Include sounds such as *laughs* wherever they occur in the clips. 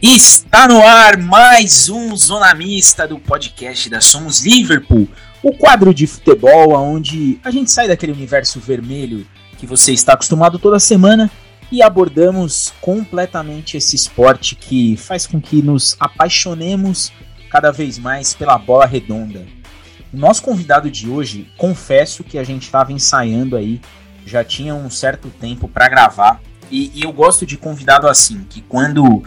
Está no ar mais um Zona Mista do podcast da Somos Liverpool, o quadro de futebol onde a gente sai daquele universo vermelho que você está acostumado toda semana e abordamos completamente esse esporte que faz com que nos apaixonemos cada vez mais pela bola redonda. O nosso convidado de hoje, confesso que a gente estava ensaiando aí, já tinha um certo tempo para gravar, e, e eu gosto de convidado assim, que quando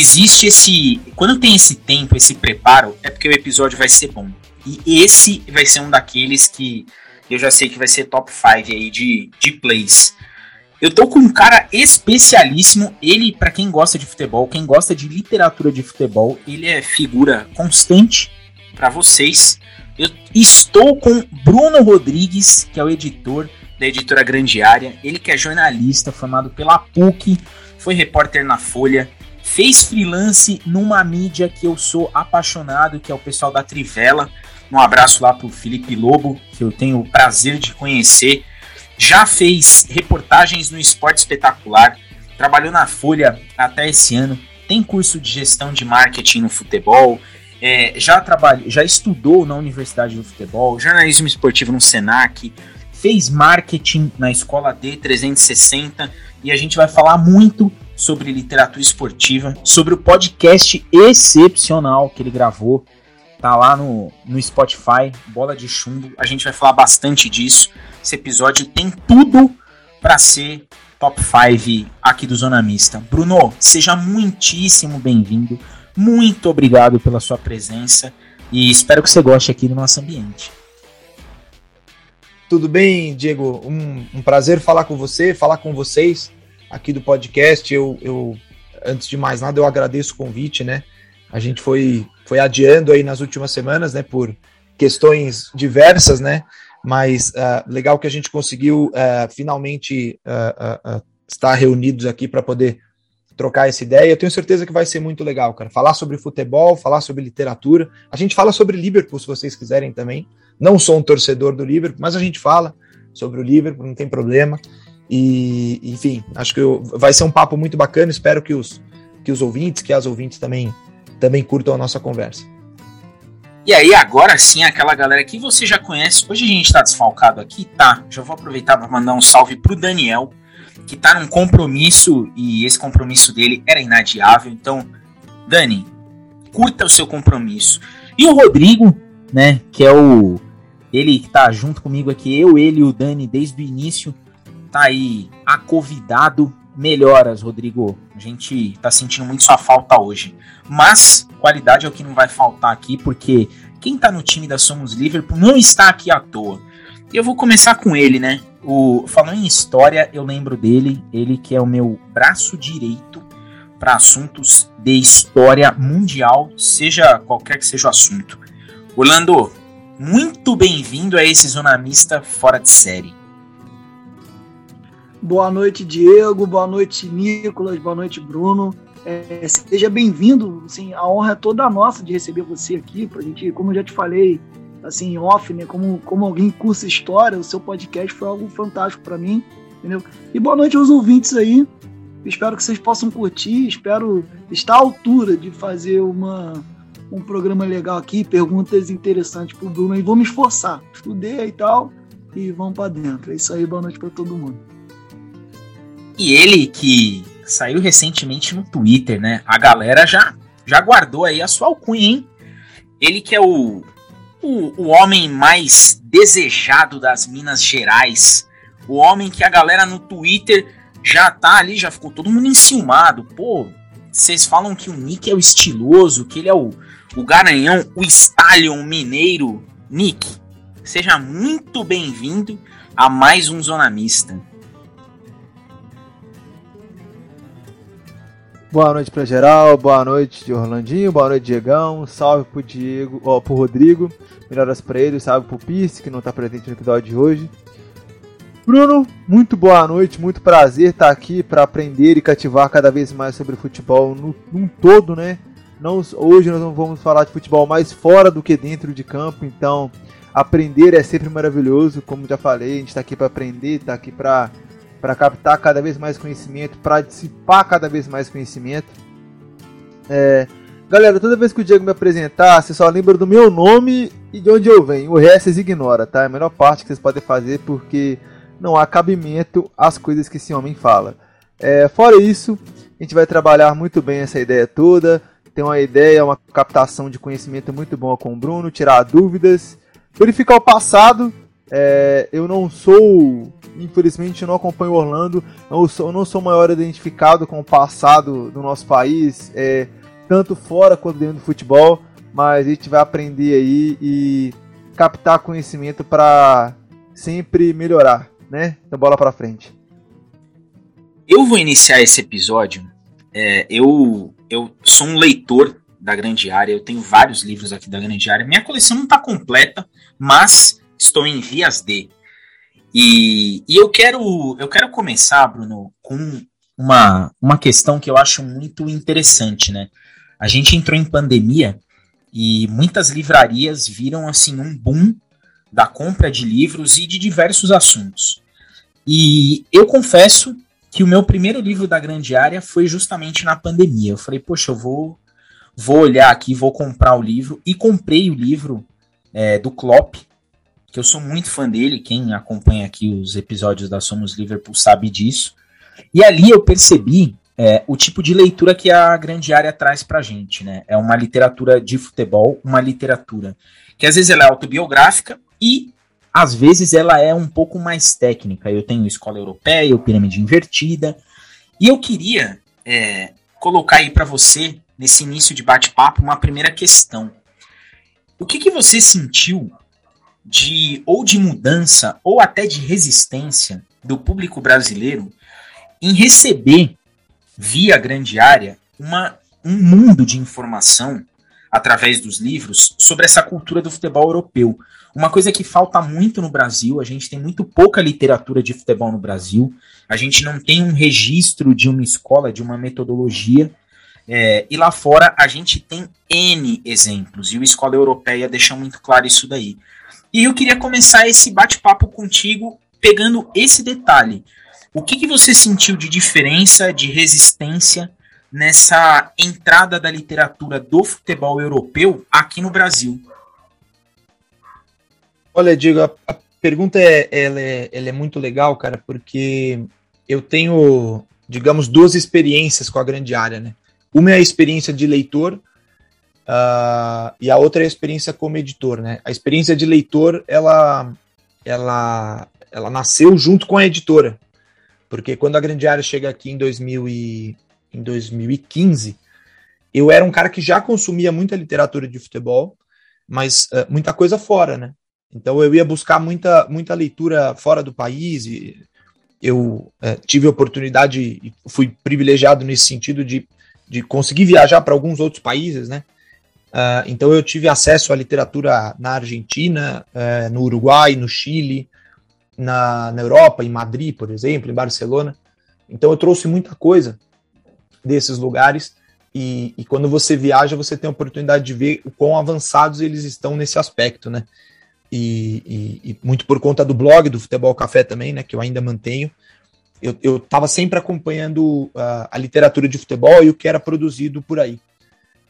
existe esse. Quando tem esse tempo, esse preparo, é porque o episódio vai ser bom. E esse vai ser um daqueles que eu já sei que vai ser top 5 aí de, de plays. Eu tô com um cara especialíssimo. Ele, para quem gosta de futebol, quem gosta de literatura de futebol, ele é figura constante para vocês. Eu estou com Bruno Rodrigues, que é o editor da editora Grande Área. Ele que é jornalista, formado pela PUC, foi repórter na Folha, fez freelance numa mídia que eu sou apaixonado, que é o pessoal da Trivela. Um abraço lá pro Felipe Lobo, que eu tenho o prazer de conhecer. Já fez reportagens no Esporte Espetacular, trabalhou na Folha até esse ano, tem curso de gestão de marketing no futebol, é, já trabalhou, já estudou na Universidade do Futebol, jornalismo esportivo no Senac, fez marketing na Escola D360 e a gente vai falar muito sobre literatura esportiva, sobre o podcast excepcional que ele gravou. Tá lá no, no Spotify, Bola de Chumbo. A gente vai falar bastante disso. Esse episódio tem tudo para ser top 5 aqui do Zona Mista. Bruno, seja muitíssimo bem-vindo. Muito obrigado pela sua presença e espero que você goste aqui do nosso ambiente. Tudo bem, Diego? Um, um prazer falar com você, falar com vocês aqui do podcast. Eu, eu, antes de mais nada, eu agradeço o convite, né? A gente foi, foi adiando aí nas últimas semanas, né? Por questões diversas, né? Mas uh, legal que a gente conseguiu uh, finalmente uh, estar reunidos aqui para poder trocar essa ideia. Eu tenho certeza que vai ser muito legal, cara. Falar sobre futebol, falar sobre literatura. A gente fala sobre Liverpool, se vocês quiserem também. Não sou um torcedor do Liverpool, mas a gente fala sobre o Liverpool, não tem problema. E, enfim, acho que eu, vai ser um papo muito bacana. Espero que os, que os ouvintes, que as ouvintes também, também curtam a nossa conversa. E aí, agora sim, aquela galera que você já conhece. Hoje a gente está desfalcado aqui, tá? Já vou aproveitar para mandar um salve pro Daniel, que tá num compromisso e esse compromisso dele era inadiável. Então, Dani, curta o seu compromisso. E o Rodrigo, né, que é o ele que tá junto comigo aqui, eu, ele e o Dani desde o início tá aí acovidado. Melhoras, Rodrigo. A gente tá sentindo muito sua falta hoje. Mas qualidade é o que não vai faltar aqui, porque quem tá no time da Somos Liverpool não está aqui à toa. E eu vou começar com ele, né? O, falando em história, eu lembro dele, ele que é o meu braço direito para assuntos de história mundial, seja qualquer que seja o assunto. Orlando, muito bem-vindo a esse Zona Mista fora de série. Boa noite, Diego. Boa noite, Nicolas. Boa noite, Bruno. É, seja bem-vindo. Assim, a honra é toda nossa de receber você aqui. Pra gente, como eu já te falei, assim, off, né? Como, como alguém cursa história, o seu podcast foi algo fantástico para mim, entendeu? E boa noite aos ouvintes aí. Espero que vocês possam curtir. Espero estar à altura de fazer uma, um programa legal aqui, perguntas interessantes pro Bruno. E vou me esforçar. Estudei e tal. E vamos para dentro. É isso aí. Boa noite para todo mundo. E ele que saiu recentemente no Twitter, né? A galera já, já guardou aí a sua alcunha, hein? Ele que é o, o, o homem mais desejado das Minas Gerais. O homem que a galera no Twitter já tá ali, já ficou todo mundo enciumado. Pô, vocês falam que o Nick é o estiloso, que ele é o, o garanhão, o Stallion mineiro. Nick, seja muito bem-vindo a mais um Zona Boa noite pra geral, boa noite de Orlandinho, boa noite Diegão, salve pro Diego, ó, pro Rodrigo, melhoras pra ele, salve pro Pisse, que não tá presente no episódio de hoje. Bruno, muito boa noite, muito prazer estar aqui para aprender e cativar cada vez mais sobre futebol no, num todo, né? Não, hoje nós não vamos falar de futebol mais fora do que dentro de campo, então aprender é sempre maravilhoso, como já falei, a gente está aqui para aprender, está aqui para para captar cada vez mais conhecimento, para dissipar cada vez mais conhecimento. É, galera, toda vez que o Diego me apresentar, você só lembra do meu nome e de onde eu venho. O resto vocês ignoram, tá? É a melhor parte que vocês podem fazer porque não há cabimento às coisas que esse homem fala. É, fora isso, a gente vai trabalhar muito bem essa ideia toda. Tem uma ideia, uma captação de conhecimento muito boa com o Bruno, tirar dúvidas, verificar o passado. É, eu não sou, infelizmente, não acompanho Orlando. Eu, sou, eu não sou maior identificado com o passado do nosso país, é, tanto fora quanto dentro do futebol. Mas a gente vai aprender aí e captar conhecimento para sempre melhorar, né? Então bola para frente. Eu vou iniciar esse episódio. É, eu, eu sou um leitor da Grande Área, eu tenho vários livros aqui da Grande Área. Minha coleção não está completa, mas estou em vias de. E, e eu quero eu quero começar, Bruno, com uma, uma questão que eu acho muito interessante, né? A gente entrou em pandemia e muitas livrarias viram assim um boom da compra de livros e de diversos assuntos. E eu confesso que o meu primeiro livro da grande área foi justamente na pandemia. Eu falei, poxa, eu vou, vou olhar aqui, vou comprar o livro. E comprei o livro é, do Klopp, que eu sou muito fã dele. Quem acompanha aqui os episódios da Somos Liverpool sabe disso. E ali eu percebi é, o tipo de leitura que a grande área traz pra gente, né? É uma literatura de futebol, uma literatura que às vezes ela é autobiográfica e às vezes ela é um pouco mais técnica. Eu tenho escola europeia, pirâmide invertida. E eu queria é, colocar aí para você, nesse início de bate-papo, uma primeira questão. O que, que você sentiu de ou de mudança ou até de resistência do público brasileiro em receber via grande área uma, um mundo de informação através dos livros sobre essa cultura do futebol europeu. Uma coisa que falta muito no Brasil, a gente tem muito pouca literatura de futebol no Brasil, a gente não tem um registro de uma escola, de uma metodologia, é, e lá fora a gente tem N exemplos, e o Escola Europeia deixa muito claro isso daí. E eu queria começar esse bate-papo contigo pegando esse detalhe. O que, que você sentiu de diferença, de resistência nessa entrada da literatura do futebol europeu aqui no Brasil? Olha, Diego, a, a pergunta é ela, é, ela é muito legal, cara, porque eu tenho, digamos, duas experiências com a grande área, né? Uma é a experiência de leitor uh, e a outra é a experiência como editor, né? A experiência de leitor, ela, ela, ela nasceu junto com a editora, porque quando a grande área chega aqui em, 2000 e, em 2015, eu era um cara que já consumia muita literatura de futebol, mas uh, muita coisa fora, né? Então eu ia buscar muita, muita leitura fora do país e eu é, tive a oportunidade e fui privilegiado nesse sentido de, de conseguir viajar para alguns outros países, né? Uh, então eu tive acesso à literatura na Argentina, uh, no Uruguai, no Chile, na, na Europa, em Madrid, por exemplo, em Barcelona. Então eu trouxe muita coisa desses lugares e, e, quando você viaja você tem a oportunidade de ver o quão avançados eles estão nesse aspecto, né? e, e, e, muito por conta do blog do Futebol Café também, né, que eu ainda mantenho. Eu estava sempre acompanhando uh, a literatura de futebol e o que era produzido por aí.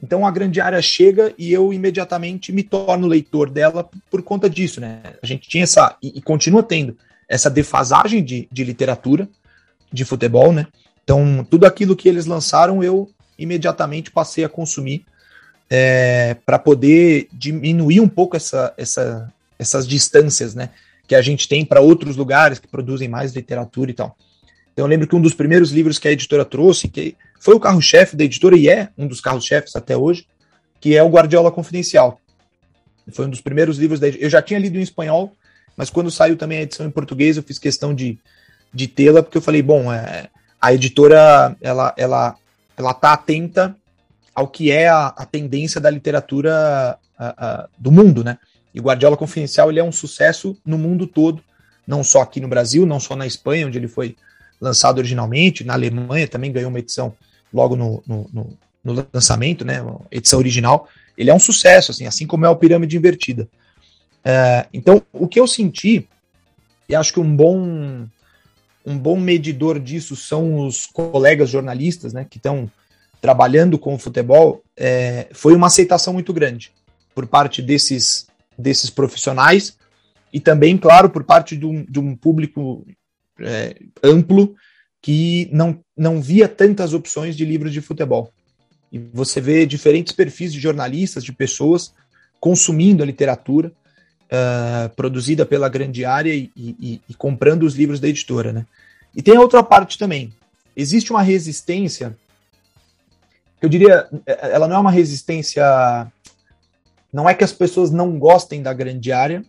Então a grande área chega e eu imediatamente me torno leitor dela por conta disso, né? A gente tinha essa, e, e continua tendo, essa defasagem de, de literatura de futebol, né? Então tudo aquilo que eles lançaram eu imediatamente passei a consumir é, para poder diminuir um pouco essa, essa, essas distâncias, né? Que a gente tem para outros lugares que produzem mais literatura e tal. Então eu lembro que um dos primeiros livros que a editora trouxe, que foi o carro-chefe da editora e é um dos carros-chefes até hoje, que é o Guardiola Confidencial. Foi um dos primeiros livros da Eu já tinha lido em espanhol, mas quando saiu também a edição em português, eu fiz questão de, de tê-la, porque eu falei, bom, é, a editora ela, ela, ela tá atenta ao que é a, a tendência da literatura a, a, do mundo, né? E Guardiola Confidencial ele é um sucesso no mundo todo, não só aqui no Brasil, não só na Espanha, onde ele foi lançado originalmente, na Alemanha também ganhou uma edição logo no, no, no, no lançamento, né, edição original. Ele é um sucesso, assim, assim como é o Pirâmide Invertida. É, então, o que eu senti, e acho que um bom um bom medidor disso são os colegas jornalistas, né, que estão trabalhando com o futebol, é, foi uma aceitação muito grande por parte desses, desses profissionais e também, claro, por parte de um, de um público é, amplo que não, não via tantas opções de livros de futebol. E você vê diferentes perfis de jornalistas, de pessoas consumindo a literatura uh, produzida pela grande área e, e, e, comprando os livros da editora. Né? E tem a outra parte também. Existe uma resistência, eu diria, ela não é uma resistência. Não é que as pessoas não gostem da grande área,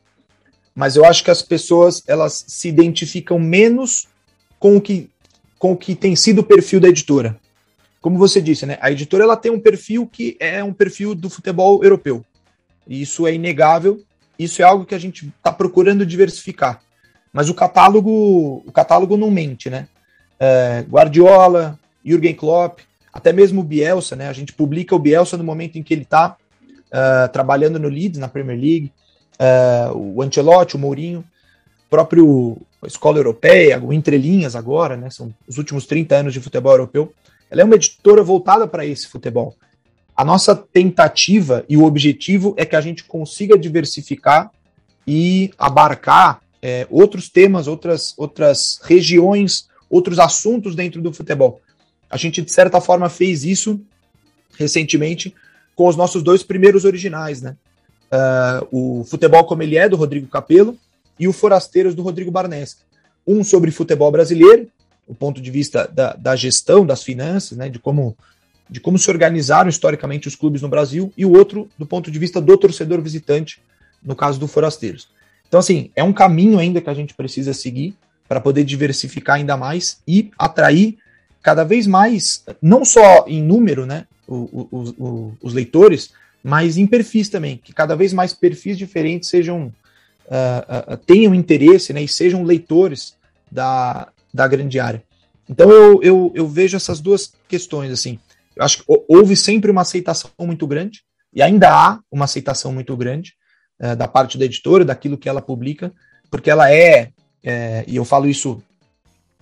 mas eu acho que as pessoas elas se identificam menos com o que, com o que tem sido o perfil da editora como você disse, né, a editora ela tem um perfil que é um perfil do futebol europeu. E isso é inegável, isso é algo que a gente está procurando diversificar. Mas o catálogo, o catálogo não mente, né? É, Guardiola, Jürgen Klopp, até mesmo o Bielsa, né? A gente publica o Bielsa no momento em que ele está uh, é, trabalhando no Leeds, na Premier League, uh, o Ancelotti, o Mourinho, próprio a escola europeia, o Entrelinhas agora, né? São os últimos 30 anos de futebol europeu. Ela é uma editora voltada para esse futebol. A nossa tentativa e o objetivo é que a gente consiga diversificar e abarcar é, outros temas, outras, outras regiões, outros assuntos dentro do futebol. A gente, de certa forma, fez isso recentemente com os nossos dois primeiros originais, né? Uh, o Futebol Como Ele É, do Rodrigo Capello, e o Forasteiros, do Rodrigo Barneschi. Um sobre futebol brasileiro o ponto de vista da, da gestão das finanças, né, de como de como se organizaram historicamente os clubes no Brasil, e o outro do ponto de vista do torcedor visitante, no caso do Forasteiros. Então, assim, é um caminho ainda que a gente precisa seguir para poder diversificar ainda mais e atrair cada vez mais, não só em número, né, os leitores, mas em perfis também, que cada vez mais perfis diferentes sejam uh, uh, tenham interesse né, e sejam leitores da, da grande área. Então eu, eu, eu vejo essas duas questões assim. Eu acho que houve sempre uma aceitação muito grande, e ainda há uma aceitação muito grande é, da parte da editora, daquilo que ela publica, porque ela é, é e eu falo isso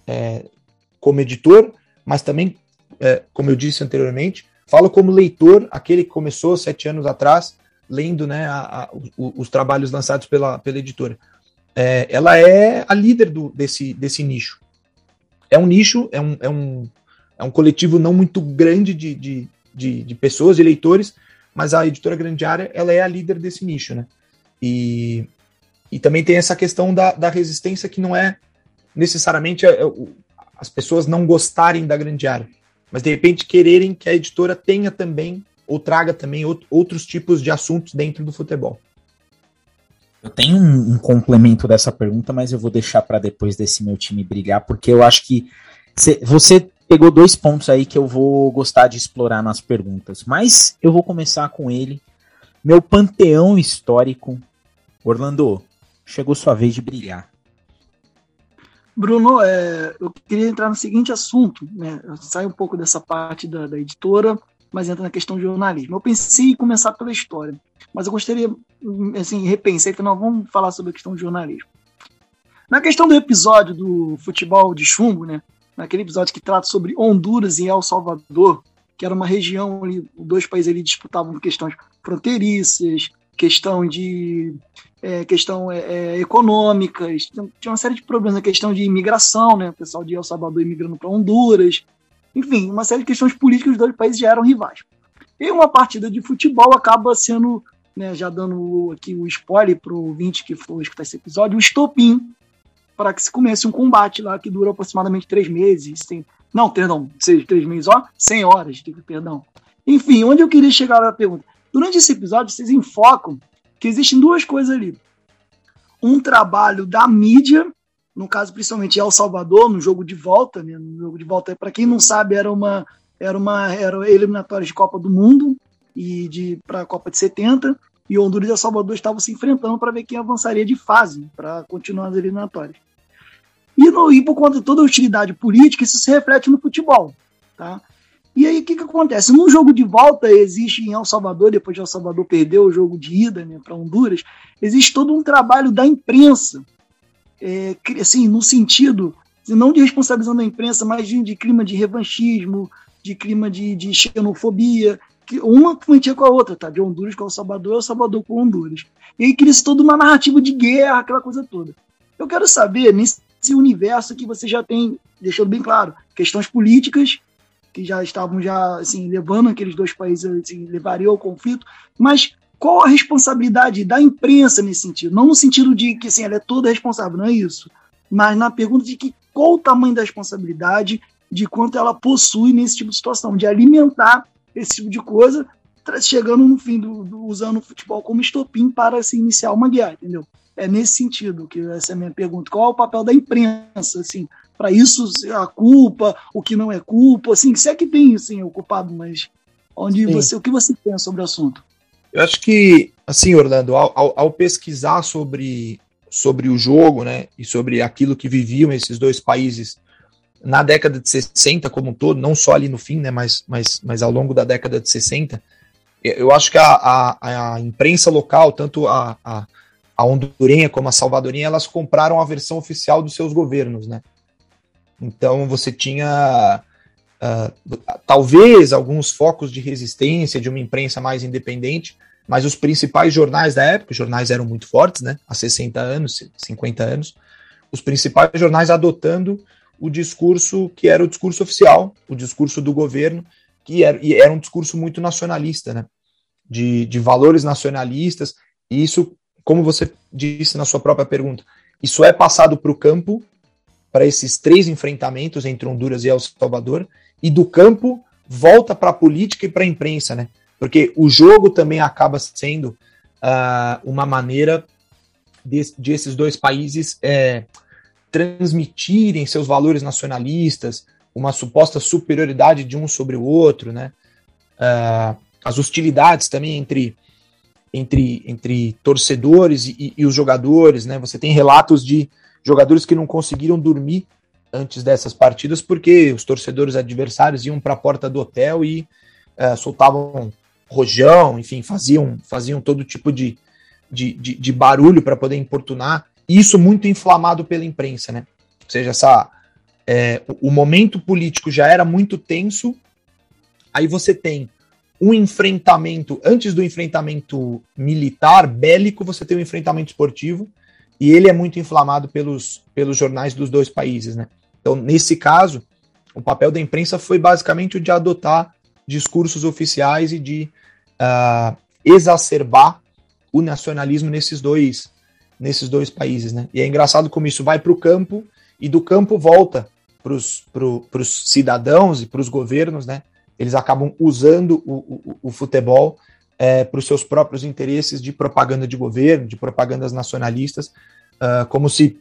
é, como editor, mas também, é, como eu disse anteriormente, falo como leitor, aquele que começou sete anos atrás, lendo né, a, a, os, os, trabalhos lançados pela, pela editora. É, ela é a líder do, desse, desse nicho é um nicho, é um, é um, é um coletivo não muito grande de, de, de, de pessoas, de leitores, mas a editora Grande Área ela é a líder desse nicho, né? E, e também tem essa questão da, da resistência que não é necessariamente a, as pessoas não gostarem da grande área, mas de repente quererem que a editora tenha também ou traga também outros tipos de assuntos dentro do futebol. Eu tenho um, um, complemento dessa pergunta, mas eu vou deixar para depois desse meu time brigar, porque eu acho que cê, você pegou dois pontos aí que eu vou gostar de explorar nas perguntas. Mas eu vou começar com ele, meu panteão histórico. Orlando, chegou sua vez de brilhar. Bruno, é, eu queria entrar no seguinte assunto, né? Sai um pouco dessa parte da, da editora mas entra na questão de jornalismo. Eu pensei em começar pela história, mas eu gostaria, assim, repensei que nós vamos falar sobre a questão de jornalismo. Na questão do episódio do futebol de chumbo, né? Naquele episódio que trata sobre Honduras e El Salvador, que era uma região ali, dois países ali disputavam questões fronteiriças, questão de é, questão é, é, econômicas, tinha uma série de problemas na questão de imigração, né? O pessoal de El Salvador imigrando para Honduras, enfim, uma série de questões políticas, os dois países já eram rivais. E uma partida de futebol acaba sendo, né, já dando aqui o spoiler para o ouvinte que for escutar esse episódio, o estopim para que se comece um combate lá que dura aproximadamente três meses. Tem, não, perdão, seis, três meses, ó, 100 horas, perdão. Enfim, onde eu queria chegar na pergunta? Durante esse episódio, vocês enfocam que existem duas coisas ali. Um trabalho da mídia no caso principalmente El Salvador, no jogo de volta, né? no jogo de volta, para quem não sabe, era uma era uma era eliminatória de Copa do Mundo e de para a Copa de 70, e Honduras e El Salvador estavam se enfrentando para ver quem avançaria de fase para continuar as eliminatórias. E, no, e por conta de toda a utilidade política, isso se reflete no futebol, tá? E aí, o que, que acontece? No jogo de volta, existe em El Salvador, depois de El Salvador perder o jogo de ida né, para Honduras, existe todo um trabalho da imprensa é, assim, no sentido, não de responsabilizando a imprensa, mas de, de clima de revanchismo, de clima de, de xenofobia, que uma influencia com a outra, tá? De Honduras com El Salvador, El Salvador com Honduras. E aí cria-se toda uma narrativa de guerra, aquela coisa toda. Eu quero saber, nesse universo que você já tem, deixando bem claro, questões políticas, que já estavam já assim, levando aqueles dois países, assim, levariam ao conflito, mas qual a responsabilidade da imprensa nesse sentido? Não no sentido de que assim, ela é toda responsável, não é isso. Mas na pergunta de que qual o tamanho da responsabilidade de quanto ela possui nesse tipo de situação, de alimentar esse tipo de coisa, chegando no fim do, do usando o futebol como estopim para se iniciar uma guerra, entendeu? É nesse sentido que essa é a minha pergunta. Qual é o papel da imprensa, assim, para isso a culpa, o que não é culpa, assim, se é que tem, assim, o culpado, mas onde Sim. você, o que você pensa sobre o assunto? Eu acho que, assim, Orlando, ao, ao, ao, pesquisar sobre, sobre o jogo, né, e sobre aquilo que viviam esses dois países na década de 60 como um todo, não só ali no fim, né, mas, mas, mas ao longo da década de 60, eu acho que a, a, a imprensa local, tanto a, a, a hondurenha como a salvadorinha, elas compraram a versão oficial dos seus governos, né. Então você tinha uh, talvez alguns focos de resistência de uma imprensa mais independente, mas os principais jornais da época, os jornais eram muito fortes, né? Há 60 anos, 50 anos, os principais jornais adotando o discurso que era o discurso oficial, o discurso do governo, que era, e era um discurso muito nacionalista, né? De, de valores nacionalistas, e isso, como você disse na sua própria pergunta, isso é passado para o campo, para esses três enfrentamentos entre Honduras e El Salvador, e do campo volta para a política e para a imprensa, né? Porque o jogo também acaba sendo uh, uma maneira de, de, esses dois países é, transmitirem seus valores nacionalistas, uma suposta superioridade de um sobre o outro, né? Uh, as hostilidades também entre, entre, entre torcedores e, e, os jogadores, né? Você tem relatos de jogadores que não conseguiram dormir antes dessas partidas, porque os torcedores adversários iam para a porta do hotel e é, soltavam rojão, enfim, faziam, faziam todo tipo de, de, de, de barulho para poder importunar. Isso muito inflamado pela imprensa, né? Ou seja, essa, é, o, o momento político já era muito tenso, aí você tem um enfrentamento, antes do enfrentamento militar, bélico, você tem um enfrentamento esportivo, e ele é muito inflamado pelos, pelos jornais dos dois países, né? Então, nesse caso, o papel da imprensa foi basicamente o de adotar discursos oficiais e de uh, exacerbar o nacionalismo nesses dois, nesses dois países. Né? E é engraçado como isso vai para o campo e do campo volta para os pro, cidadãos e para os governos. Né? Eles acabam usando o, o, o futebol é, para os seus próprios interesses de propaganda de governo, de propagandas nacionalistas, uh, como se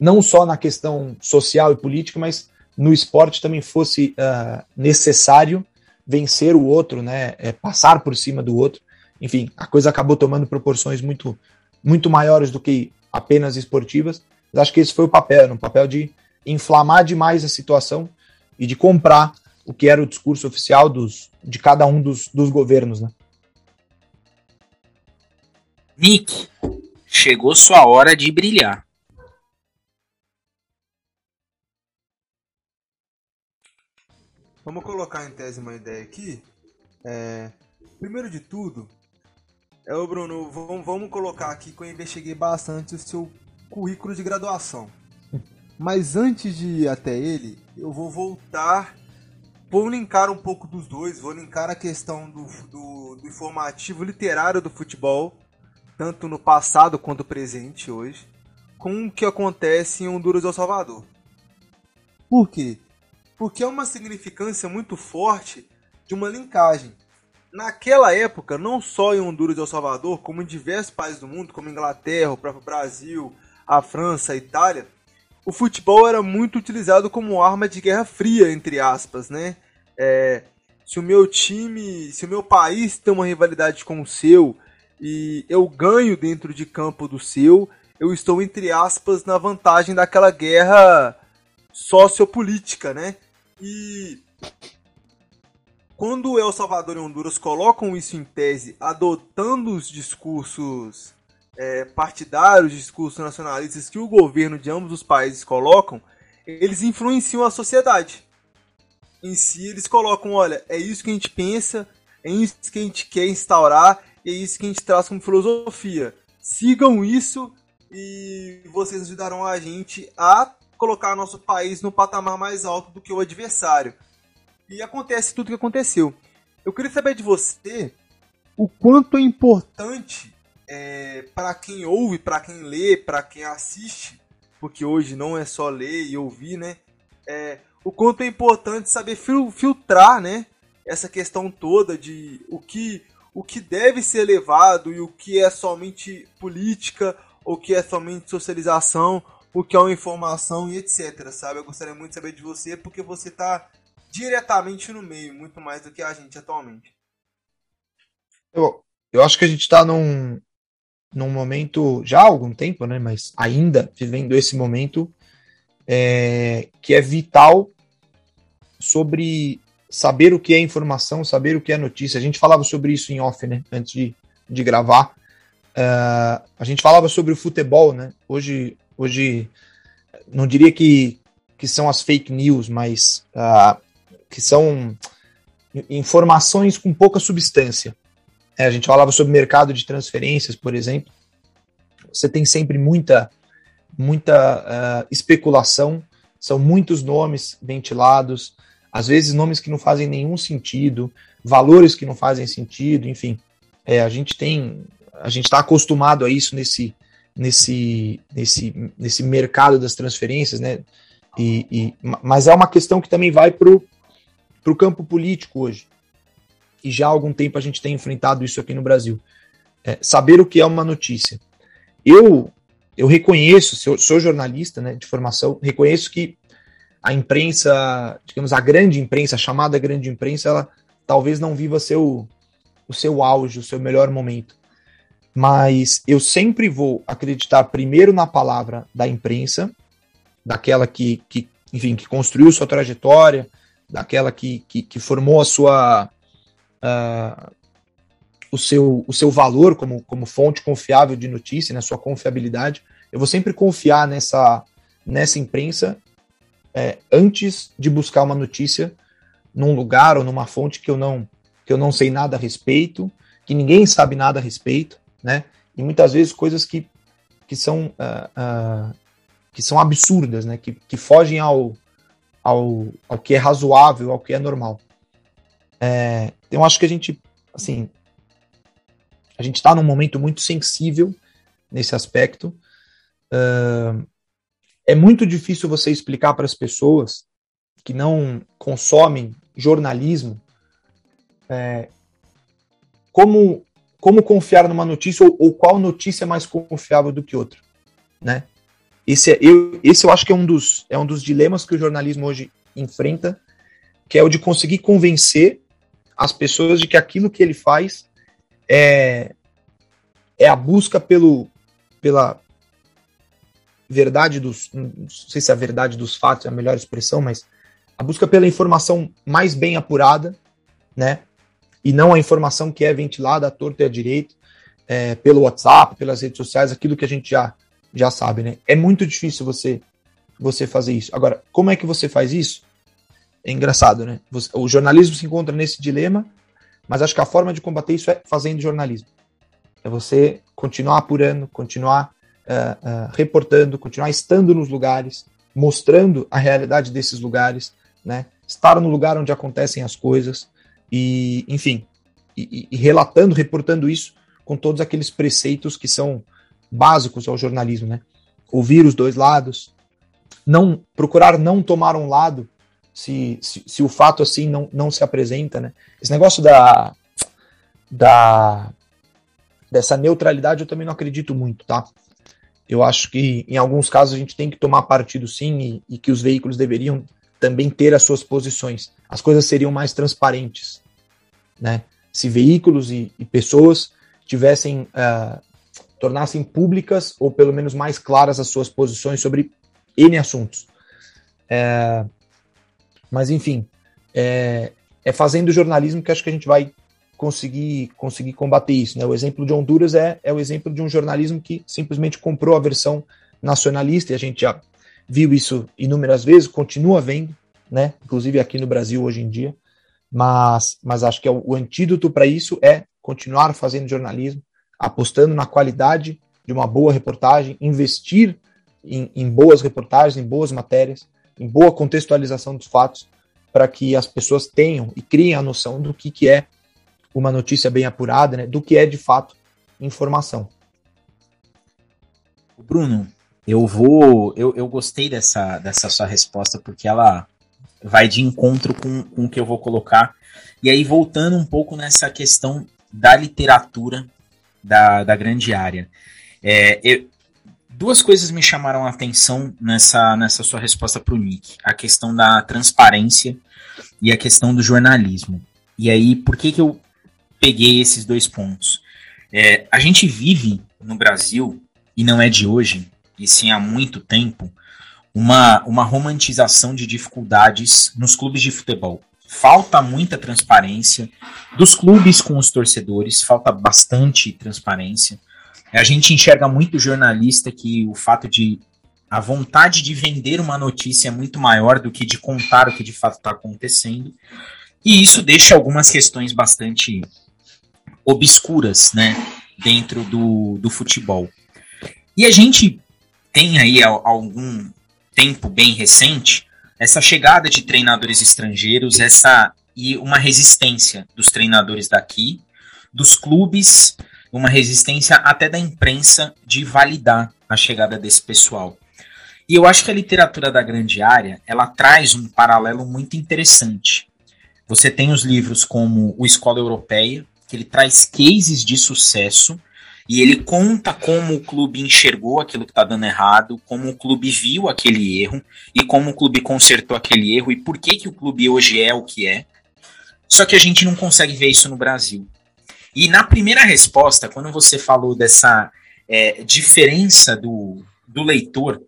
não só na questão social e política, mas no esporte também fosse uh, necessário vencer o outro, né, é, passar por cima do outro. Enfim, a coisa acabou tomando proporções muito, muito maiores do que apenas esportivas. Mas acho que esse foi o papel, o papel de inflamar demais a situação e de comprar o que era o discurso oficial dos, de cada um dos, dos governos. Né? Nick, chegou sua hora de brilhar. Vamos colocar em tese uma ideia aqui. É, primeiro de tudo, é o Bruno, vamos, vamos colocar aqui que eu investiguei bastante o seu currículo de graduação. *laughs* Mas antes de ir até ele, eu vou voltar, vou linkar um pouco dos dois, vou linkar a questão do, do, do informativo literário do futebol, tanto no passado quanto presente hoje, com o que acontece em Honduras e El Salvador. Por quê? porque é uma significância muito forte de uma linkagem. Naquela época, não só em Honduras e El Salvador, como em diversos países do mundo, como Inglaterra, o próprio Brasil, a França, a Itália, o futebol era muito utilizado como arma de guerra fria, entre aspas, né? É, se o meu time, se o meu país tem uma rivalidade com o seu e eu ganho dentro de campo do seu, eu estou, entre aspas, na vantagem daquela guerra sociopolítica, né? E quando El Salvador e Honduras colocam isso em tese, adotando os discursos é, partidários, discursos nacionalistas que o governo de ambos os países colocam, eles influenciam a sociedade. em si, eles colocam, olha, é isso que a gente pensa, é isso que a gente quer instaurar, é isso que a gente traz como filosofia. Sigam isso e vocês ajudarão a gente a colocar nosso país no patamar mais alto do que o adversário. E acontece tudo o que aconteceu. Eu queria saber de você o quanto é importante é, para quem ouve, para quem lê, para quem assiste, porque hoje não é só ler e ouvir, né? É, o quanto é importante saber filtrar, né? Essa questão toda de o que o que deve ser levado e o que é somente política, o que é somente socialização, o que é uma informação e etc, sabe? Eu gostaria muito de saber de você porque você está diretamente no meio, muito mais do que a gente atualmente. Eu, eu acho que a gente está num, num momento, já há algum tempo, né, mas ainda vivendo esse momento, é, que é vital sobre saber o que é informação, saber o que é notícia. A gente falava sobre isso em off, né, antes de, de gravar. Uh, a gente falava sobre o futebol, né? Hoje, hoje não diria que, que são as fake news, mas uh, que são informações com pouca substância. É, a gente falava sobre mercado de transferências, por exemplo. Você tem sempre muita, muita uh, especulação, são muitos nomes ventilados, às vezes nomes que não fazem nenhum sentido, valores que não fazem sentido, enfim. É, a gente tem, a gente está acostumado a isso nesse, nesse, nesse, nesse mercado das transferências, né? E, e, mas é uma questão que também vai para o campo político hoje e já há algum tempo a gente tem enfrentado isso aqui no Brasil. É, saber o que é uma notícia. Eu eu reconheço, sou, sou jornalista né, de formação, reconheço que a imprensa, digamos, a grande imprensa, a chamada grande imprensa, ela talvez não viva seu, o seu auge, o seu melhor momento. Mas eu sempre vou acreditar primeiro na palavra da imprensa, daquela que, que enfim, que construiu sua trajetória, daquela que, que, que formou a sua, uh, o, seu, o seu valor como, como fonte confiável de notícia, né, sua confiabilidade. Eu vou sempre confiar nessa, nessa imprensa é, antes de buscar uma notícia num lugar ou numa fonte que eu não que eu não sei nada a respeito, que ninguém sabe nada a respeito, né? E muitas vezes coisas que, que são uh, uh, que são absurdas, né? Que, que fogem ao, ao, ao que é razoável, ao que é normal. É, eu acho que a gente, assim, a gente está num momento muito sensível nesse aspecto. Uh, é muito difícil você explicar para as pessoas que não consomem jornalismo é, como, como confiar numa notícia ou, ou, qual notícia é mais confiável do que outra, né? Esse, é, eu, esse eu acho que é um, dos, é um dos dilemas que o jornalismo hoje enfrenta, que é o de conseguir convencer as pessoas de que aquilo que ele faz é, é a busca pelo, pela verdade dos. Não sei se é a verdade dos fatos é a melhor expressão, mas a busca pela informação mais bem apurada, né? E não a informação que é ventilada à torta e à direita, é, pelo WhatsApp, pelas redes sociais, aquilo que a gente já, já sabe, né? É muito difícil você, você fazer isso. Agora, como é que você faz isso? É engraçado, né? O jornalismo se encontra nesse dilema, mas acho que a forma de combater isso é fazendo jornalismo. É você continuar apurando, continuar uh, uh, reportando, continuar estando nos lugares, mostrando a realidade desses lugares, né? Estar no lugar onde acontecem as coisas e, enfim, e, e relatando, reportando isso com todos aqueles preceitos que são básicos ao jornalismo, né? Ouvir os dois lados, não procurar não tomar um lado se, se, se, o fato assim não, não se apresenta, né? Esse negócio da, da dessa neutralidade eu também não acredito muito, tá? Eu acho que em alguns casos a gente tem que tomar partido sim e, e que os veículos deveriam também ter as suas posições. As coisas seriam mais transparentes, né? Se veículos e, e pessoas tivessem uh, tornassem públicas ou pelo menos mais claras as suas posições sobre N assuntos. É, mas, enfim, é, é fazendo jornalismo que acho que a gente vai conseguir, conseguir combater isso. Né? O exemplo de Honduras é, é o exemplo de um jornalismo que simplesmente comprou a versão nacionalista, e a gente já viu isso inúmeras vezes, continua vendo, né? Inclusive aqui no Brasil hoje em dia. Mas, mas acho que é o, o antídoto para isso é continuar fazendo jornalismo, apostando na qualidade de uma boa reportagem, investir em, em boas reportagens, em boas matérias, boa contextualização dos fatos, para que as pessoas tenham e criem a noção do que, que é uma notícia bem apurada, né, do que é de fato informação. Bruno, eu vou. Eu, eu gostei dessa, dessa sua resposta, porque ela vai de encontro com, com o que eu vou colocar. E aí, voltando um pouco nessa questão da literatura da, da grande área. É, eu, duas coisas me chamaram a atenção nessa, nessa sua resposta para o Nick: a questão da transparência e a questão do jornalismo. E aí, por que, que eu peguei esses dois pontos? É, a gente vive no Brasil, e não é de hoje, e sim há muito tempo, uma, uma romantização de dificuldades nos clubes de futebol. Falta muita transparência dos clubes com os torcedores, falta bastante transparência. A gente enxerga muito jornalista que o fato de a vontade de vender uma notícia é muito maior do que de contar o que de fato está acontecendo. E isso deixa algumas questões bastante obscuras, né, dentro do, do futebol. E a gente tem aí algum tempo bem recente essa chegada de treinadores estrangeiros, essa e uma resistência dos treinadores daqui, dos clubes, uma resistência até da imprensa de validar a chegada desse pessoal. E eu acho que a literatura da grande área, ela traz um paralelo muito interessante. Você tem os livros como O Escola Europeia, que ele traz cases de sucesso e ele conta como o clube enxergou aquilo que está dando errado, como o clube viu aquele erro e como o clube consertou aquele erro e por que, que o clube hoje é o que é. Só que a gente não consegue ver isso no Brasil. E na primeira resposta, quando você falou dessa é, diferença do, do leitor,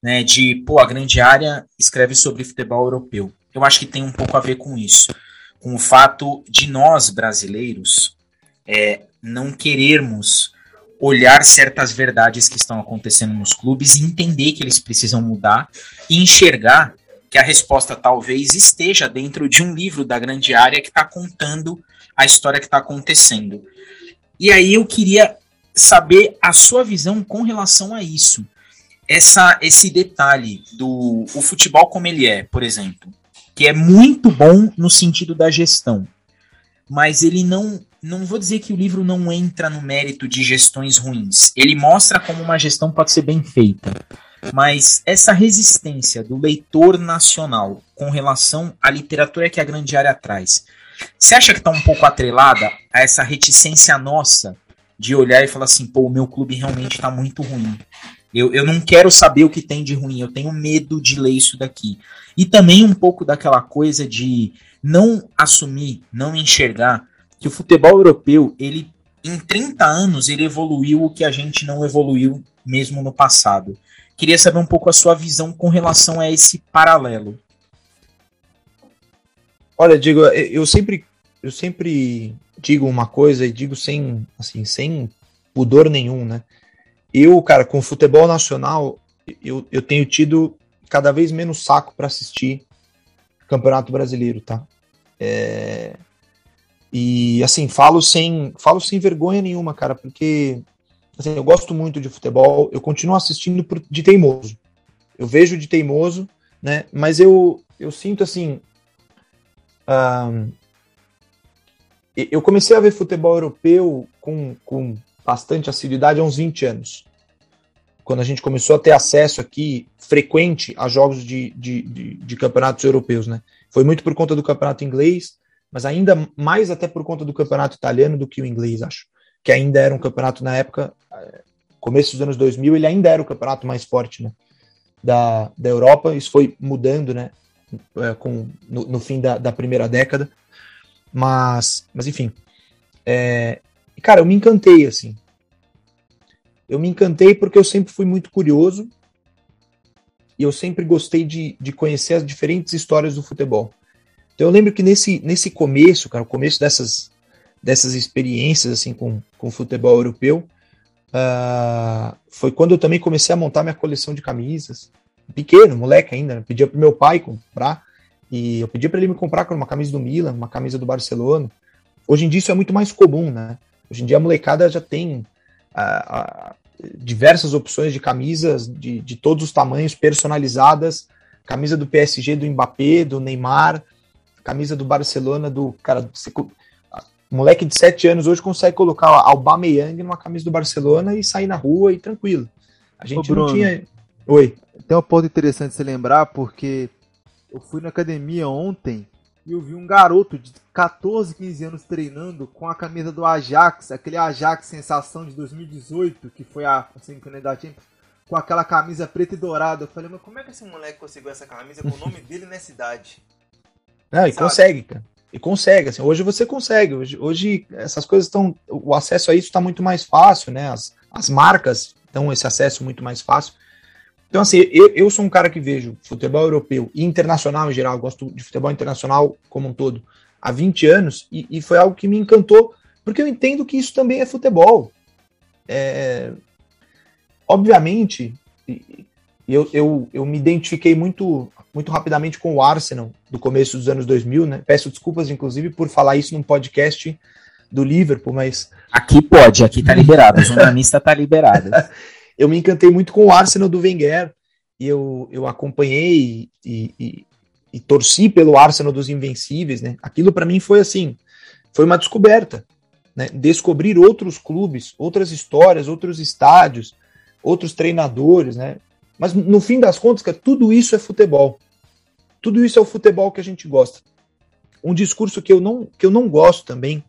né, de, pô, a grande área escreve sobre futebol europeu, eu acho que tem um pouco a ver com isso. Com o fato de nós, brasileiros, é, não querermos olhar certas verdades que estão acontecendo nos clubes e entender que eles precisam mudar e enxergar que a resposta talvez esteja dentro de um livro da grande área que está contando a história que está acontecendo. E aí eu queria saber a sua visão com relação a isso. Essa, esse detalhe do o futebol como ele é, por exemplo, que é muito bom no sentido da gestão, mas ele não não vou dizer que o livro não entra no mérito de gestões ruins. Ele mostra como uma gestão pode ser bem feita. Mas essa resistência do leitor nacional com relação à literatura que a grande área traz, você acha que está um pouco atrelada a essa reticência nossa de olhar e falar assim, pô, o meu clube realmente está muito ruim. Eu, eu não quero saber o que tem de ruim, eu tenho medo de ler isso daqui. E também um pouco daquela coisa de não assumir, não enxergar que o futebol europeu, ele em 30 anos, ele evoluiu o que a gente não evoluiu mesmo no passado. Queria saber um pouco a sua visão com relação a esse paralelo. Olha, digo, eu sempre eu sempre digo uma coisa e digo sem assim, sem pudor nenhum, né? Eu, cara, com o futebol nacional, eu, eu tenho tido cada vez menos saco para assistir Campeonato Brasileiro, tá? É, e assim, falo sem, falo sem vergonha nenhuma, cara, porque assim, eu gosto muito de futebol, eu continuo assistindo de teimoso. Eu vejo de teimoso, né? Mas eu, eu sinto assim. Um, eu comecei a ver futebol europeu com, com bastante assiduidade há uns 20 anos. Quando a gente começou a ter acesso aqui frequente a jogos de, de, de, de campeonatos europeus, né? Foi muito por conta do campeonato inglês, mas ainda mais até por conta do campeonato italiano do que o inglês, acho. Que ainda era um campeonato na época, eh, começo dos anos 2000, ele ainda era o campeonato mais forte né, da, da Europa. Isso foi mudando né, eh, com, no, no fim da, da, primeira década. Mas, mas enfim. É, cara, eu me encantei, assim. Eu me encantei porque eu sempre fui muito curioso e eu sempre gostei de, de conhecer as diferentes histórias do futebol. Então eu lembro que nesse, nesse começo, cara, o começo dessas, dessas experiências assim com, com futebol europeu, uh, foi quando eu também comecei a montar minha coleção de camisas. Pequeno, moleque ainda, né? pedia pro meu pai comprar. E eu pedi para ele me comprar uma camisa do Milan, uma camisa do Barcelona. Hoje em dia isso é muito mais comum, né? Hoje em dia a molecada já tem diversas opções de camisas de, de todos os tamanhos personalizadas. Camisa do PSG, do Mbappé, do Neymar, camisa do Barcelona, do cara. Você, moleque de 7 anos hoje consegue colocar Aubameyang numa camisa do Barcelona e sair na rua e tranquilo. A gente Ô, não tinha. Oi. Tem um ponto interessante de se lembrar, porque eu fui na academia ontem e eu vi um garoto de 14, 15 anos treinando com a camisa do Ajax, aquele Ajax sensação de 2018, que foi a semifinal da Champions, com aquela camisa preta e dourada. Eu falei, mas como é que esse moleque conseguiu essa camisa com o nome dele nessa idade? *laughs* Não, e consegue, cara. E consegue, assim, hoje você consegue. Hoje, hoje essas coisas estão. O acesso a isso está muito mais fácil, né? As, as marcas dão esse acesso muito mais fácil. Então, assim, eu, eu sou um cara que vejo futebol europeu e internacional em geral, gosto de futebol internacional como um todo, há 20 anos, e, e foi algo que me encantou, porque eu entendo que isso também é futebol. É, obviamente, eu, eu, eu me identifiquei muito, muito rapidamente com o Arsenal do começo dos anos 2000, né? Peço desculpas, inclusive, por falar isso num podcast do Liverpool, mas. Aqui pode, aqui tá liberado, a jornalista tá liberada. *laughs* eu me encantei muito com o Arsenal do Wenger e eu, eu acompanhei e, e, e torci pelo Arsenal dos Invencíveis, né? Aquilo para mim foi assim, foi uma descoberta, né? Descobrir outros clubes, outras histórias, outros estádios, outros treinadores, né? Mas no fim das contas, cara, tudo isso é futebol. Tudo isso é o futebol que a gente gosta. Um discurso que eu não, que eu não gosto também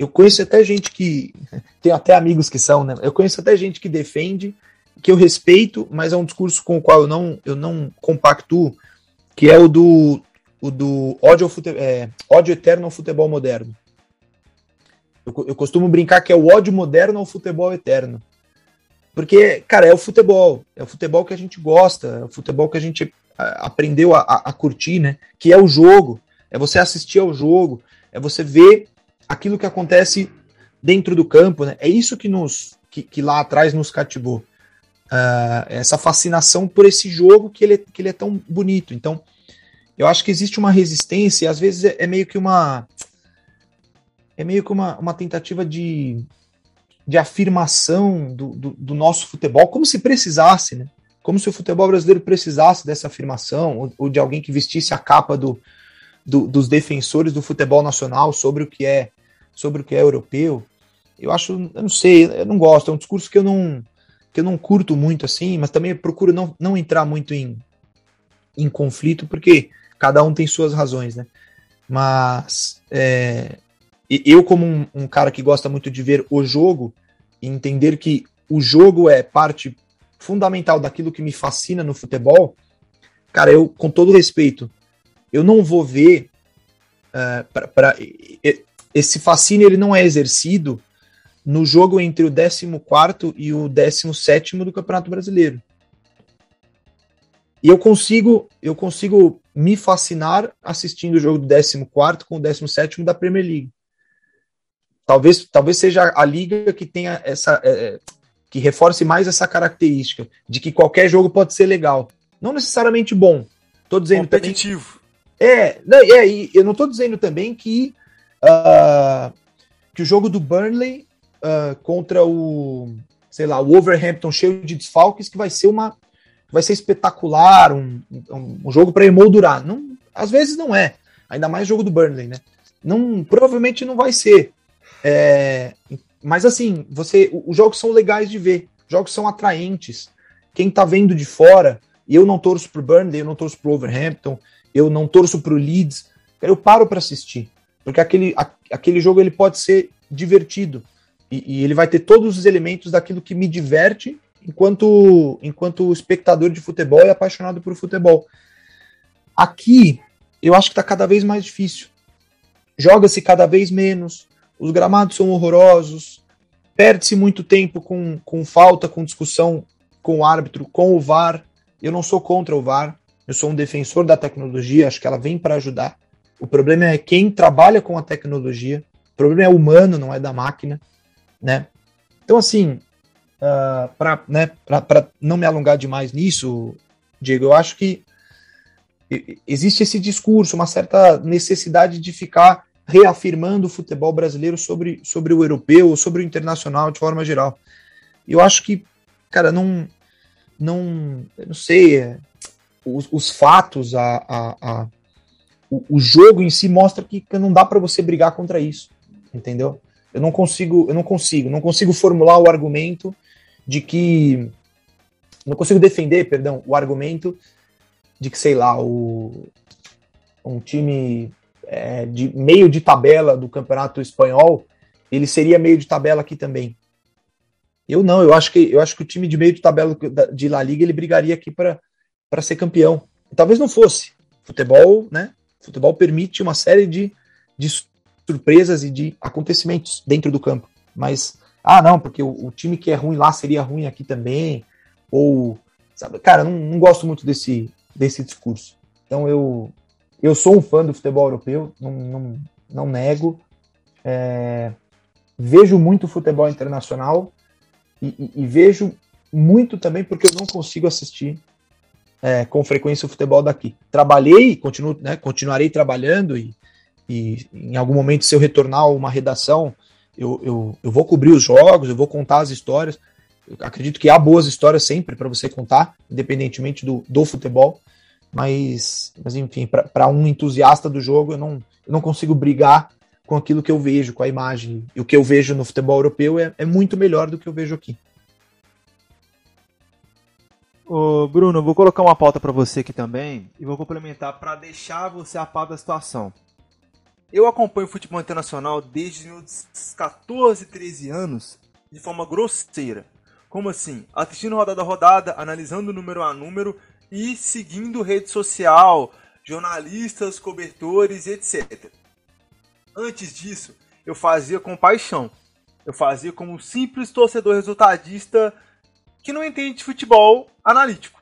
eu conheço até gente que. *laughs* Tenho até amigos que são, né? Eu conheço até gente que defende, que eu respeito, mas é um discurso com o qual eu não, eu não compactuo, que é o do, o do ódio, ao fute, é, ódio eterno ao futebol moderno. Eu, eu costumo brincar que é o ódio moderno ao futebol eterno. Porque, cara, é o futebol. É o futebol que a gente gosta, é o futebol que a gente aprendeu a, a, a curtir, né? Que é o jogo. É você assistir ao jogo, é você ver aquilo que acontece dentro do campo, né? É isso que nos que, que lá atrás nos cativou. Uh, essa fascinação por esse jogo que ele, é, que ele é tão bonito. Então, eu acho que existe uma resistência, e às vezes é, é meio que uma. É meio que uma, uma tentativa de, de afirmação do, do, do nosso futebol, como se precisasse, né? Como se o futebol brasileiro precisasse dessa afirmação, ou, ou de alguém que vestisse a capa do, do, dos defensores do futebol nacional sobre o que é sobre o que é europeu. Eu acho, eu não sei, eu não gosto, é um discurso que eu não que eu não curto muito assim, mas também procuro não, não entrar muito em, em conflito, porque cada um tem suas razões, né? Mas é, eu, como um, um, cara que gosta muito de ver o jogo e entender que o jogo é parte fundamental daquilo que me fascina no futebol, cara, eu, com todo respeito, eu não vou ver uh, pra, pra, esse fascínio ele não é exercido no jogo entre o 14 e o 17 do Campeonato Brasileiro. E eu consigo, eu consigo me fascinar assistindo o jogo do 14 com o 17 da Premier League. Talvez, talvez seja a liga que tenha essa é, é, que reforce mais essa característica de que qualquer jogo pode ser legal. Não necessariamente bom. Tô dizendo competitivo. Também, é, não, é, eu não estou dizendo também que uh, que o jogo do Burnley uh, contra o, sei lá, o Wolverhampton cheio de desfalques, que vai ser uma, vai ser espetacular, um, um, um jogo para emoldurar. Não, às vezes não é, ainda mais jogo do Burnley, né? Não, provavelmente não vai ser. É, mas assim, você, os jogos são legais de ver, jogos são atraentes. Quem tá vendo de fora, e eu não torço pro Burnley, eu não torço pro Wolverhampton, eu não torço pro Leeds, eu paro para assistir. Porque aquele, a, aquele jogo ele pode ser divertido. E, e, ele vai ter todos os elementos daquilo que me diverte enquanto, enquanto espectador de futebol e apaixonado por futebol. Aqui, eu acho que está cada vez mais difícil. Joga-se cada vez menos, os gramados são horrorosos, perde-se muito tempo com, com falta, com discussão com o árbitro, com o VAR. Eu não sou contra o VAR, eu sou um defensor da tecnologia, acho que ela vem para ajudar. O problema é quem trabalha com a tecnologia. O problema é humano, não é da máquina, né? Então, assim, uh, ah, para né, não me alongar demais nisso, Diego, eu acho que existe esse discurso, uma certa necessidade de ficar reafirmando o futebol brasileiro sobre, sobre o europeu, sobre o internacional de forma geral. Eu acho que, cara, não, não, não sei, é, os, os, fatos, a, a, a o, o, jogo em si mostra que, que não dá para você brigar contra isso, entendeu? Eu não consigo, eu não consigo, não consigo formular o argumento de que não consigo defender, perdão, o argumento de que sei lá o um time é, de meio de tabela do campeonato espanhol ele seria meio de tabela aqui também. Eu não, eu acho que eu acho que o time de meio de tabela de La Liga ele brigaria aqui para ser campeão. talvez não fosse. Futebol, né? Futebol permite uma série de, de surpresas e de acontecimentos dentro do campo. Mas, ah, não, porque o, o time que é ruim lá seria ruim aqui também. Ou, sabe, cara, não, não gosto muito desse, desse discurso. Então eu, eu sou um fã do futebol europeu, não, não, não nego. É, vejo muito futebol internacional e, e, e, vejo muito também porque eu não consigo assistir é, com frequência o futebol daqui. Trabalhei, continuo, né, continuarei trabalhando e e em algum momento, se eu retornar a uma redação, eu, eu, eu vou cobrir os jogos, eu vou contar as histórias. Eu acredito que há boas histórias sempre para você contar, independentemente do, do futebol. Mas, mas enfim, para um entusiasta do jogo, eu não, eu não consigo brigar com aquilo que eu vejo, com a imagem. E o que eu vejo no futebol europeu é, é muito melhor do que eu vejo aqui. Ô, Bruno, vou colocar uma pauta para você aqui também e vou complementar para deixar você a par da situação. Eu acompanho futebol internacional desde meus 14, 13 anos de forma grosseira. Como assim? Assistindo rodada a rodada, analisando número a número e seguindo rede social, jornalistas, cobertores, etc. Antes disso, eu fazia com paixão. Eu fazia como um simples torcedor resultadista que não entende de futebol analítico.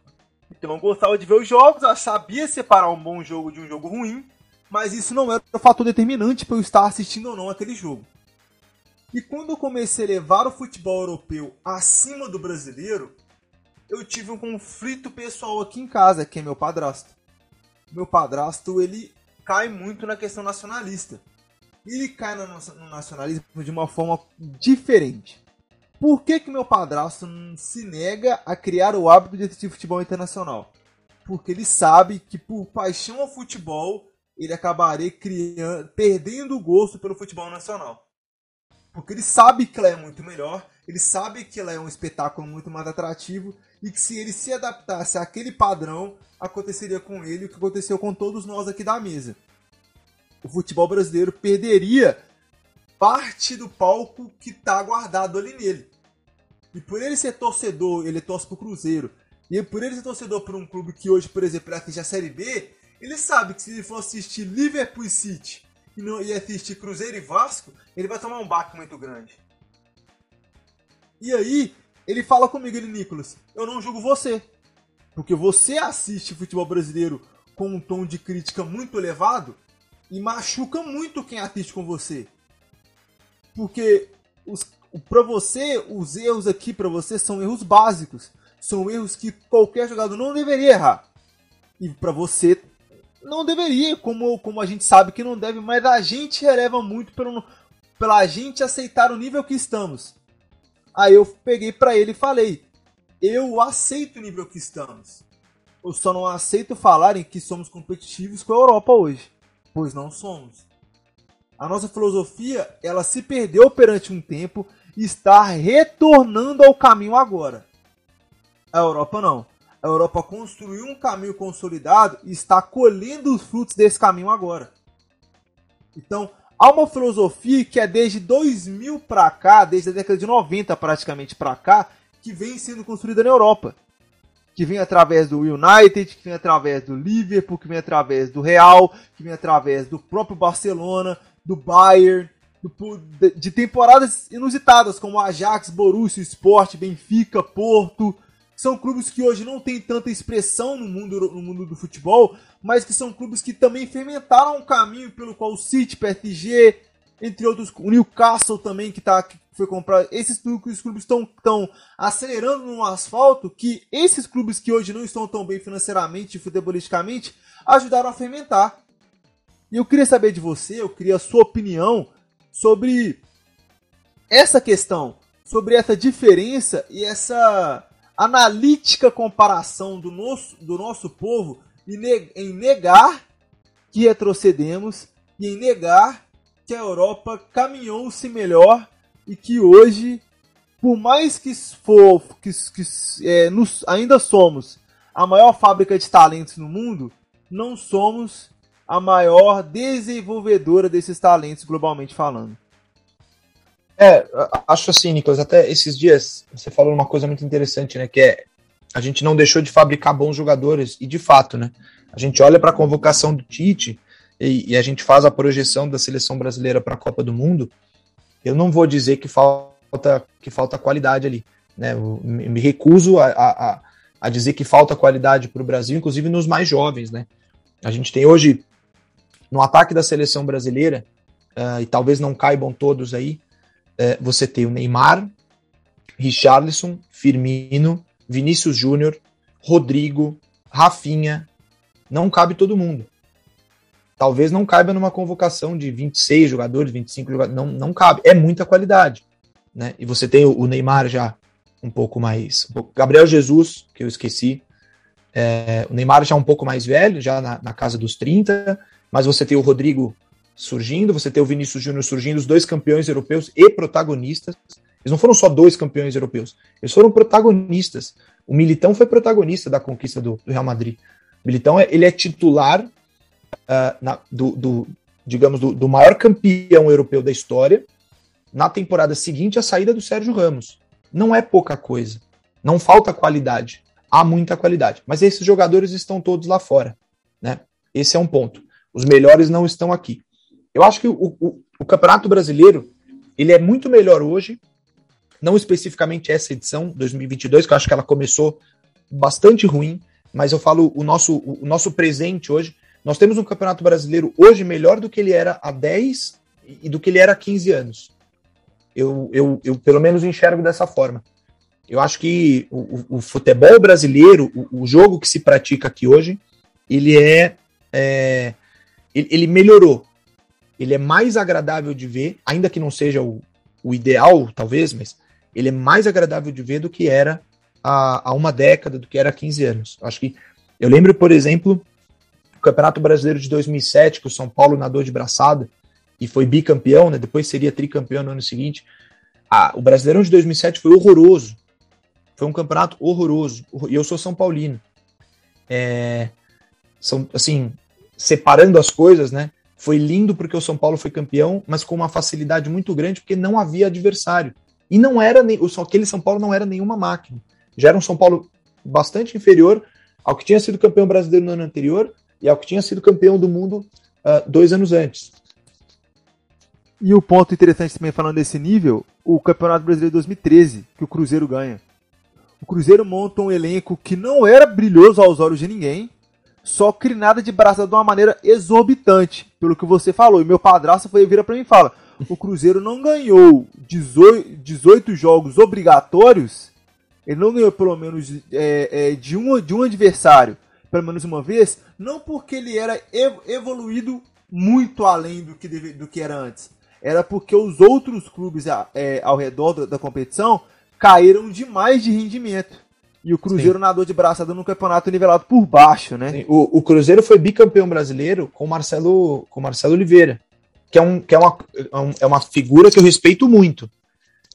Então eu gostava de ver os jogos, eu sabia separar um bom jogo de um jogo ruim mas isso não era o fator determinante para eu estar assistindo ou não aquele jogo. E quando eu comecei a levar o futebol europeu acima do brasileiro, eu tive um conflito pessoal aqui em casa, que é meu padrasto. Meu padrasto, ele cai muito na questão nacionalista. Ele cai no nacionalismo de uma forma diferente. Por que, que meu padrasto se nega a criar o hábito de assistir futebol internacional? Porque ele sabe que por paixão ao futebol ele acabaria criando, perdendo o gosto pelo futebol nacional. Porque ele sabe que ela é muito melhor, ele sabe que ela é um espetáculo muito mais atrativo e que se ele se adaptasse àquele padrão, aconteceria com ele o que aconteceu com todos nós aqui da mesa. O futebol brasileiro perderia parte do palco que está guardado ali nele. E por ele ser torcedor, ele torce pro Cruzeiro. E por ele ser torcedor por um clube que hoje, por exemplo, é a Série B, ele sabe que se ele for assistir Liverpool City e, não, e assistir Cruzeiro e Vasco, ele vai tomar um baque muito grande. E aí, ele fala comigo, ele, Nicolas, eu não julgo você. Porque você assiste futebol brasileiro com um tom de crítica muito elevado e machuca muito quem assiste com você. Porque para você, os erros aqui para você são erros básicos. São erros que qualquer jogador não deveria errar. E para você não deveria, como, como a gente sabe que não deve, mas a gente releva muito pelo, pela gente aceitar o nível que estamos. Aí eu peguei para ele e falei: eu aceito o nível que estamos. Eu só não aceito falarem que somos competitivos com a Europa hoje, pois não somos. A nossa filosofia, ela se perdeu perante um tempo e está retornando ao caminho agora. A Europa não a Europa construiu um caminho consolidado e está colhendo os frutos desse caminho agora. Então, há uma filosofia que é desde 2000 para cá, desde a década de 90 praticamente para cá, que vem sendo construída na Europa. Que vem através do United, que vem através do Liverpool, que vem através do Real, que vem através do próprio Barcelona, do Bayern, do, de temporadas inusitadas como Ajax, Borussia, Sport, Benfica, Porto, são clubes que hoje não têm tanta expressão no mundo, no mundo do futebol, mas que são clubes que também fermentaram um caminho pelo qual o City, PSG, entre outros, o Newcastle também que tá que foi comprar. Esses clubes estão tão acelerando no asfalto que esses clubes que hoje não estão tão bem financeiramente e futebolisticamente ajudaram a fermentar. E eu queria saber de você, eu queria a sua opinião sobre essa questão, sobre essa diferença e essa analítica comparação do nosso, do nosso povo em negar que retrocedemos e em negar que a Europa caminhou-se melhor e que hoje, por mais que, for, que, que é, nos, ainda somos a maior fábrica de talentos no mundo, não somos a maior desenvolvedora desses talentos globalmente falando. É, acho assim, Nicolas, até esses dias você falou uma coisa muito interessante, né? Que é a gente não deixou de fabricar bons jogadores, e de fato, né? A gente olha para a convocação do Tite e, e, a gente faz a projeção da seleção brasileira para a Copa do Mundo. Eu não vou dizer que falta, que falta qualidade ali, né? Eu me recuso a, a, a dizer que falta qualidade para o Brasil, inclusive nos mais jovens, né? A gente tem hoje, no ataque da seleção brasileira, uh, e talvez não caibam todos aí, uh, você tem o Neymar, Richarlison, Firmino, Vinícius Júnior, Rodrigo, Rafinha, não cabe todo mundo. Talvez não caiba numa convocação de 26 jogadores, 25 jogadores, não, não cabe. É muita qualidade. Né? E você tem o Neymar já um pouco mais. Gabriel Jesus, que eu esqueci. É, o Neymar já um pouco mais velho, já na, na, casa dos 30, mas você tem o Rodrigo surgindo, você tem o Vinícius Júnior surgindo, os dois campeões europeus e protagonistas. Eles não foram só dois campeões europeus, eles foram protagonistas. O Militão foi protagonista da conquista do, do Real Madrid. O Militão ele é titular uh, na, do, do, digamos, do, do maior campeão europeu da história na temporada seguinte à saída do Sérgio Ramos. Não é pouca coisa. Não falta qualidade. Há muita qualidade. Mas esses jogadores estão todos lá fora. Né? Esse é um ponto. Os melhores não estão aqui. Eu acho que o, o, o Campeonato Brasileiro ele é muito melhor hoje não especificamente essa edição 2022, que eu acho que ela começou bastante ruim, mas eu falo o nosso, o nosso presente hoje. Nós temos um campeonato brasileiro hoje melhor do que ele era há 10 e do que ele era há 15 anos. Eu, eu, eu pelo menos enxergo dessa forma. Eu acho que o, o futebol brasileiro, o, o, jogo que se pratica aqui hoje, ele é, é ele, ele melhorou. Ele é mais agradável de ver, ainda que não seja o, o ideal, talvez, mas ele é mais agradável de ver do que era há, há uma década, do que era há 15 anos. Acho que eu lembro, por exemplo, o Campeonato Brasileiro de 2007, que o São Paulo nadou de braçada e foi bicampeão, né? Depois seria tricampeão no ano seguinte. Ah, o Brasileirão de 2007 foi horroroso. Foi um campeonato horroroso. E eu sou São Paulino. É, são, assim, separando as coisas, né? Foi lindo porque o São Paulo foi campeão, mas com uma facilidade muito grande porque não havia adversário. E não era nem. Aquele São Paulo não era nenhuma máquina. Já era um São Paulo bastante inferior ao que tinha sido campeão brasileiro no ano anterior e ao que tinha sido campeão do mundo uh, dois anos antes. E o ponto interessante também falando desse nível, o Campeonato Brasileiro de 2013, que o Cruzeiro ganha. O Cruzeiro monta um elenco que não era brilhoso aos olhos de ninguém, só que nada de braçada de uma maneira exorbitante, pelo que você falou. E meu padrasto foi vira para mim e fala: o Cruzeiro não ganhou 18, 18 jogos obrigatórios, ele não ganhou pelo menos é, é, de, um, de um adversário, pelo menos uma vez, não porque ele era evoluído muito além do que, deve, do que era antes. Era porque os outros clubes é, ao redor da, da, competição caíram demais de rendimento. E o Cruzeiro Sim. nadou de braçada no campeonato nivelado por baixo, né? O, o, Cruzeiro foi bicampeão brasileiro com Marcelo, com Marcelo Oliveira que é, um, que é, uma, é, é uma figura que eu respeito muito.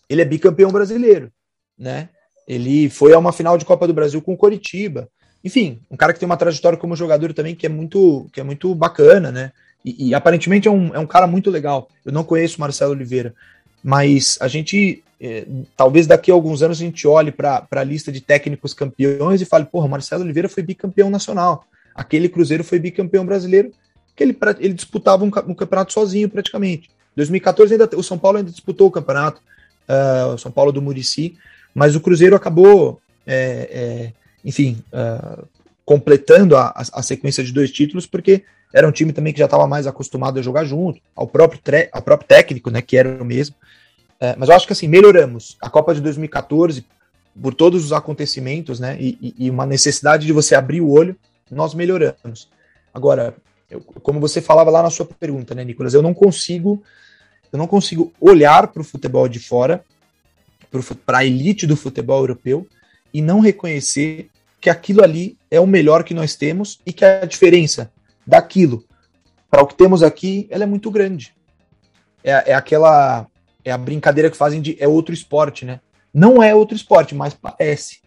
Ele é bicampeão brasileiro, né? Ele foi a uma final de Copa do Brasil com o Coritiba. Enfim, um cara que tem uma trajetória como jogador também que é muito, que é muito bacana, né? E, e aparentemente é um, é um cara muito legal. Eu não conheço Marcelo Oliveira, mas a gente, é, talvez daqui a alguns anos, a gente olhe para a lista de técnicos campeões e fale: porra, Marcelo Oliveira foi bicampeão nacional. Aquele Cruzeiro foi bicampeão brasileiro que ele, ele disputava um, um campeonato sozinho praticamente. 2014 ainda, o São Paulo ainda disputou o campeonato, uh, o São Paulo do Murici, mas o Cruzeiro acabou, é, é, enfim, uh, completando a, a, sequência de dois títulos, porque era um time também que já estava mais acostumado a jogar junto, ao próprio, tre ao próprio técnico, né, que era o mesmo. É, mas eu acho que assim, melhoramos. A Copa de 2014, por todos os acontecimentos, né, e, e uma necessidade de você abrir o olho, nós melhoramos. Agora, eu, como você falava lá na sua pergunta, né, Nicolas, eu não consigo, eu não consigo olhar para o futebol de fora, para a elite do futebol europeu, e não reconhecer que aquilo ali é o melhor que nós temos e que a diferença daquilo para o que temos aqui ela é muito grande. É, é aquela é a brincadeira que fazem de é outro esporte, né? Não é outro esporte, mas parece.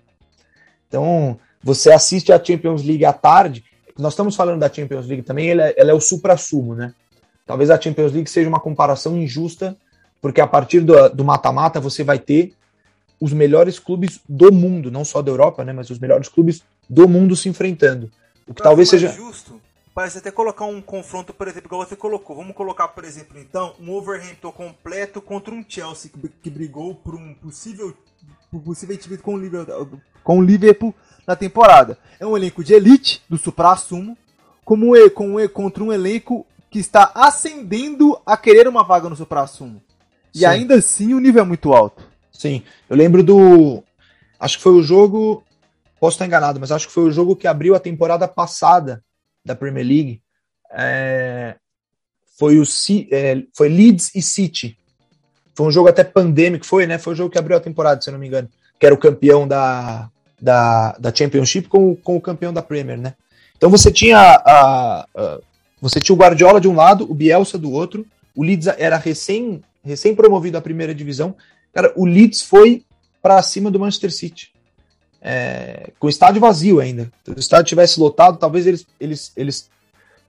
Então, você assiste a Champions League à tarde, nós estamos falando da Champions League também, ela é, ela é o supra-sumo, né? Talvez a Champions League seja uma comparação injusta, porque a partir do mata-mata você vai ter os melhores clubes do mundo, não só da Europa, né, mas os melhores clubes do mundo se enfrentando. O que talvez seja justo. Parece até colocar um confronto, por exemplo, igual você colocou. Vamos colocar, por exemplo, então, um Overhampton completo contra um Chelsea que, que brigou por um possível, por possível time com o Liverpool, com o Liverpool na temporada. É um elenco de elite do supra-sumo, como com, contra um elenco que está ascendendo a querer uma vaga no supra-sumo. E ainda assim o nível é muito alto. Sim, eu lembro do. Acho que foi o jogo. Posso estar enganado, mas acho que foi o jogo que abriu a temporada passada da Premier League. É... Foi o é... foi Leeds e City. Foi um jogo até pandêmico, foi, né? Foi o jogo que abriu a temporada, se eu não me engano. Que era o campeão da, da, da Championship com, com o campeão da Premier, né? Então você tinha a, a, você tinha o Guardiola de um lado, o Bielsa do outro. O Leeds era recém recém promovido à primeira divisão Cara, o Leeds foi para cima do Manchester City. É, com o estádio vazio ainda. Se o estádio tivesse lotado, talvez eles, eles, eles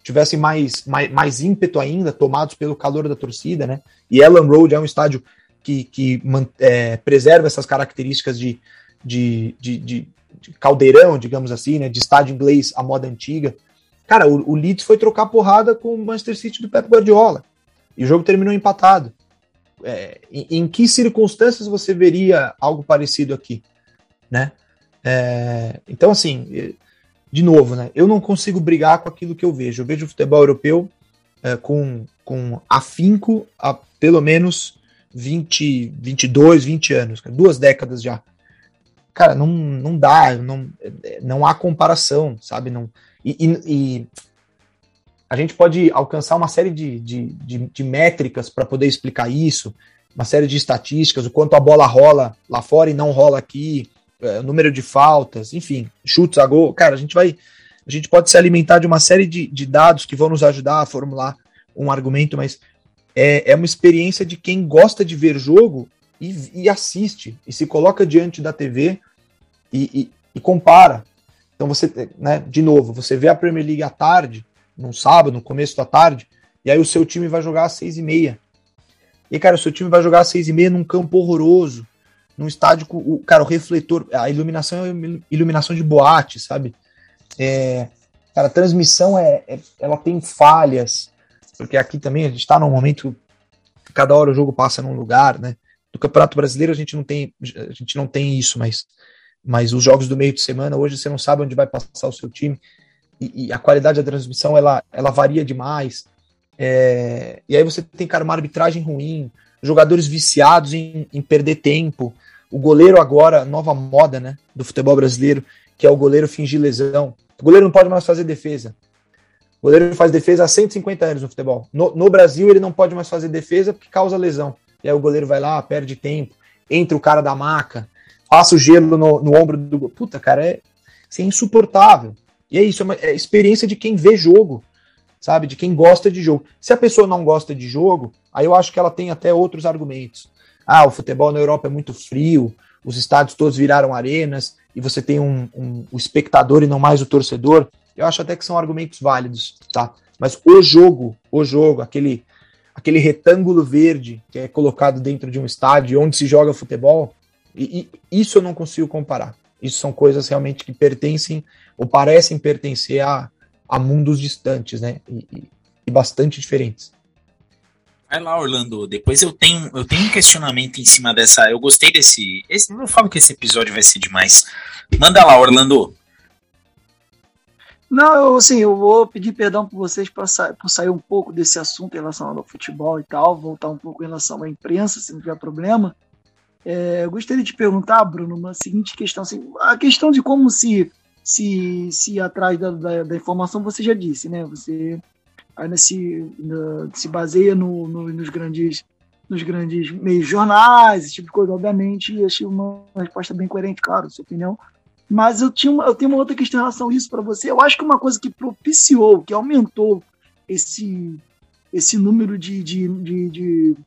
tivessem mais, mais, mais ímpeto ainda, tomados pelo calor da torcida, né? E Ellen Road é um estádio que, que é, preserva essas características de, de, de, de, de caldeirão, digamos assim, né? De estádio inglês à moda antiga. Cara, o, o Leeds foi trocar porrada com o Manchester City do Pep Guardiola. E o jogo terminou empatado é, em, em, que circunstâncias você veria algo parecido aqui, né? É, então, assim, de novo, né? Eu não consigo brigar com aquilo que eu vejo. Eu vejo o futebol europeu é, com, com afinco há pelo menos 20, 22, 20 anos, duas décadas já. Cara, não, não dá, não, não há comparação, sabe? Não, e, e, e a gente pode alcançar uma série de, de, de, de métricas para poder explicar isso, uma série de estatísticas, o quanto a bola rola lá fora e não rola aqui, é, número de faltas, enfim, chutes a gol. Cara, a gente vai. A gente pode se alimentar de uma série de, de dados que vão nos ajudar a formular um argumento, mas é, é uma experiência de quem gosta de ver jogo e, e assiste, e se coloca diante da TV e, e, e compara. Então você, né, de novo, você vê a Premier League à tarde, num sábado, no começo da tarde, e aí o seu time vai jogar às seis e meia. E, cara, o seu time vai jogar às seis e meia num campo horroroso, num estádio com o, cara, o refletor, a iluminação é iluminação de boate, sabe? É, cara, a transmissão é, é, ela tem falhas, porque aqui também a gente está num momento cada hora o jogo passa num lugar, né? No Campeonato Brasileiro a gente não tem, a gente não tem isso, mas, mas os jogos do meio de semana, hoje você não sabe onde vai passar o seu time e, e, a qualidade da transmissão ela, ela varia demais. É, e aí você tem, cara, uma arbitragem ruim, jogadores viciados em, em, perder tempo. O goleiro agora, nova moda, né, do futebol brasileiro, que é o goleiro fingir lesão. O goleiro não pode mais fazer defesa. O goleiro faz defesa há 150 anos no futebol. No, no Brasil, ele não pode mais fazer defesa porque causa lesão. E aí o goleiro vai lá, perde tempo, entra o cara da maca, passa o gelo no, no ombro do. Puta, cara, é, é insuportável. E é isso, é uma é experiência de quem vê jogo, sabe? De quem gosta de jogo. Se a pessoa não gosta de jogo, aí eu acho que ela tem até outros argumentos. Ah, o futebol na Europa é muito frio, os estádios todos viraram arenas e você tem um, um, um espectador e não mais o torcedor. Eu acho até que são argumentos válidos, tá? Mas o jogo, o jogo, aquele aquele retângulo verde que é colocado dentro de um estádio onde se joga futebol, e, e isso eu não consigo comparar. Isso são coisas realmente que pertencem ou parecem pertencer a, a mundos distantes, né? E, e, e bastante diferentes. Vai lá, Orlando. Depois eu tenho, eu tenho um questionamento em cima dessa. Eu gostei desse. Esse, não falo que esse episódio vai ser demais. Manda lá, Orlando. Não, eu, assim, eu vou pedir perdão por vocês por, por sair um pouco desse assunto relação ao futebol e tal, voltar um pouco em relação à imprensa, se não tiver problema. É, eu gostaria de perguntar, Bruno, uma seguinte questão. Assim, a questão de como se, se, se atrás da, da, da informação, você já disse, né? Você ainda se, se baseia no, no, nos grandes nos grandes meios jornais, esse tipo de coisa, obviamente, e achei uma resposta bem coerente, claro, sua opinião. Mas eu, tinha uma, eu tenho uma outra questão em relação a isso para você. Eu acho que uma coisa que propiciou, que aumentou esse, esse número de, de, de, de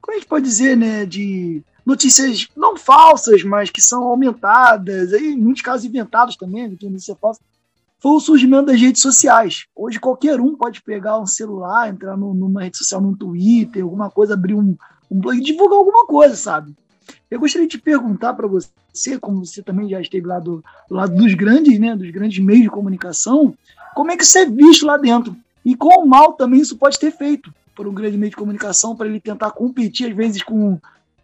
Como a gente pode dizer, né? De notícias não falsas, mas que são aumentadas, aí, em muitos casos inventados também, que não ser falsa, foi o surgimento das redes sociais. Hoje qualquer um pode pegar um celular, entrar no, numa rede social, num Twitter, alguma coisa, abrir um, um blog e divulgar alguma coisa, sabe? Eu gostaria de perguntar para você, como você também já esteve lá do, do, lado dos grandes, né, dos grandes meios de comunicação, como é que isso é visto lá dentro? E qual mal também isso pode ter feito por um grande meio de comunicação para ele tentar competir, às vezes, com.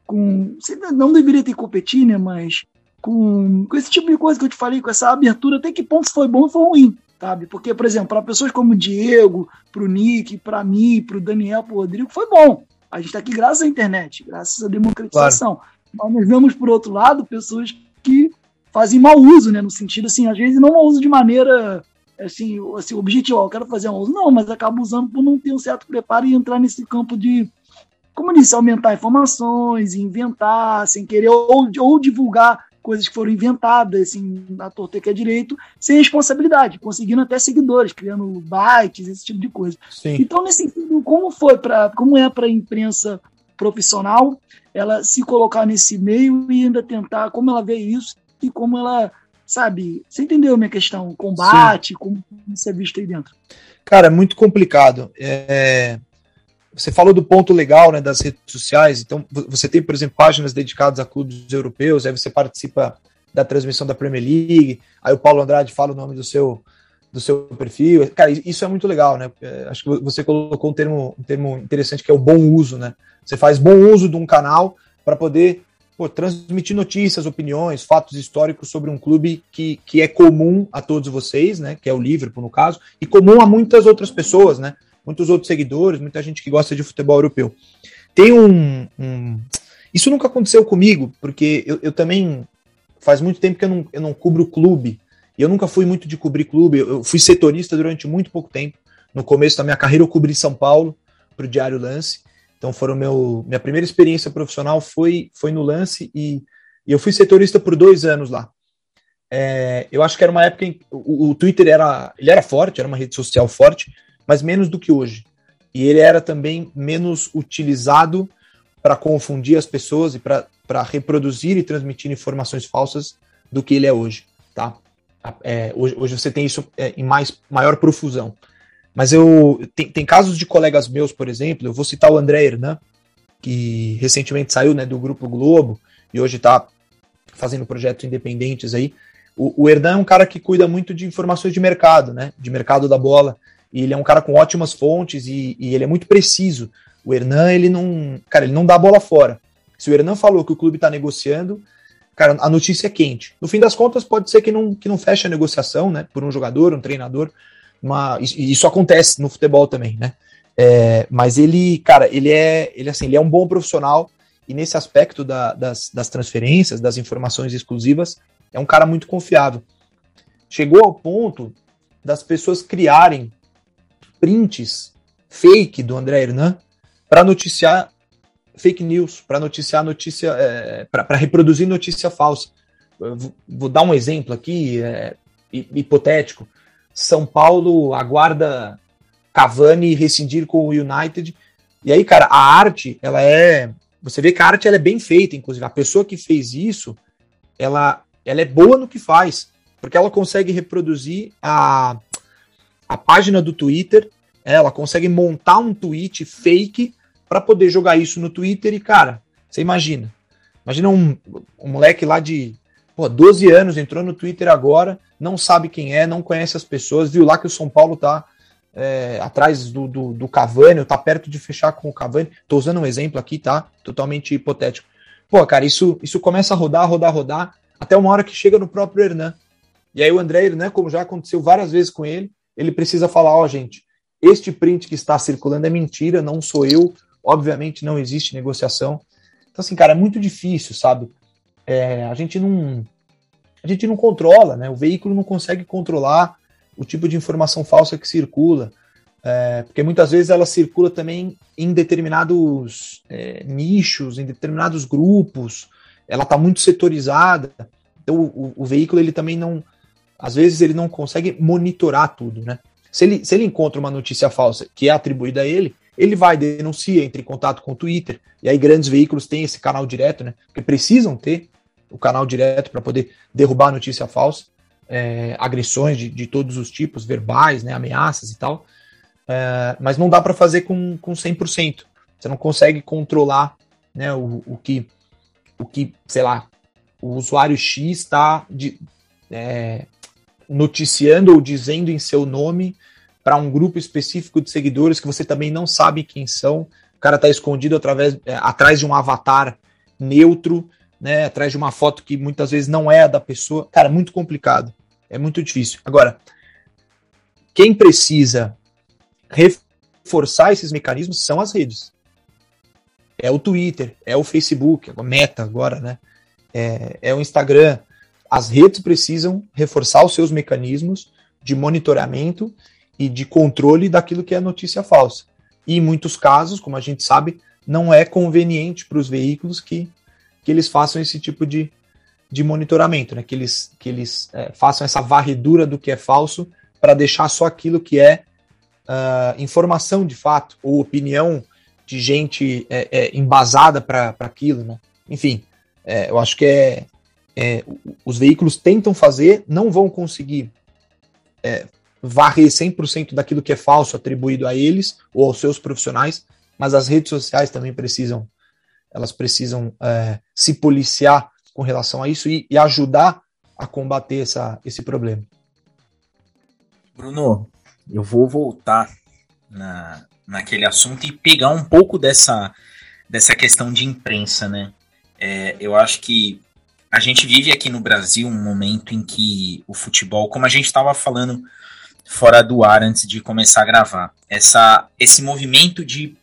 com não deveria ter competir, né, mas com, com esse tipo de coisa que eu te falei, com essa abertura, até que ponto foi bom e foi ruim, sabe? Porque, por exemplo, para pessoas como o Diego, para o Nick, para mim, para o Daniel, para o Rodrigo, foi bom. A gente está aqui graças à internet, graças à democratização. Claro. Mas nós vemos, por outro lado, pessoas que fazem mau uso, né? No sentido, assim, às vezes não mau uso de maneira, assim, assim objetivo, eu quero fazer um uso. Não, mas acaba usando por não ter um certo preparo e entrar nesse campo de, como disse, aumentar informações, inventar, sem querer, ou, ou divulgar coisas que foram inventadas, assim, na torta que é direito, sem responsabilidade, conseguindo até seguidores, criando bytes, esse tipo de coisa. Sim. Então, nesse sentido, como foi para, como é para a imprensa profissional, ela se colocar nesse meio e ainda tentar, como ela vê isso e como ela, sabe, você entendeu a minha questão? Combate, Sim. como isso é visto aí dentro. Cara, é muito complicado. É, você falou do ponto legal né, das redes sociais, então você tem, por exemplo, páginas dedicadas a clubes europeus, aí você participa da transmissão da Premier League, aí o Paulo Andrade fala o nome do seu do seu perfil. Cara, isso é muito legal, né? É, acho que você colocou um termo, um termo interessante que é o bom uso, né? Você faz bom uso de um canal para poder pô, transmitir notícias, opiniões, fatos históricos sobre um clube que, que é comum a todos vocês, né? Que é o Liverpool, no caso, e comum a muitas outras pessoas, né? Muitos outros seguidores, muita gente que gosta de futebol europeu. Tem um. um... Isso nunca aconteceu comigo, porque eu, eu, também. Faz muito tempo que eu não, eu não cubro clube. E eu nunca fui muito de cobrir clube. Eu, eu fui setorista durante muito pouco tempo. No começo da minha carreira, eu cobri São Paulo para o Diário Lance. Então, foram meu, minha primeira experiência profissional foi, foi no Lance e, e eu fui setorista por dois anos lá. É, eu acho que era uma época em o, o Twitter era, ele era forte, era uma rede social forte, mas menos do que hoje. E ele era também menos utilizado para confundir as pessoas e para reproduzir e transmitir informações falsas do que ele é hoje, tá? É, hoje, hoje, você tem isso é, em mais, maior profusão. Mas eu tem, tem, casos de colegas meus, por exemplo, eu vou citar o André Hernan, que recentemente saiu né, do Grupo Globo e hoje está fazendo projetos independentes aí. O, o Hernan é um cara que cuida muito de informações de mercado, né? De mercado da bola. E ele é um cara com ótimas fontes e, e ele é muito preciso. O Hernan, ele não. Cara, ele não dá a bola fora. Se o Hernan falou que o clube está negociando, cara, a notícia é quente. No fim das contas, pode ser que não, que não feche a negociação, né? Por um jogador, um treinador. Mas isso acontece no futebol também, né? É, mas ele, cara, ele é, ele assim, ele é um bom profissional e nesse aspecto da, das, das transferências, das informações exclusivas, é um cara muito confiável. Chegou ao ponto das pessoas criarem prints fake do André Hernan para noticiar fake news, para noticiar notícia, é, para reproduzir notícia falsa. Vou, vou, dar um exemplo aqui, é, hipotético. São Paulo aguarda Cavani rescindir com o United. E aí, cara, a arte, ela é. Você vê que a arte ela é bem feita, inclusive. A pessoa que fez isso, ela, ela é boa no que faz, porque ela consegue reproduzir a, a página do Twitter, ela consegue montar um tweet fake para poder jogar isso no Twitter e, cara, você imagina. Imagina um, um moleque lá de pô, 12 anos, entrou no Twitter agora, não sabe quem é, não conhece as pessoas, viu lá que o São Paulo tá é, atrás do, do, do Cavani, tá perto de fechar com o Cavani. Tô usando um exemplo aqui, tá? Totalmente hipotético. Pô, cara, isso, isso começa a rodar, rodar, rodar, até uma hora que chega no próprio Hernan. E aí o André, né, como já aconteceu várias vezes com ele, ele precisa falar, ó, oh, gente, este print que está circulando é mentira, não sou eu, obviamente não existe negociação. Então, assim, cara, é muito difícil, sabe? É, a gente não a gente não controla, né? O veículo não consegue controlar o tipo de informação falsa que circula, é, porque muitas vezes ela circula também em determinados é, nichos, em determinados grupos, ela está muito setorizada, então o, o, veículo ele também não, às vezes ele não consegue monitorar tudo, né? Se ele, se ele encontra uma notícia falsa que é atribuída a ele, ele vai, denuncia, entra em contato com o Twitter, e aí grandes veículos têm esse canal direto, né? Porque precisam ter o canal direto para poder derrubar a notícia falsa, é, agressões de, de, todos os tipos, verbais, né, ameaças e tal. É, mas não dá para fazer com, com 100%. Você não consegue controlar né, o, o, que, o que, sei lá, o usuário X está é, noticiando ou dizendo em seu nome para um grupo específico de seguidores que você também não sabe quem são. O cara está escondido através, é, atrás de um avatar neutro né, atrás de uma foto que muitas vezes não é a da pessoa. Cara, é muito complicado. É muito difícil. Agora, quem precisa reforçar esses mecanismos são as redes. É o Twitter, é o Facebook, a Meta agora, né? É, é o Instagram. As redes precisam reforçar os seus mecanismos de monitoramento e de controle daquilo que é notícia falsa. E em muitos casos, como a gente sabe, não é conveniente para os veículos que que eles façam esse tipo de, de monitoramento, né? que eles, que eles é, façam essa varredura do que é falso para deixar só aquilo que é uh, informação de fato ou opinião de gente é, é, embasada para aquilo. Né? Enfim, é, eu acho que é, é, os veículos tentam fazer, não vão conseguir é, varrer 100% daquilo que é falso atribuído a eles ou aos seus profissionais, mas as redes sociais também precisam elas precisam é, se policiar com relação a isso e, e, ajudar a combater essa, esse problema. Bruno, eu vou voltar na, naquele assunto e pegar um pouco dessa, dessa questão de imprensa, né? É, eu acho que a gente vive aqui no Brasil um momento em que o futebol, como a gente estava falando fora do ar antes de começar a gravar, essa, esse movimento de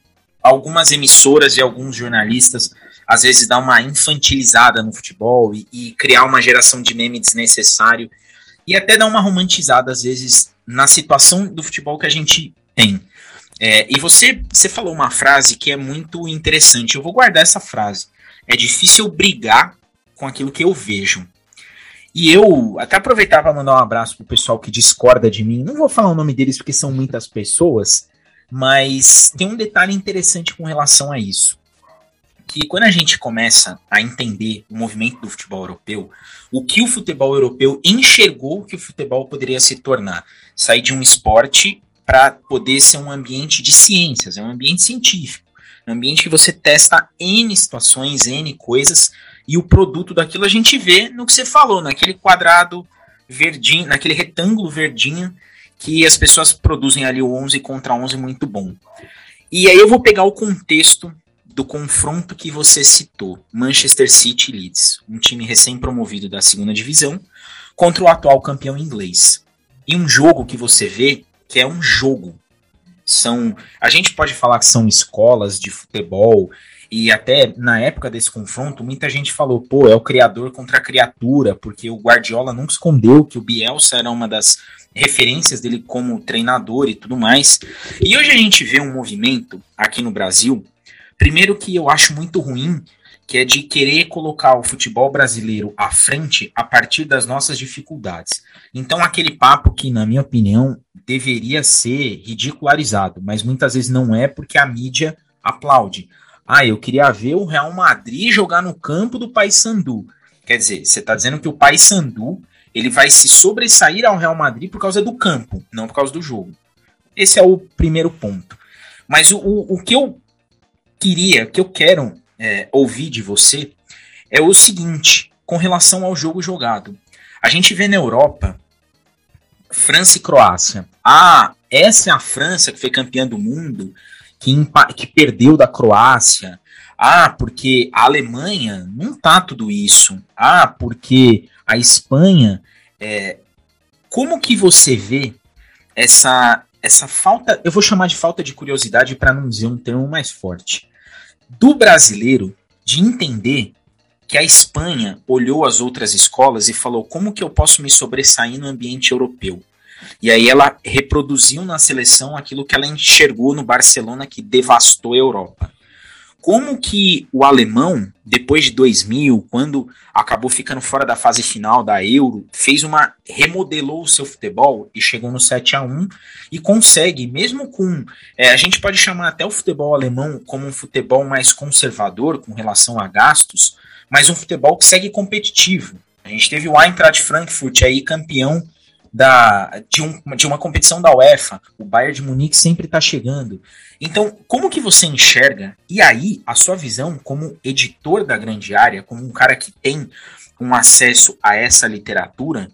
algumas emissoras e alguns jornalistas às vezes dá uma infantilizada no futebol e, e, criar uma geração de meme desnecessário e até dar uma romantizada às vezes na situação do futebol que a gente tem. É, e você, você falou uma frase que é muito interessante. Eu vou guardar essa frase. É difícil brigar com aquilo que eu vejo. E eu até aproveitar para mandar um abraço pro pessoal que discorda de mim. Não vou falar o nome deles porque são muitas pessoas, mas tem um detalhe interessante com relação a isso. Que quando a gente começa a entender o movimento do futebol europeu, o que o futebol europeu enxergou que o futebol poderia se tornar. Sair de um esporte para poder ser um ambiente de ciências, é um ambiente científico. Um ambiente que você testa N situações, N coisas, e o produto daquilo a gente vê no que você falou, naquele quadrado verdinho, naquele retângulo verdinho que as pessoas produzem ali o 11 contra 11 muito bom. E aí eu vou pegar o contexto do confronto que você citou, Manchester City Leeds, um time recém-promovido da segunda divisão, contra o atual campeão inglês. E um jogo que você vê que é um jogo. São, a gente pode falar que são escolas de futebol e até na época desse confronto, muita gente falou, pô, é o criador contra a criatura, porque o Guardiola nunca escondeu que o Bielsa era uma das referências dele como treinador e tudo mais. E hoje a gente vê um movimento aqui no Brasil, primeiro que eu acho muito ruim, que é de querer colocar o futebol brasileiro à frente a partir das nossas dificuldades. Então, aquele papo que, na minha opinião, deveria ser ridicularizado, mas muitas vezes não é porque a mídia aplaude. Ah, eu queria ver o Real Madrid jogar no campo do Paysandu. Quer dizer, você está dizendo que o Paysandu ele vai se sobressair ao Real Madrid por causa do campo, não por causa do jogo. Esse é o primeiro ponto. Mas o, o, o que eu queria, o que eu quero é, ouvir de você é o seguinte, com relação ao jogo jogado. A gente vê na Europa França e Croácia. Ah, essa é a França que foi campeã do mundo, que, que perdeu da Croácia. Ah, porque a Alemanha não tá tudo isso. Ah, porque a Espanha é, como que você vê essa essa falta, eu vou chamar de falta de curiosidade para não dizer um termo mais forte, do brasileiro de entender que a Espanha olhou as outras escolas e falou como que eu posso me sobressair no ambiente europeu. E aí ela reproduziu na seleção aquilo que ela enxergou no Barcelona que devastou a Europa. Como que o alemão, depois de 2000, quando acabou ficando fora da fase final da Euro, fez uma remodelou o seu futebol e chegou no 7 a 1 e consegue, mesmo com é, a gente pode chamar até o futebol alemão como um futebol mais conservador com relação a gastos, mas um futebol que segue competitivo. A gente teve o Eintracht Frankfurt aí campeão da, de, um, de uma competição da UEFA. O Bayern de Munique sempre está chegando. Então, como que você enxerga? E aí, a sua visão como editor da grande área, como um cara que tem um acesso a essa literatura,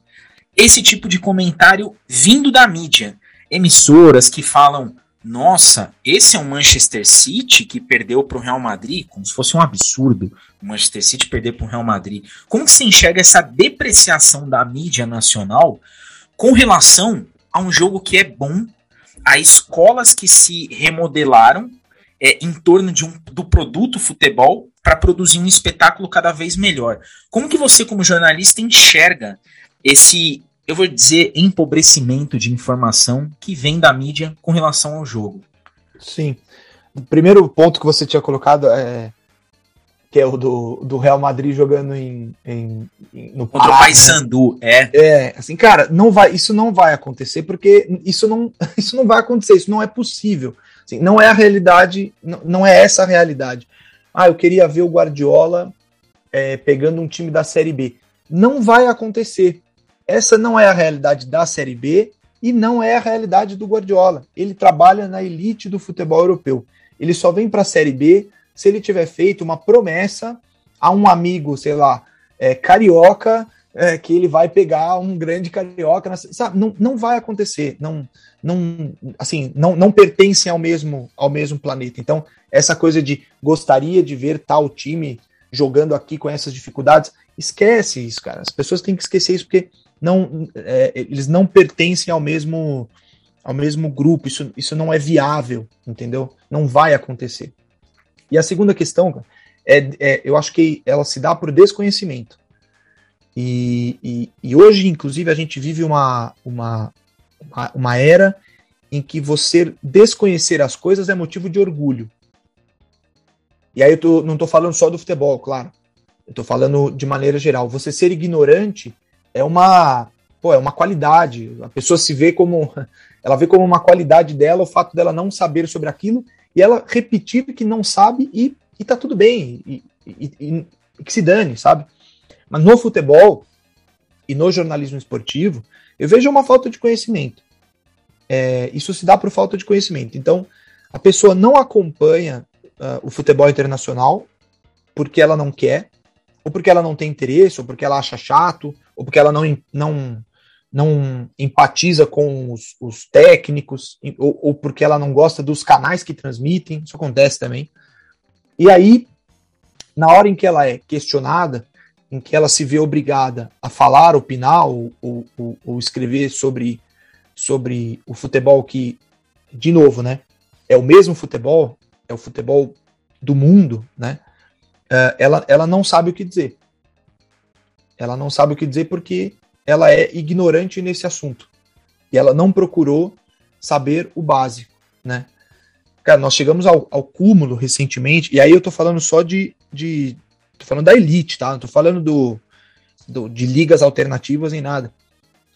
esse tipo de comentário vindo da mídia, emissoras que falam nossa, esse é um Manchester City que perdeu para o Real Madrid, como se fosse um absurdo o Manchester City perder para o Real Madrid. Como que você enxerga essa depreciação da mídia nacional com relação a um jogo que é bom, a escolas que se remodelaram é, em torno de um, do produto futebol para produzir um espetáculo cada vez melhor. Como que você, como jornalista, enxerga esse, eu vou dizer, empobrecimento de informação que vem da mídia com relação ao jogo? Sim. O primeiro ponto que você tinha colocado é que é o do, do Real Madrid jogando em, em, em no contra o Paysandu, é. É, assim, cara, não vai, isso não vai acontecer porque isso não, *laughs* isso não vai acontecer, isso não é possível. Assim, não é a realidade, não, não é essa a realidade. Ah, eu queria ver o Guardiola é, pegando um time da Série B. Não vai acontecer. Essa não é a realidade da Série B e não é a realidade do Guardiola. Ele trabalha na elite do futebol europeu. Ele só vem para a Série B se ele tiver feito uma promessa a um amigo, sei lá, é, carioca, é, que ele vai pegar um grande carioca, sabe? Não, não vai acontecer, não, não, assim, não, não pertencem ao mesmo, ao mesmo planeta. Então, essa coisa de gostaria de ver tal time jogando aqui com essas dificuldades, esquece isso, cara. As pessoas têm que esquecer isso porque não, é, eles não pertencem ao mesmo, ao mesmo grupo. Isso, isso não é viável, entendeu? Não vai acontecer. E a segunda questão é, é eu acho que ela se dá por desconhecimento. E, e, e, hoje, inclusive, a gente vive uma, uma, uma, uma era em que você desconhecer as coisas é motivo de orgulho. E aí eu tô, não estou falando só do futebol, claro. Eu estou falando de maneira geral. Você ser ignorante é uma, pô, é uma qualidade. A pessoa se vê como, *laughs* ela vê como uma qualidade dela o fato dela não saber sobre aquilo e ela repetir que não sabe e, e tá tudo bem, e, e, e, e que se dane, sabe? Mas no futebol e no jornalismo esportivo, eu vejo uma falta de conhecimento. É, isso se dá por falta de conhecimento. Então, a pessoa não acompanha uh, o futebol internacional porque ela não quer, ou porque ela não tem interesse, ou porque ela acha chato, ou porque ela não, não não empatiza com os, os técnicos, ou, ou, porque ela não gosta dos canais que transmitem, isso acontece também. E aí, na hora em que ela é questionada, em que ela se vê obrigada a falar, opinar ou, ou, ou escrever sobre, sobre o futebol que, de novo, né, é o mesmo futebol, é o futebol do mundo, né, eh, ela, ela não sabe o que dizer. Ela não sabe o que dizer porque ela é ignorante nesse assunto. E ela não procurou saber o básico, né? Cara, nós chegamos ao, ao cúmulo recentemente, e aí eu tô falando só de, de. tô falando da elite, tá? Não tô falando do, do de ligas alternativas em nada.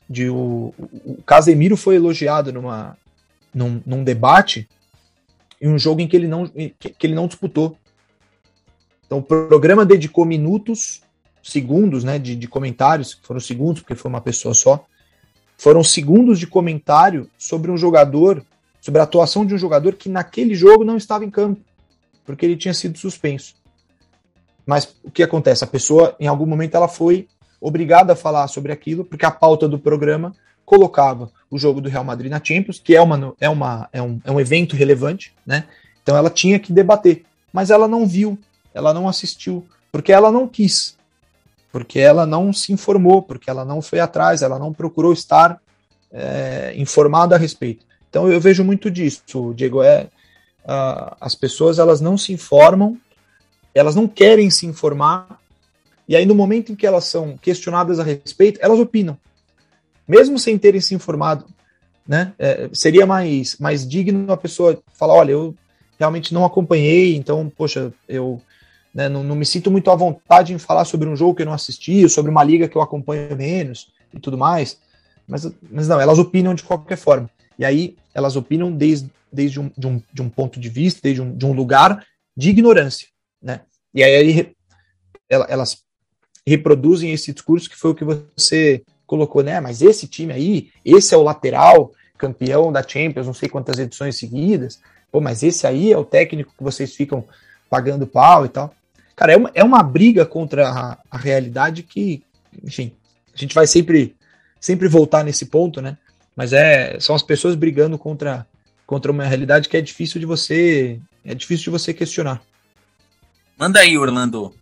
De o, o, o Casemiro foi elogiado numa, num, num debate em um jogo em que ele não, que, que ele não disputou. Então o programa dedicou minutos segundos né, de, de comentários, foram segundos, porque foi uma pessoa só, foram segundos de comentário sobre um jogador, sobre a atuação de um jogador que naquele jogo não estava em campo, porque ele tinha sido suspenso. Mas o que acontece? A pessoa, em algum momento, ela foi obrigada a falar sobre aquilo, porque a pauta do programa colocava o jogo do Real Madrid na Champions, que é, uma, é, uma, é, um, é um evento relevante, né? Então ela tinha que debater. Mas ela não viu, ela não assistiu, porque ela não quis porque ela não se informou, porque ela não foi atrás, ela não procurou estar é, informado a respeito. Então eu vejo muito disso, Diego. É, uh, as pessoas elas não se informam, elas não querem se informar, e aí no momento em que elas são questionadas a respeito, elas opinam, mesmo sem terem se informado. Né? É, seria mais, mais digno a pessoa falar, olha, eu realmente não acompanhei, então, poxa, eu né, não, não, me sinto muito à vontade em falar sobre um jogo que eu não assisti, sobre uma liga que eu acompanho menos e tudo mais. Mas, mas não, elas opinam de qualquer forma. E aí elas opinam desde, desde um, de, um, de um ponto de vista, desde um, de um lugar de ignorância. Né? E aí elas reproduzem esse discurso que foi o que você colocou, né? Mas esse time aí, esse é o lateral campeão da Champions, não sei quantas edições seguidas. Pô, mas esse aí é o técnico que vocês ficam pagando pau e tal. Cara, é uma, é uma briga contra a, a realidade que, enfim, a gente vai sempre, sempre voltar nesse ponto, né? Mas é, são as pessoas brigando contra, contra uma realidade que é difícil de você, é difícil de você questionar. Manda aí, Orlando.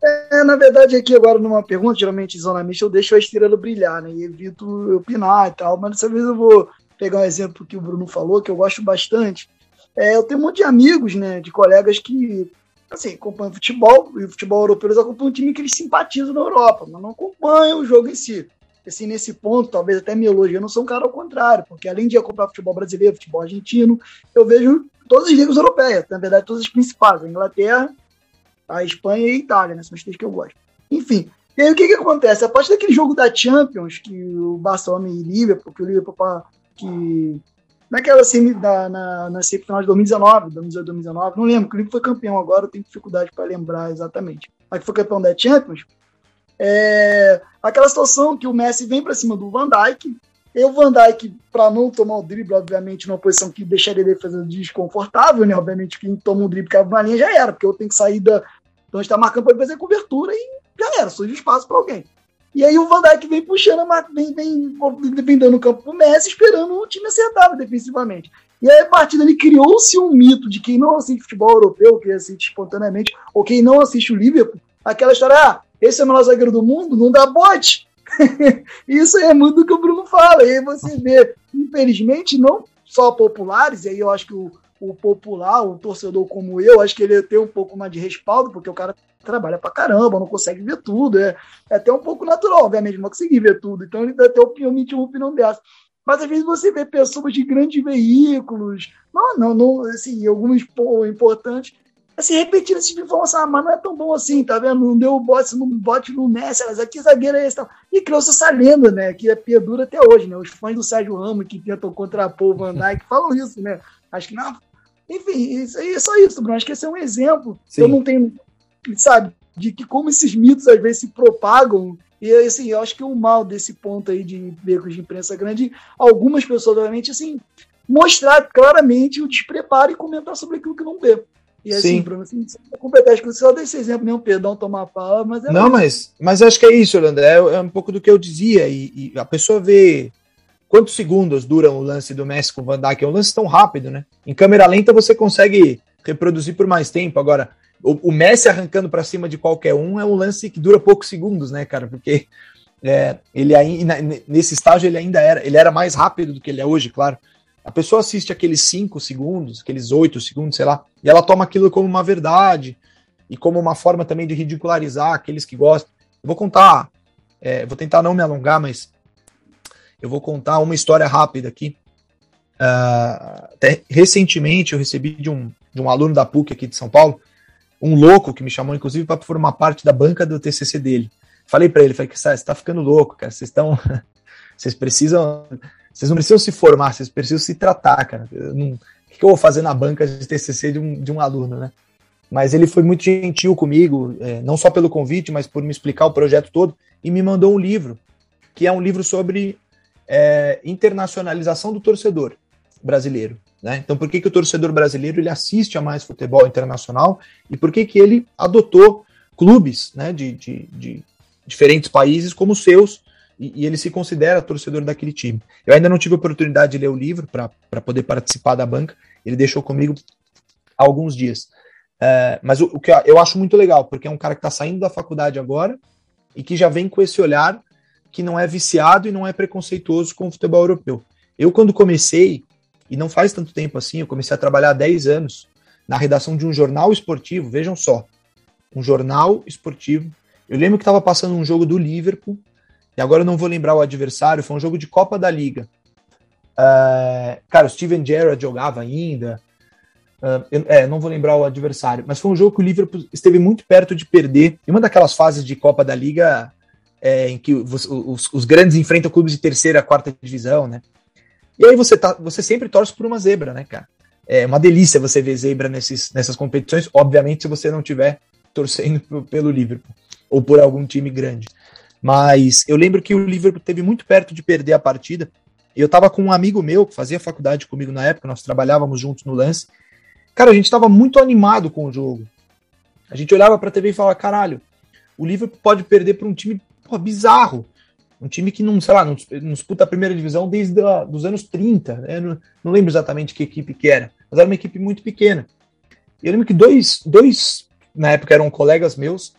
É, na verdade, aqui agora numa pergunta, geralmente Zona Mista eu deixo a estrela brilhar, né? E evito opinar e tal, mas dessa vez eu vou pegar um exemplo que o Bruno falou, que eu gosto bastante. É, eu tenho um monte de amigos, né, de colegas que assim, acompanham futebol, e o futebol europeu eles acompanham um time que eles simpatizam na Europa, mas não acompanham o jogo em si. Assim, nesse ponto, talvez até me elogie, eu não sou um cara ao contrário, porque além de acompanhar futebol brasileiro, futebol argentino, eu vejo todas as ligas europeias, na verdade, todas as principais, a Inglaterra, a Espanha e a Itália, né, são as três que eu gosto. Enfim, e aí o que que acontece? A partir daquele jogo da Champions, que o Barcelona e Liverpool, que o Liverpool que naquela semi, da, na, na semifinal de 2019, 2019, não lembro, o Liverpool foi campeão agora, eu tenho dificuldade para lembrar exatamente. Mas que foi campeão da Champions. É, aquela situação que o Messi vem para cima do Van Dijk, e o Van Dijk, para não tomar o drible, obviamente, numa posição que deixaria ele fazer desconfortável, né? Obviamente, quem toma um drible cai na linha já era, porque eu tenho que sair da. Então, está marcando para fazer cobertura e já era, surge espaço para alguém. E aí o Van Dijk vem puxando, vem, vem, vem dando o campo pro Messi, esperando o time acertar defensivamente. E aí, a partir dali, criou-se um mito de quem não assiste futebol europeu, que assiste espontaneamente, ou quem não assiste o Liverpool, aquela história, ah, esse é o melhor zagueiro do mundo, não dá bote. *laughs* Isso é muito do que o Bruno fala. E aí você vê, infelizmente, não só populares, e aí eu acho que o, o popular, o torcedor como eu, acho que ele tem um pouco mais de respaldo, porque o cara trabalha pra caramba, não consegue ver tudo. É, é até um pouco natural, obviamente, não conseguir ver tudo. Então ele dá até opinião, uma opinião dessa. Mas às vezes você vê pessoas de grandes veículos, não, não, não assim, alguns importantes, assim, repetindo esse tipo de informação, ah, mas não é tão bom assim, tá vendo? Não deu o bote, não bote no Messi, mas aqui zagueiro é esse tal. E criou-se essa lenda, né? Que é perdura até hoje, né? Os fãs do Sérgio Ramos que tentam contrapor o Van *laughs* Dijk falam isso, né? Acho que não. Enfim, isso é só isso, Bruno. Acho que esse é um exemplo. Sim. Eu não tenho sabe, de que como esses mitos às vezes se propagam. E assim, eu acho que o mal desse ponto aí de becos de imprensa grande, algumas pessoas, obviamente, assim, mostrar claramente o despreparo e comentar sobre aquilo que não vê. E assim, Sim. Bruno, assim, completar, acho que só desse exemplo, nenhum perdão tomar a fala, mas é Não, mas, mas acho que é isso, Orlando. É, é um pouco do que eu dizia. E, e, a pessoa vê quantos segundos dura o lance do Messi com o Van Dijk. É um lance tão rápido, né? Em câmera lenta você consegue reproduzir por mais tempo. Agora, o, o Messi arrancando para cima de qualquer um é um lance que dura poucos segundos, né, cara? Porque é, ele ainda, nesse estágio ele ainda era, ele era mais rápido do que ele é hoje, claro. A pessoa assiste aqueles 5 segundos, aqueles 8 segundos, sei lá, e ela toma aquilo como uma verdade e como uma forma também de ridicularizar aqueles que gostam. Eu vou contar, é, vou tentar não me alongar, mas eu vou contar uma história rápida aqui. Uh, até recentemente eu recebi de um, de um aluno da PUC aqui de São Paulo um louco que me chamou, inclusive, para formar parte da banca do TCC dele. Falei para ele, falei que você está ficando louco, cara. Vocês estão, *laughs* vocês precisam, vocês não precisam se formar, vocês precisam se tratar, cara. Não, o que eu vou fazer na banca de TCC de um, de um aluno, né? Mas ele foi muito gentil comigo, é, não só pelo convite, mas por me explicar o projeto todo e me mandou um livro, que é um livro sobre é, internacionalização do torcedor brasileiro. Né? Então, por que, que o torcedor brasileiro ele assiste a mais futebol internacional e por que, que ele adotou clubes né, de, de, de diferentes países como seus e, e, ele se considera torcedor daquele time. Eu ainda não tive oportunidade de ler o livro para poder participar da banca, ele deixou comigo há alguns dias. É, mas o, o, que eu acho muito legal, porque é um cara que está saindo da faculdade agora e que já vem com esse olhar que não é viciado e não é preconceituoso com o futebol europeu. Eu, quando comecei, e não faz tanto tempo assim, eu comecei a trabalhar há 10 anos na redação de um jornal esportivo, vejam só, um jornal esportivo. Eu lembro que estava passando um jogo do Liverpool, e agora eu não vou lembrar o adversário, foi um jogo de Copa da Liga. Uh, cara, o Steven Gerrard jogava ainda, Uh, eu, é, não vou lembrar o adversário, mas foi um jogo que o Liverpool esteve muito perto de perder. Em uma daquelas fases de Copa da Liga é, em que os, os, os, grandes enfrentam clubes de terceira, quarta divisão, né? E aí você, tá, você sempre torce por uma zebra, né, cara? É uma delícia você ver zebra nesses, nessas competições, obviamente, se você não tiver torcendo pelo Liverpool ou por algum time grande. Mas eu lembro que o Liverpool teve muito perto de perder a partida. Eu estava com um amigo meu que fazia faculdade comigo na época, nós trabalhávamos juntos no lance. Cara, a gente estava muito animado com o jogo. A gente olhava para a TV e falava: caralho, o Liverpool pode perder para um time bizarro. Um time que não, sei lá, não, não disputa a primeira divisão desde a, dos anos 30. Né? Não, não, lembro exatamente que equipe que era, mas era uma equipe muito pequena. E eu lembro que dois, dois, na época eram colegas meus,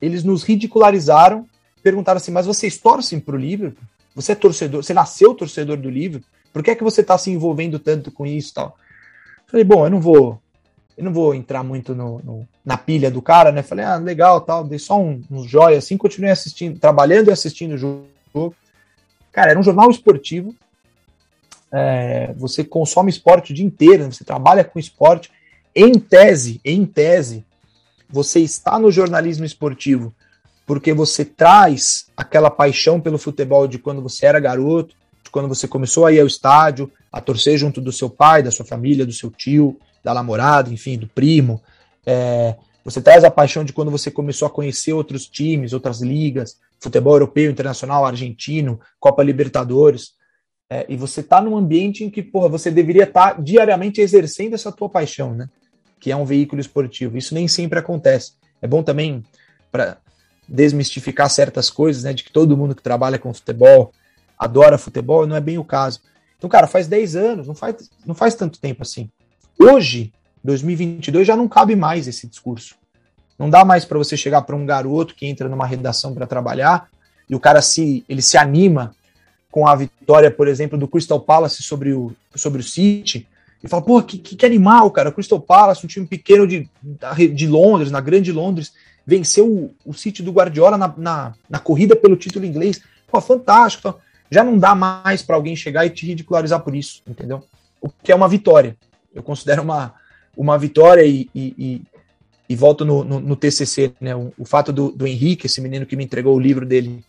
eles nos ridicularizaram, perguntaram assim: mas vocês torcem para o Liverpool? Você é torcedor, você nasceu torcedor do Liverpool? Por que é que você está se envolvendo tanto com isso tal? Falei, bom, eu não vou, eu não vou entrar muito no, no, na pilha do cara, né? Falei, ah, legal, tal, dei só um, um joia assim, continuei assistindo, trabalhando e assistindo o jogo. Cara, era um jornal esportivo. É, você consome esporte o dia inteiro, né? você trabalha com esporte. Em tese, em tese, você está no jornalismo esportivo porque você traz aquela paixão pelo futebol de quando você era garoto, de quando você começou a ir ao estádio, a torcer junto do seu pai, da sua família, do seu tio, da namorada, enfim, do primo. É, você traz a paixão de quando você começou a conhecer outros times, outras ligas, futebol europeu, internacional, argentino, Copa Libertadores. É, e você está num ambiente em que, porra, você deveria estar tá diariamente exercendo essa tua paixão, né? Que é um veículo esportivo. Isso nem sempre acontece. É bom também para desmistificar certas coisas, né? De que todo mundo que trabalha com futebol adora futebol, não é bem o caso. Então, cara, faz 10 anos, não faz, não faz tanto tempo assim. Hoje, 2022, já não cabe mais esse discurso. Não dá mais para você chegar para um garoto que entra numa redação para trabalhar e o cara se ele se anima com a vitória, por exemplo, do Crystal Palace sobre o, sobre o City e fala, pô, que, que, animal, cara, Crystal Palace, um time pequeno de, de Londres, na grande Londres, venceu o, o City do Guardiola na, na, na corrida pelo título inglês. Pô, fantástico. Já não dá mais para alguém chegar e te ridicularizar por isso, entendeu? O que é uma vitória. Eu considero uma, uma vitória e, e, e, e volto no, no, no, TCC, né? O, o fato do, do, Henrique, esse menino que me entregou o livro dele,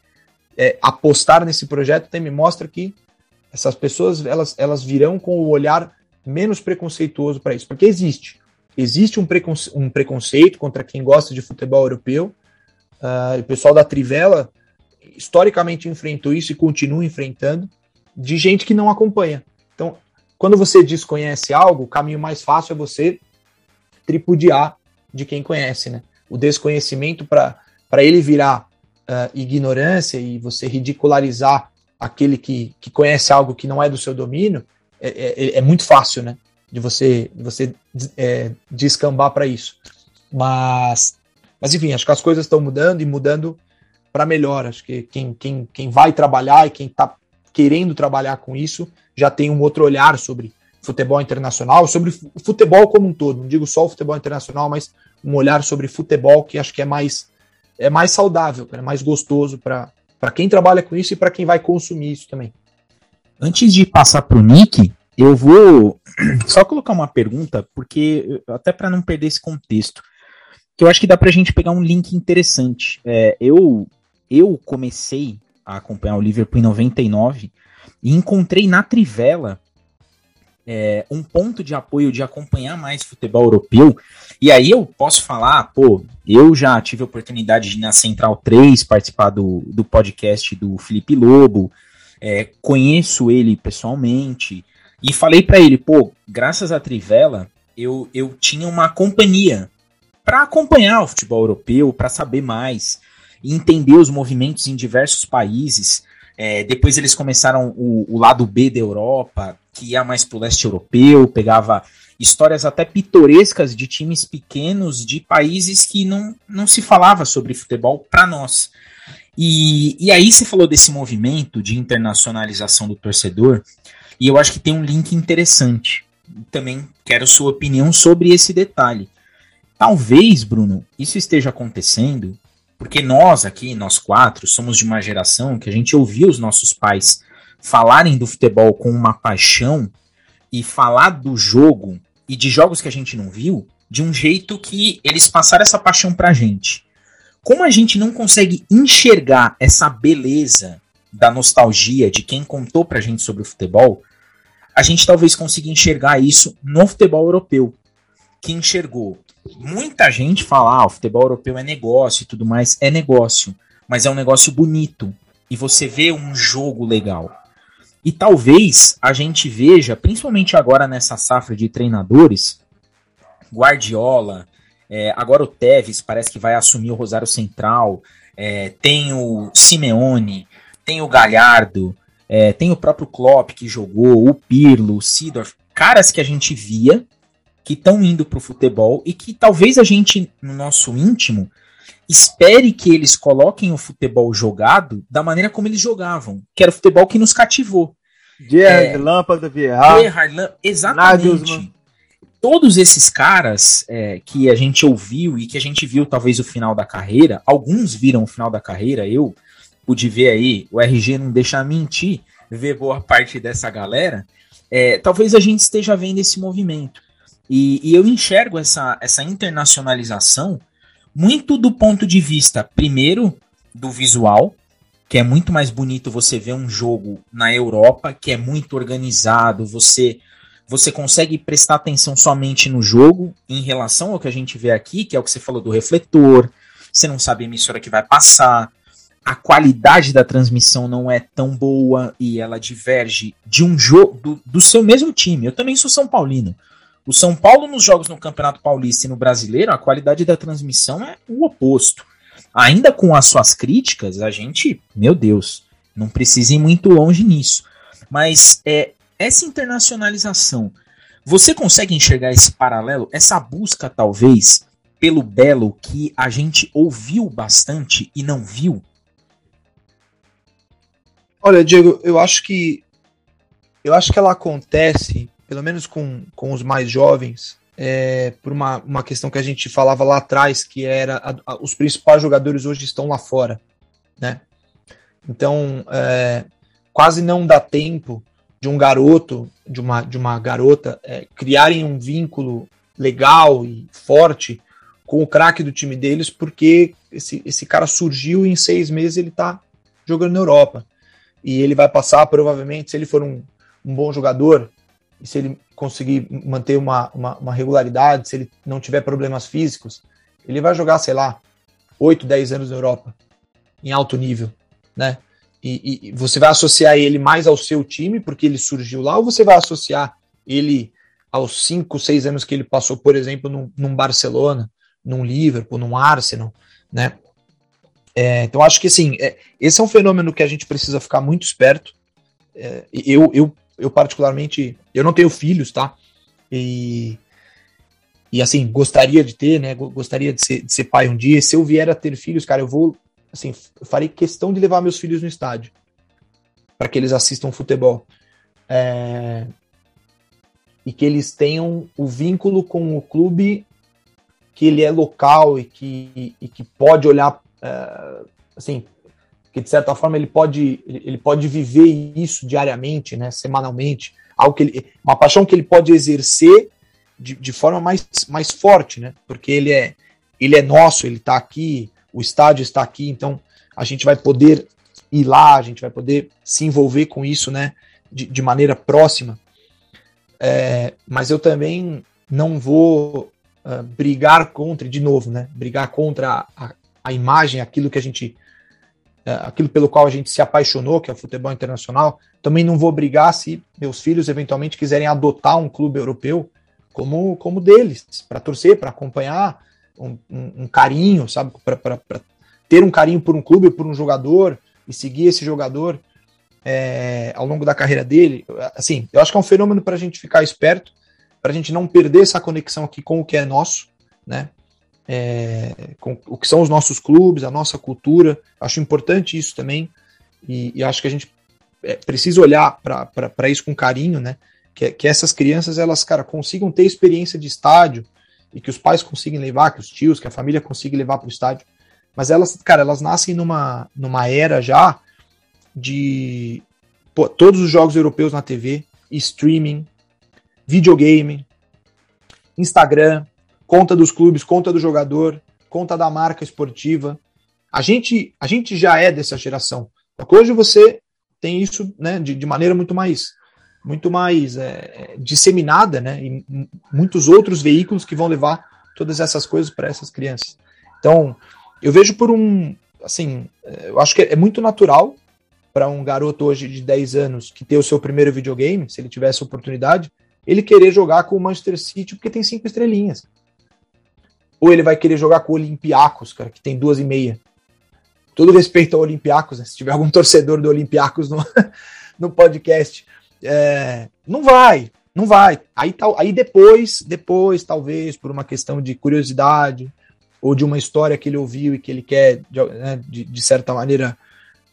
é, apostar nesse projeto também me mostra que essas pessoas elas, elas virão com o olhar menos preconceituoso para isso, porque existe. Existe um, preconce um preconceito contra quem gosta de futebol europeu. Uh, o pessoal da Trivela historicamente enfrentou isso e continua enfrentando, de gente que não acompanha. Então, quando você desconhece algo, o caminho mais fácil é você tripudiar de quem conhece, né? O desconhecimento para ele virar uh, ignorância e você ridicularizar aquele que, que conhece algo que não é do seu domínio é, é, é muito fácil, né? De você, de você é, descambar para isso. Mas, mas enfim, acho que as coisas estão mudando e mudando para melhor. Acho que quem, quem, quem vai trabalhar e quem está querendo trabalhar com isso já tem um outro olhar sobre futebol internacional, sobre futebol como um todo. Não digo só o futebol internacional, mas um olhar sobre futebol que acho que é mais é mais saudável, é mais gostoso para quem trabalha com isso e para quem vai consumir isso também. Antes de passar para o Nick, eu vou *clears throat* só colocar uma pergunta, porque até para não perder esse contexto, que eu acho que dá para a gente pegar um link interessante. É, eu eu comecei a acompanhar o Liverpool em 99 e encontrei na Trivela é, um ponto de apoio de acompanhar mais futebol europeu. E aí eu posso falar, pô, eu já tive a oportunidade de ir na Central 3 participar do, do podcast do Felipe Lobo, é, conheço ele pessoalmente e falei para ele, pô, graças à Trivela eu, eu tinha uma companhia para acompanhar o futebol europeu, para saber mais entender os movimentos em diversos países. É, depois eles começaram o, o, lado B da Europa, que ia mais para o leste europeu, pegava histórias até pitorescas de times pequenos de países que não, não se falava sobre futebol para nós. E, e aí você falou desse movimento de internacionalização do torcedor, e eu acho que tem um link interessante. Também quero sua opinião sobre esse detalhe. Talvez, Bruno, isso esteja acontecendo porque nós aqui, nós quatro, somos de uma geração que a gente ouviu os nossos pais falarem do futebol com uma paixão e falar do jogo e de jogos que a gente não viu de um jeito que eles passaram essa paixão pra gente. Como a gente não consegue enxergar essa beleza da nostalgia de quem contou pra gente sobre o futebol, a gente talvez consiga enxergar isso no futebol europeu, que enxergou muita gente fala, ah, o futebol europeu é negócio e tudo mais, é negócio, mas é um negócio bonito e você vê um jogo legal. E talvez a gente veja, principalmente agora nessa safra de treinadores, Guardiola, é, agora o Tevez parece que vai assumir o Rosário Central, é, tem o Simeone, tem o Galhardo, é, tem o próprio Klopp que jogou, o Pirlo, o Sidorf, caras que a gente via que estão indo para o futebol e que talvez a gente, no nosso íntimo, espere que eles coloquem o futebol jogado da maneira como eles jogavam, que era o futebol que nos cativou. Gerard, é, Lâmpada, Vieira, Gerard, exatamente. Nagelsmann. Todos esses caras é, que a gente ouviu e que a gente viu talvez o final da carreira, alguns viram o final da carreira, eu pude ver aí, o RG não deixa mentir, ver boa parte dessa galera, é, talvez a gente esteja vendo esse movimento. E, e eu enxergo essa, essa internacionalização muito do ponto de vista, primeiro, do visual, que é muito mais bonito você ver um jogo na Europa, que é muito organizado, você você consegue prestar atenção somente no jogo em relação ao que a gente vê aqui, que é o que você falou do refletor, você não sabe a emissora que vai passar, a qualidade da transmissão não é tão boa e ela diverge de um jogo do, do seu mesmo time. Eu também sou São Paulino. O São Paulo nos jogos no Campeonato Paulista e no Brasileiro, a qualidade da transmissão é o oposto. Ainda com as suas críticas, a gente, meu Deus, não precisa ir muito longe nisso. Mas é, essa internacionalização, você consegue enxergar esse paralelo, essa busca talvez pelo belo que a gente ouviu bastante e não viu? Olha, Diego, eu acho que eu acho que ela acontece pelo menos com, com os mais jovens, é, por uma, uma questão que a gente falava lá atrás, que era a, a, os principais jogadores hoje estão lá fora, né? Então, é, quase não dá tempo de um garoto, de uma, de uma garota, é, criarem um vínculo legal e forte com o craque do time deles, porque esse, esse cara surgiu e em seis meses ele está jogando na Europa. E ele vai passar, provavelmente, se ele for um, um bom jogador, e se ele conseguir manter uma, uma, uma, regularidade, se ele não tiver problemas físicos, ele vai jogar, sei lá, 8, 10 anos na Europa, em alto nível, né? E, e, você vai associar ele mais ao seu time, porque ele surgiu lá, ou você vai associar ele aos 5, 6 anos que ele passou, por exemplo, num, num Barcelona, num Liverpool, num Arsenal, né? É, então acho que assim, é, esse é um fenômeno que a gente precisa ficar muito esperto. É, eu, eu eu particularmente, eu não tenho filhos, tá? E, e assim, gostaria de ter, né? Gostaria de ser, de ser pai um dia. Se eu vier a ter filhos, cara, eu vou, assim, eu farei questão de levar meus filhos no estádio para que eles assistam futebol. É, e que eles tenham o vínculo com o clube que ele é local e que, e que pode olhar, é, assim, que de certa forma ele pode, ele pode viver isso diariamente, né, semanalmente, algo que ele, uma paixão que ele pode exercer de, de forma mais, mais forte, né, porque ele é, ele é nosso, ele está aqui, o estádio está aqui, então a gente vai poder ir lá, a gente vai poder se envolver com isso, né, de, de maneira próxima. É, mas eu também não vou uh, brigar contra, de novo, né, brigar contra a, a imagem, aquilo que a gente aquilo pelo qual a gente se apaixonou, que é o futebol internacional. Também não vou brigar se meus filhos eventualmente quiserem adotar um clube europeu como, como deles, para torcer, para acompanhar um, um, um, carinho, sabe? Para ter um carinho por um clube, por um jogador e seguir esse jogador é, ao longo da carreira dele. Assim, eu acho que é um fenômeno para a gente ficar esperto, para a gente não perder essa conexão aqui com o que é nosso, né? É, com o que são os nossos clubes, a nossa cultura. Acho importante isso também. E, e acho que a gente é, precisa olhar para isso com carinho, né? Que, que essas crianças, elas, cara, consigam ter experiência de estádio e que os pais consigam levar, que os tios, que a família consiga levar para o estádio. Mas elas, cara, elas nascem numa, numa era já de pô, todos os jogos europeus na TV, streaming, videogame, Instagram, conta dos clubes, conta do jogador, conta da marca esportiva. A gente, a gente já é dessa geração. Hoje você tem isso né, de, de maneira muito mais muito mais é, disseminada, né, e muitos outros veículos que vão levar todas essas coisas para essas crianças. Então, eu vejo por um, assim, eu acho que é muito natural para um garoto hoje de 10 anos que ter o seu primeiro videogame, se ele tivesse oportunidade, ele querer jogar com o Manchester City porque tem cinco estrelinhas. Ou ele vai querer jogar com o Olympiacos, cara, que tem duas e meia. Todo respeito ao Olympiacos, né? se tiver algum *laughs* torcedor do Olympiacos no, *laughs* no podcast, é, não vai, não vai. Aí, tal, aí depois, depois, talvez, por uma questão de curiosidade ou de uma história que ele ouviu e que ele quer, de, né, de, de certa maneira,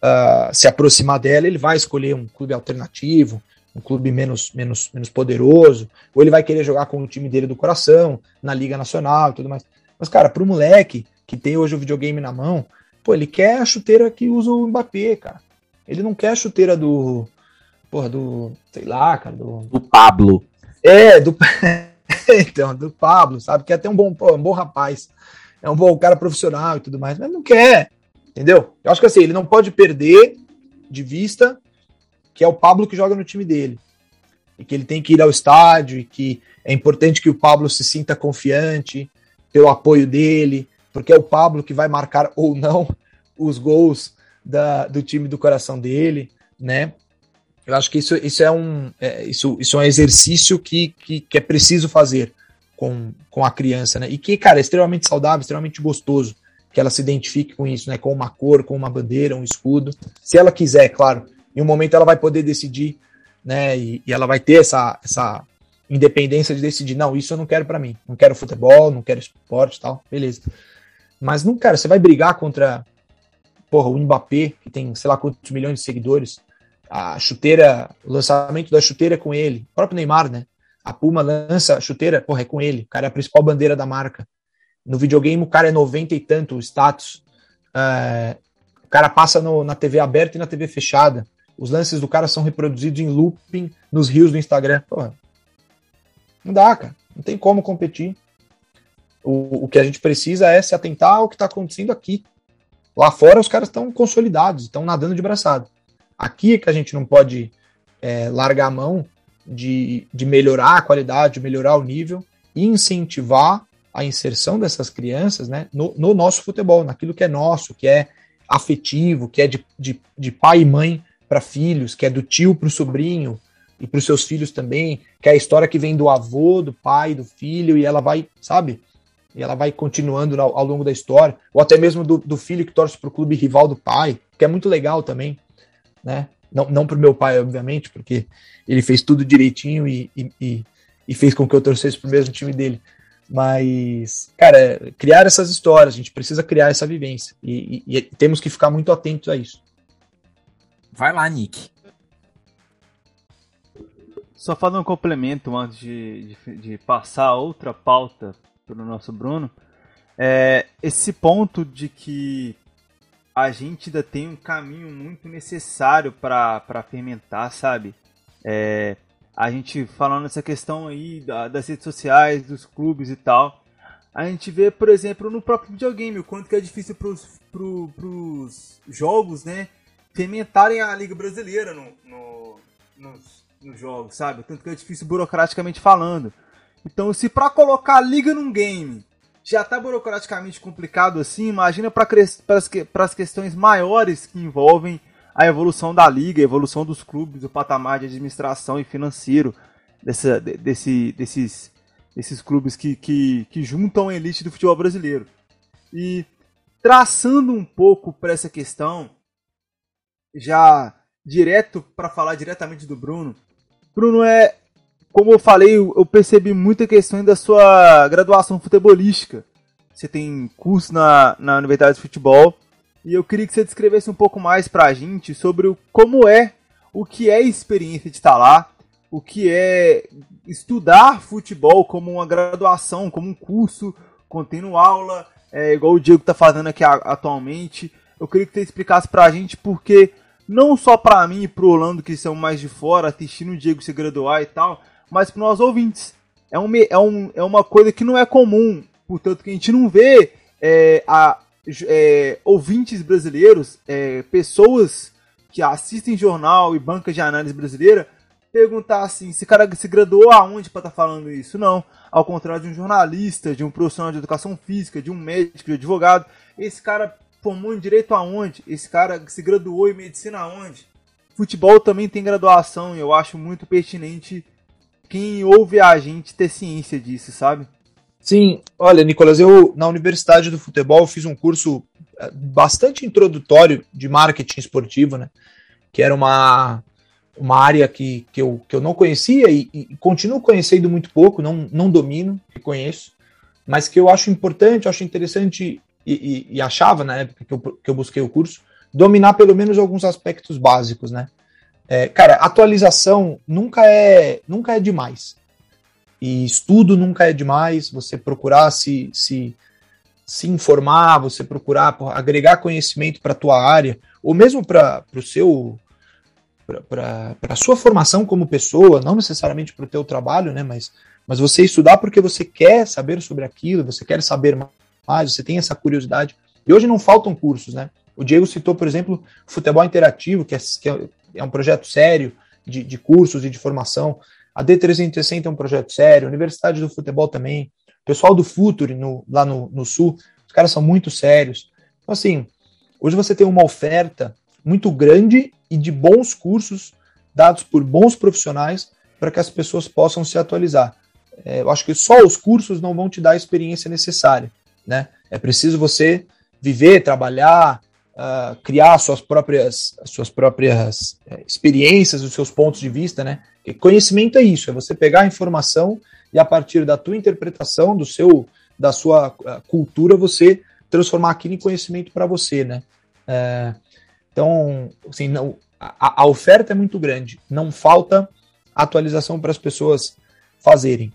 uh, se aproximar dela, ele vai escolher um clube alternativo, um clube menos, menos, menos poderoso, ou ele vai querer jogar com o time dele do coração, na Liga Nacional e tudo mais. Mas, cara, pro moleque que tem hoje o videogame na mão, pô, ele quer a chuteira que usa o Mbappé, cara. Ele não quer a chuteira do. Porra, do. Sei lá, cara. Do, do Pablo. É, do. *laughs* então, do Pablo, sabe? Que é até um bom, um bom rapaz. É um bom cara profissional e tudo mais, mas não quer. Entendeu? Eu acho que assim, ele não pode perder de vista que é o Pablo que joga no time dele. E que ele tem que ir ao estádio, e que é importante que o Pablo se sinta confiante pelo apoio dele, porque é o Pablo que vai marcar *laughs* ou não os gols da, do time do coração dele, né? Eu acho que isso, isso, é, um, é, isso, isso é um exercício que, que, que, é preciso fazer com, com a criança, né? E que, cara, é extremamente saudável, extremamente gostoso que ela se identifique com isso, né? Com uma cor, com uma bandeira, um escudo. Se ela quiser, claro, em um momento ela vai poder decidir, né? E, e ela vai ter essa, essa independência de decidir, não, isso eu não quero para mim. Não quero futebol, não quero esporte tal, beleza. Mas não, cara, você vai brigar contra porra, o Mbappé, que tem sei lá quantos milhões de seguidores. A chuteira, o lançamento da chuteira com ele. O próprio Neymar, né? A Puma lança a chuteira, porra, é com ele. O cara é a principal bandeira da marca. No videogame, o cara é 90 e tanto status. É, o cara passa no, na TV aberta e na TV fechada. Os lances do cara são reproduzidos em looping nos rios do Instagram. Porra. Não dá, cara. Não tem como competir. O, o que a gente precisa é se atentar ao que está acontecendo aqui. Lá fora os caras estão consolidados, estão nadando de braçada. Aqui é que a gente não pode é, largar a mão de, de melhorar a qualidade, de melhorar o nível e incentivar a inserção dessas crianças né, no, no, nosso futebol, naquilo que é nosso, que é afetivo, que é de, de, de pai e mãe para filhos, que é do tio para o sobrinho e para os seus filhos também, que é a história que vem do avô, do pai, do filho, e ela vai, sabe? E ela vai continuando ao, ao longo da história, ou até mesmo do, do filho que torce para o clube rival do pai, que é muito legal também, né? Não, não para o meu pai, obviamente, porque ele fez tudo direitinho e, e, e fez com que eu torcesse para o mesmo time dele. Mas, cara, criar essas histórias, a gente precisa criar essa vivência. E, e, e temos que ficar muito atentos a isso. Vai lá, Nick. Só falando um complemento antes de, de, de passar outra pauta para o nosso Bruno. É, esse ponto de que a gente ainda tem um caminho muito necessário para fermentar, sabe? É, a gente falando essa questão aí das redes sociais, dos clubes e tal, a gente vê, por exemplo, no próprio videogame, o quanto que é difícil pros, pro, pros jogos, né, fermentarem a Liga Brasileira no, no, nos, nos jogos, sabe? Tanto que é difícil burocraticamente falando. Então, se para colocar a liga num game já tá burocraticamente complicado assim, imagina para as questões maiores que envolvem a evolução da liga, a evolução dos clubes, o patamar de administração e financeiro dessa, desse, desses, desses clubes que, que, que juntam a elite do futebol brasileiro. E traçando um pouco para essa questão, já direto para falar diretamente do Bruno. Bruno é, como eu falei, eu percebi muita questão da sua graduação futebolística. você tem curso na, na Universidade de Futebol. E eu queria que você descrevesse um pouco mais pra gente sobre o, como é, o que é a experiência de estar lá, o que é estudar futebol como uma graduação, como um curso, contendo aula, é, igual o Diego está fazendo aqui atualmente. Eu queria que você explicasse para a gente porque, não só para mim e para o Orlando, que são mais de fora, assistindo o Diego se graduar e tal, mas para nós ouvintes. É, um, é, um, é uma coisa que não é comum, portanto que a gente não vê é, a, é, ouvintes brasileiros, é, pessoas que assistem jornal e bancas de análise brasileira, perguntar assim, esse cara se graduou aonde para estar tá falando isso? Não. Ao contrário de um jornalista, de um profissional de educação física, de um médico, de um advogado, esse cara formou em direito aonde? Esse cara se graduou em medicina aonde? Futebol também tem graduação e eu acho muito pertinente quem ouve a gente ter ciência disso, sabe? Sim, olha, Nicolas, eu na Universidade do Futebol fiz um curso eh, bastante introdutório de marketing esportivo, né? Que era uma, uma área que, que, eu, que eu não conhecia e, e continuo conhecendo muito pouco, não, não domino, conheço, mas que eu acho importante, eu acho interessante e, e, e, achava na época que eu, que eu busquei o curso, dominar pelo menos alguns aspectos básicos, né? É, cara, atualização nunca é, nunca é demais. E estudo nunca é demais, você procurar se, se, se informar, você procurar agregar conhecimento para a tua área, ou mesmo para o seu para a sua formação como pessoa, não necessariamente para o teu trabalho, né, mas, mas você estudar porque você quer saber sobre aquilo, você quer saber mais, você tem essa curiosidade. E hoje não faltam cursos, né? O Diego citou, por exemplo, futebol interativo, que é, que é, é um projeto sério de, de cursos e de formação. A D360 é um projeto sério, a Universidade do Futebol também. O pessoal do Futuri, no, lá no, no Sul, os caras são muito sérios. Então, assim, hoje você tem uma oferta muito grande e de bons cursos dados por bons profissionais para que as pessoas possam se atualizar. É, eu acho que só os cursos não vão te dar a experiência necessária, né? É preciso você viver, trabalhar, uh, criar suas próprias, suas próprias uh, experiências, os seus pontos de vista, né? E conhecimento é isso, é você pegar a informação e a partir da tua interpretação, do seu, da sua uh, cultura, você transformar aquilo em conhecimento para você, né? É, então, assim, não, a, a oferta é muito grande, não falta atualização para as pessoas fazerem.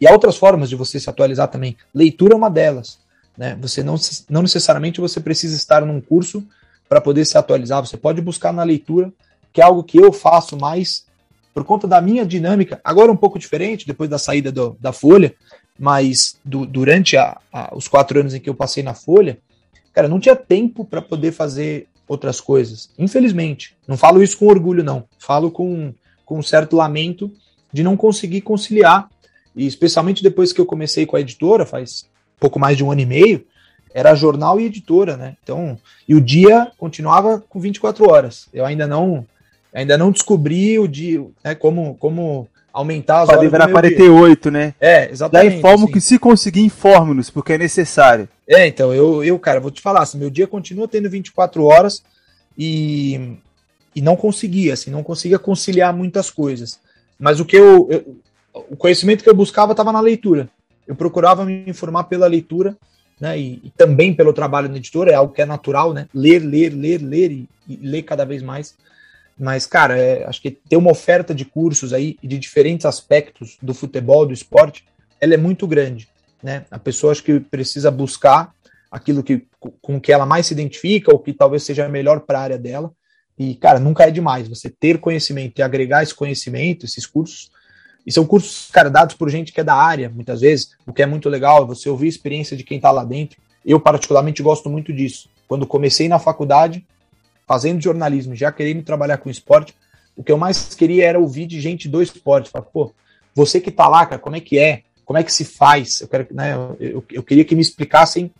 E há outras formas de você se atualizar também. Leitura é uma delas. Né? Você não, não necessariamente você precisa estar num curso para poder se atualizar. Você pode buscar na leitura, que é algo que eu faço mais por conta da minha dinâmica. Agora um pouco diferente, depois da saída do, da Folha, mas do, durante a, a, os quatro anos em que eu passei na Folha, cara, não tinha tempo para poder fazer outras coisas. Infelizmente. Não falo isso com orgulho, não. Falo com, com um certo lamento de não conseguir conciliar. E especialmente depois que eu comecei com a editora, faz pouco mais de um ano e meio, era jornal e editora, né? Então, e o dia continuava com 24 horas. Eu ainda não ainda não descobri o dia, né, como como aumentar as Pode horas. Pode 48, dia. né? É, exatamente. Já informo assim. que se conseguir, informe-nos, porque é necessário. É, então, eu, eu, cara, vou te falar, assim, meu dia continua tendo 24 horas e, e não conseguia, assim, não conseguia conciliar muitas coisas. Mas o que eu, eu o conhecimento que eu buscava estava na leitura. Eu procurava me informar pela leitura, né, e, e, também pelo trabalho na editora, é algo que é natural, né? Ler, ler, ler, ler e, e ler cada vez mais. Mas, cara, é, acho que ter uma oferta de cursos aí de diferentes aspectos do futebol, do esporte, ela é muito grande. Né? A pessoa acho que precisa buscar aquilo que, com que ela mais se identifica, ou que talvez seja melhor para a área dela. E, cara, nunca é demais você ter conhecimento e agregar esse conhecimento, esses cursos. E são cursos, cara, dados por gente que é da área, muitas vezes, o que é muito legal, é você ouvir a experiência de quem está lá dentro. Eu, particularmente, gosto muito disso. Quando comecei na faculdade, fazendo jornalismo, já querendo trabalhar com esporte, o que eu mais queria era ouvir de gente do esporte. Falar, pô, você que tá lá, cara, como é que é? Como é que se faz? Eu, quero, né, eu, eu queria que me explicassem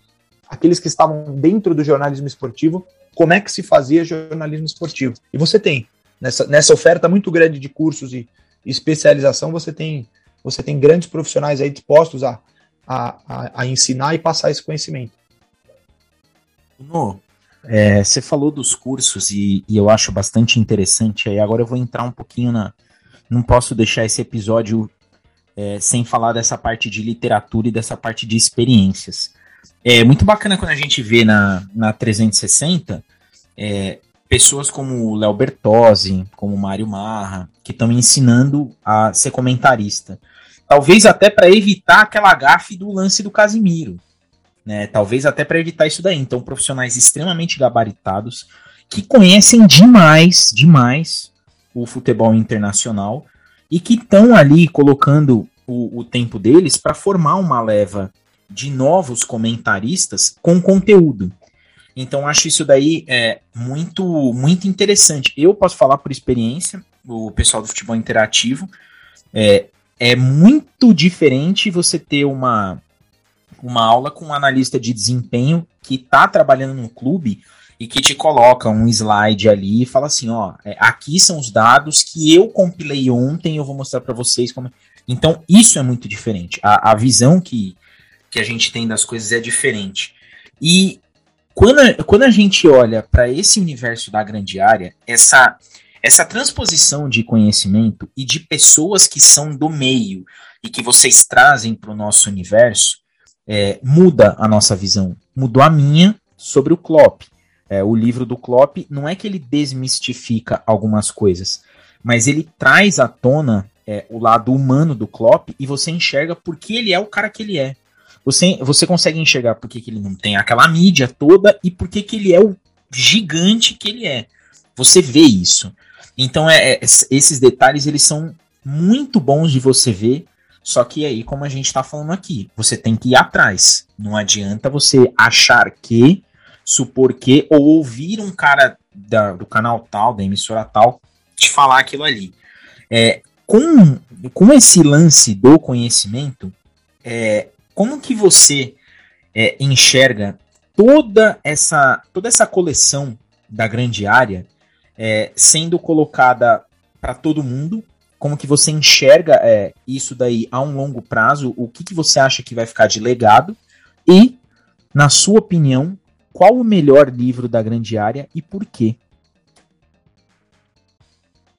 aqueles que estavam dentro do jornalismo esportivo, como é que se fazia jornalismo esportivo. E você tem, nessa, nessa oferta muito grande de cursos e especialização, você tem, você tem grandes profissionais aí dispostos a, a, a, ensinar e passar esse conhecimento. No, é, você falou dos cursos e, e, eu acho bastante interessante. Aí agora eu vou entrar um pouquinho na. Não posso deixar esse episódio é, sem falar dessa parte de literatura e dessa parte de experiências. é muito bacana quando a gente vê na, na 360 é, pessoas como o Léo Bertozzi, como o Mário Marra, que estão ensinando a ser comentarista. Talvez até para evitar aquela gafe do lance do Casimiro. Né? Talvez até para evitar isso daí. Então, profissionais extremamente gabaritados que conhecem demais, demais o futebol internacional e que estão ali colocando o, o tempo deles para formar uma leva de novos comentaristas com conteúdo. Então acho isso daí é, muito muito interessante. Eu posso falar por experiência, o pessoal do futebol interativo é, é muito diferente você ter uma uma aula com um analista de desempenho que está trabalhando no clube e que te coloca um slide ali e fala assim, ó, é, aqui são os dados que eu compilei ontem, eu vou mostrar para vocês como. Então isso é muito diferente. A, a visão que, que a gente tem das coisas é diferente. E quando a, quando a gente olha para esse universo da grande área, essa essa transposição de conhecimento e de pessoas que são do meio e que vocês trazem para o nosso universo é, muda a nossa visão. Mudou a minha sobre o Klopp. É, o livro do Klopp não é que ele desmistifica algumas coisas, mas ele traz à tona é, o lado humano do Klopp e você enxerga porque ele é o cara que ele é. Você, você consegue enxergar porque que ele não tem aquela mídia toda e porque que ele é o gigante que ele é. Você vê isso. Então é, é esses detalhes eles são muito bons de você ver. Só que aí, como a gente está falando aqui, você tem que ir atrás. Não adianta você achar que supor que, ou ouvir um cara da, do canal tal, da emissora tal, te falar aquilo ali. É, com, com esse lance do conhecimento, é, como que você é, enxerga toda essa, toda essa coleção da grande área é, sendo colocada para todo mundo? Como que você enxerga é, isso daí a um longo prazo? O que, que você acha que vai ficar de legado? E, na sua opinião, qual o melhor livro da grande área e por quê?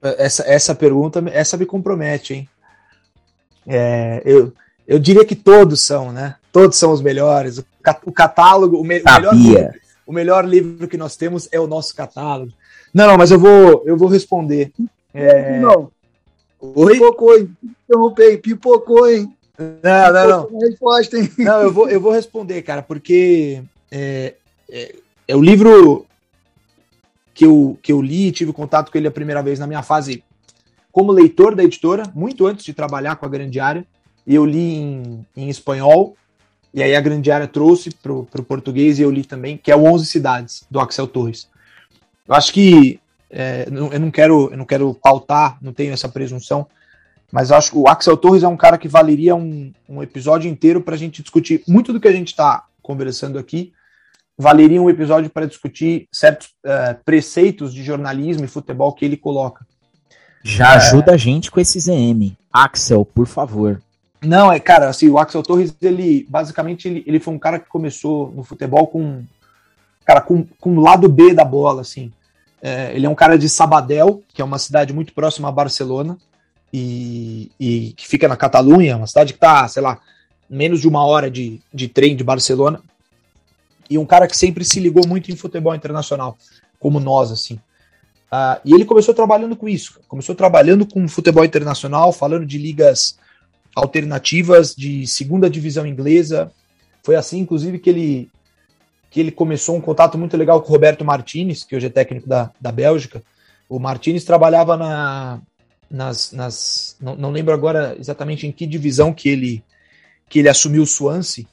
Essa, essa pergunta, essa me compromete, hein? É, eu, eu diria que todos são, né? Todos são os melhores. O catálogo, o, me, o, melhor livro, o melhor livro que nós temos é o nosso catálogo. Não, não, mas eu vou, eu vou responder. É... Não. Oi? Pipocou, hein? Interrompei, pipocou, hein? Não, não, não. Resposta, hein? Não, eu vou, eu vou responder, cara, porque é, é, é, o livro que eu, que eu li, tive contato com ele a primeira vez na minha fase como leitor da editora, muito antes de trabalhar com a Grande Área, eu li em, em espanhol, e aí a Grande Área trouxe para o português e eu li também, que é o 11 Cidades, do Axel Torres. Eu acho que, é, eu, não quero, eu não quero pautar, não tenho essa presunção, mas acho que o Axel Torres é um cara que valeria um, um episódio inteiro para a gente discutir muito do que a gente está conversando aqui, valeria um episódio para discutir certos uh, preceitos de jornalismo e futebol que ele coloca. Já é... ajuda a gente com esse ZM. Axel, por favor. Não, é, cara, assim, o Axel Torres, ele, basicamente, ele, ele foi um cara que começou no futebol com, cara, com, com o lado B da bola, assim. É, ele é um cara de Sabadell, que é uma cidade muito próxima a Barcelona, e, e que fica na Catalunha, uma cidade que está, sei lá, menos de uma hora de, de trem de Barcelona e um cara que sempre se ligou muito em futebol internacional, como nós, assim. Uh, e ele começou trabalhando com isso, começou trabalhando com futebol internacional, falando de ligas alternativas, de segunda divisão inglesa. Foi assim, inclusive, que ele, que ele começou um contato muito legal com o Roberto Martinez, que hoje é técnico da, da Bélgica. O Martinez trabalhava na, nas. nas não, não lembro agora exatamente em que divisão que ele, que ele assumiu o Swansea,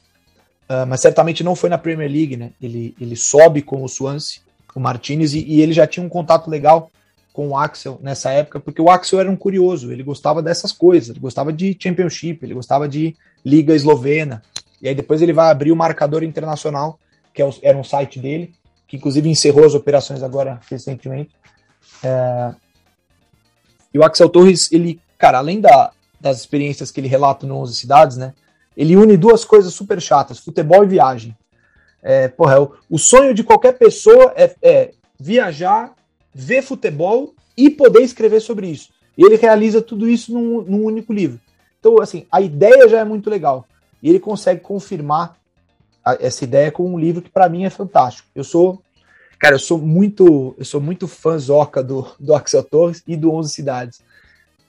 Uh, mas certamente não foi na Premier League, né? Ele, ele sobe com o Swansea, o Martinez, e, e, ele já tinha um contato legal com o Axel nessa época, porque o Axel era um curioso, ele gostava dessas coisas, ele gostava de Championship, ele gostava de Liga Eslovena, e aí depois ele vai abrir o Marcador Internacional, que é era um site dele, que inclusive encerrou as operações agora recentemente. É... E o Axel Torres, ele, cara, além da, das experiências que ele relata no 11 Cidades, né? Ele une duas coisas super chatas: futebol e viagem. É, porra, o, o, sonho de qualquer pessoa é, é, viajar, ver futebol e poder escrever sobre isso. E ele realiza tudo isso num, num único livro. Então, assim, a ideia já é muito legal. E ele consegue confirmar essa ideia com um livro que para mim é fantástico. Eu sou, cara, eu sou muito, eu sou muito fãzoca do, do Axel Torres e do 11 Cidades.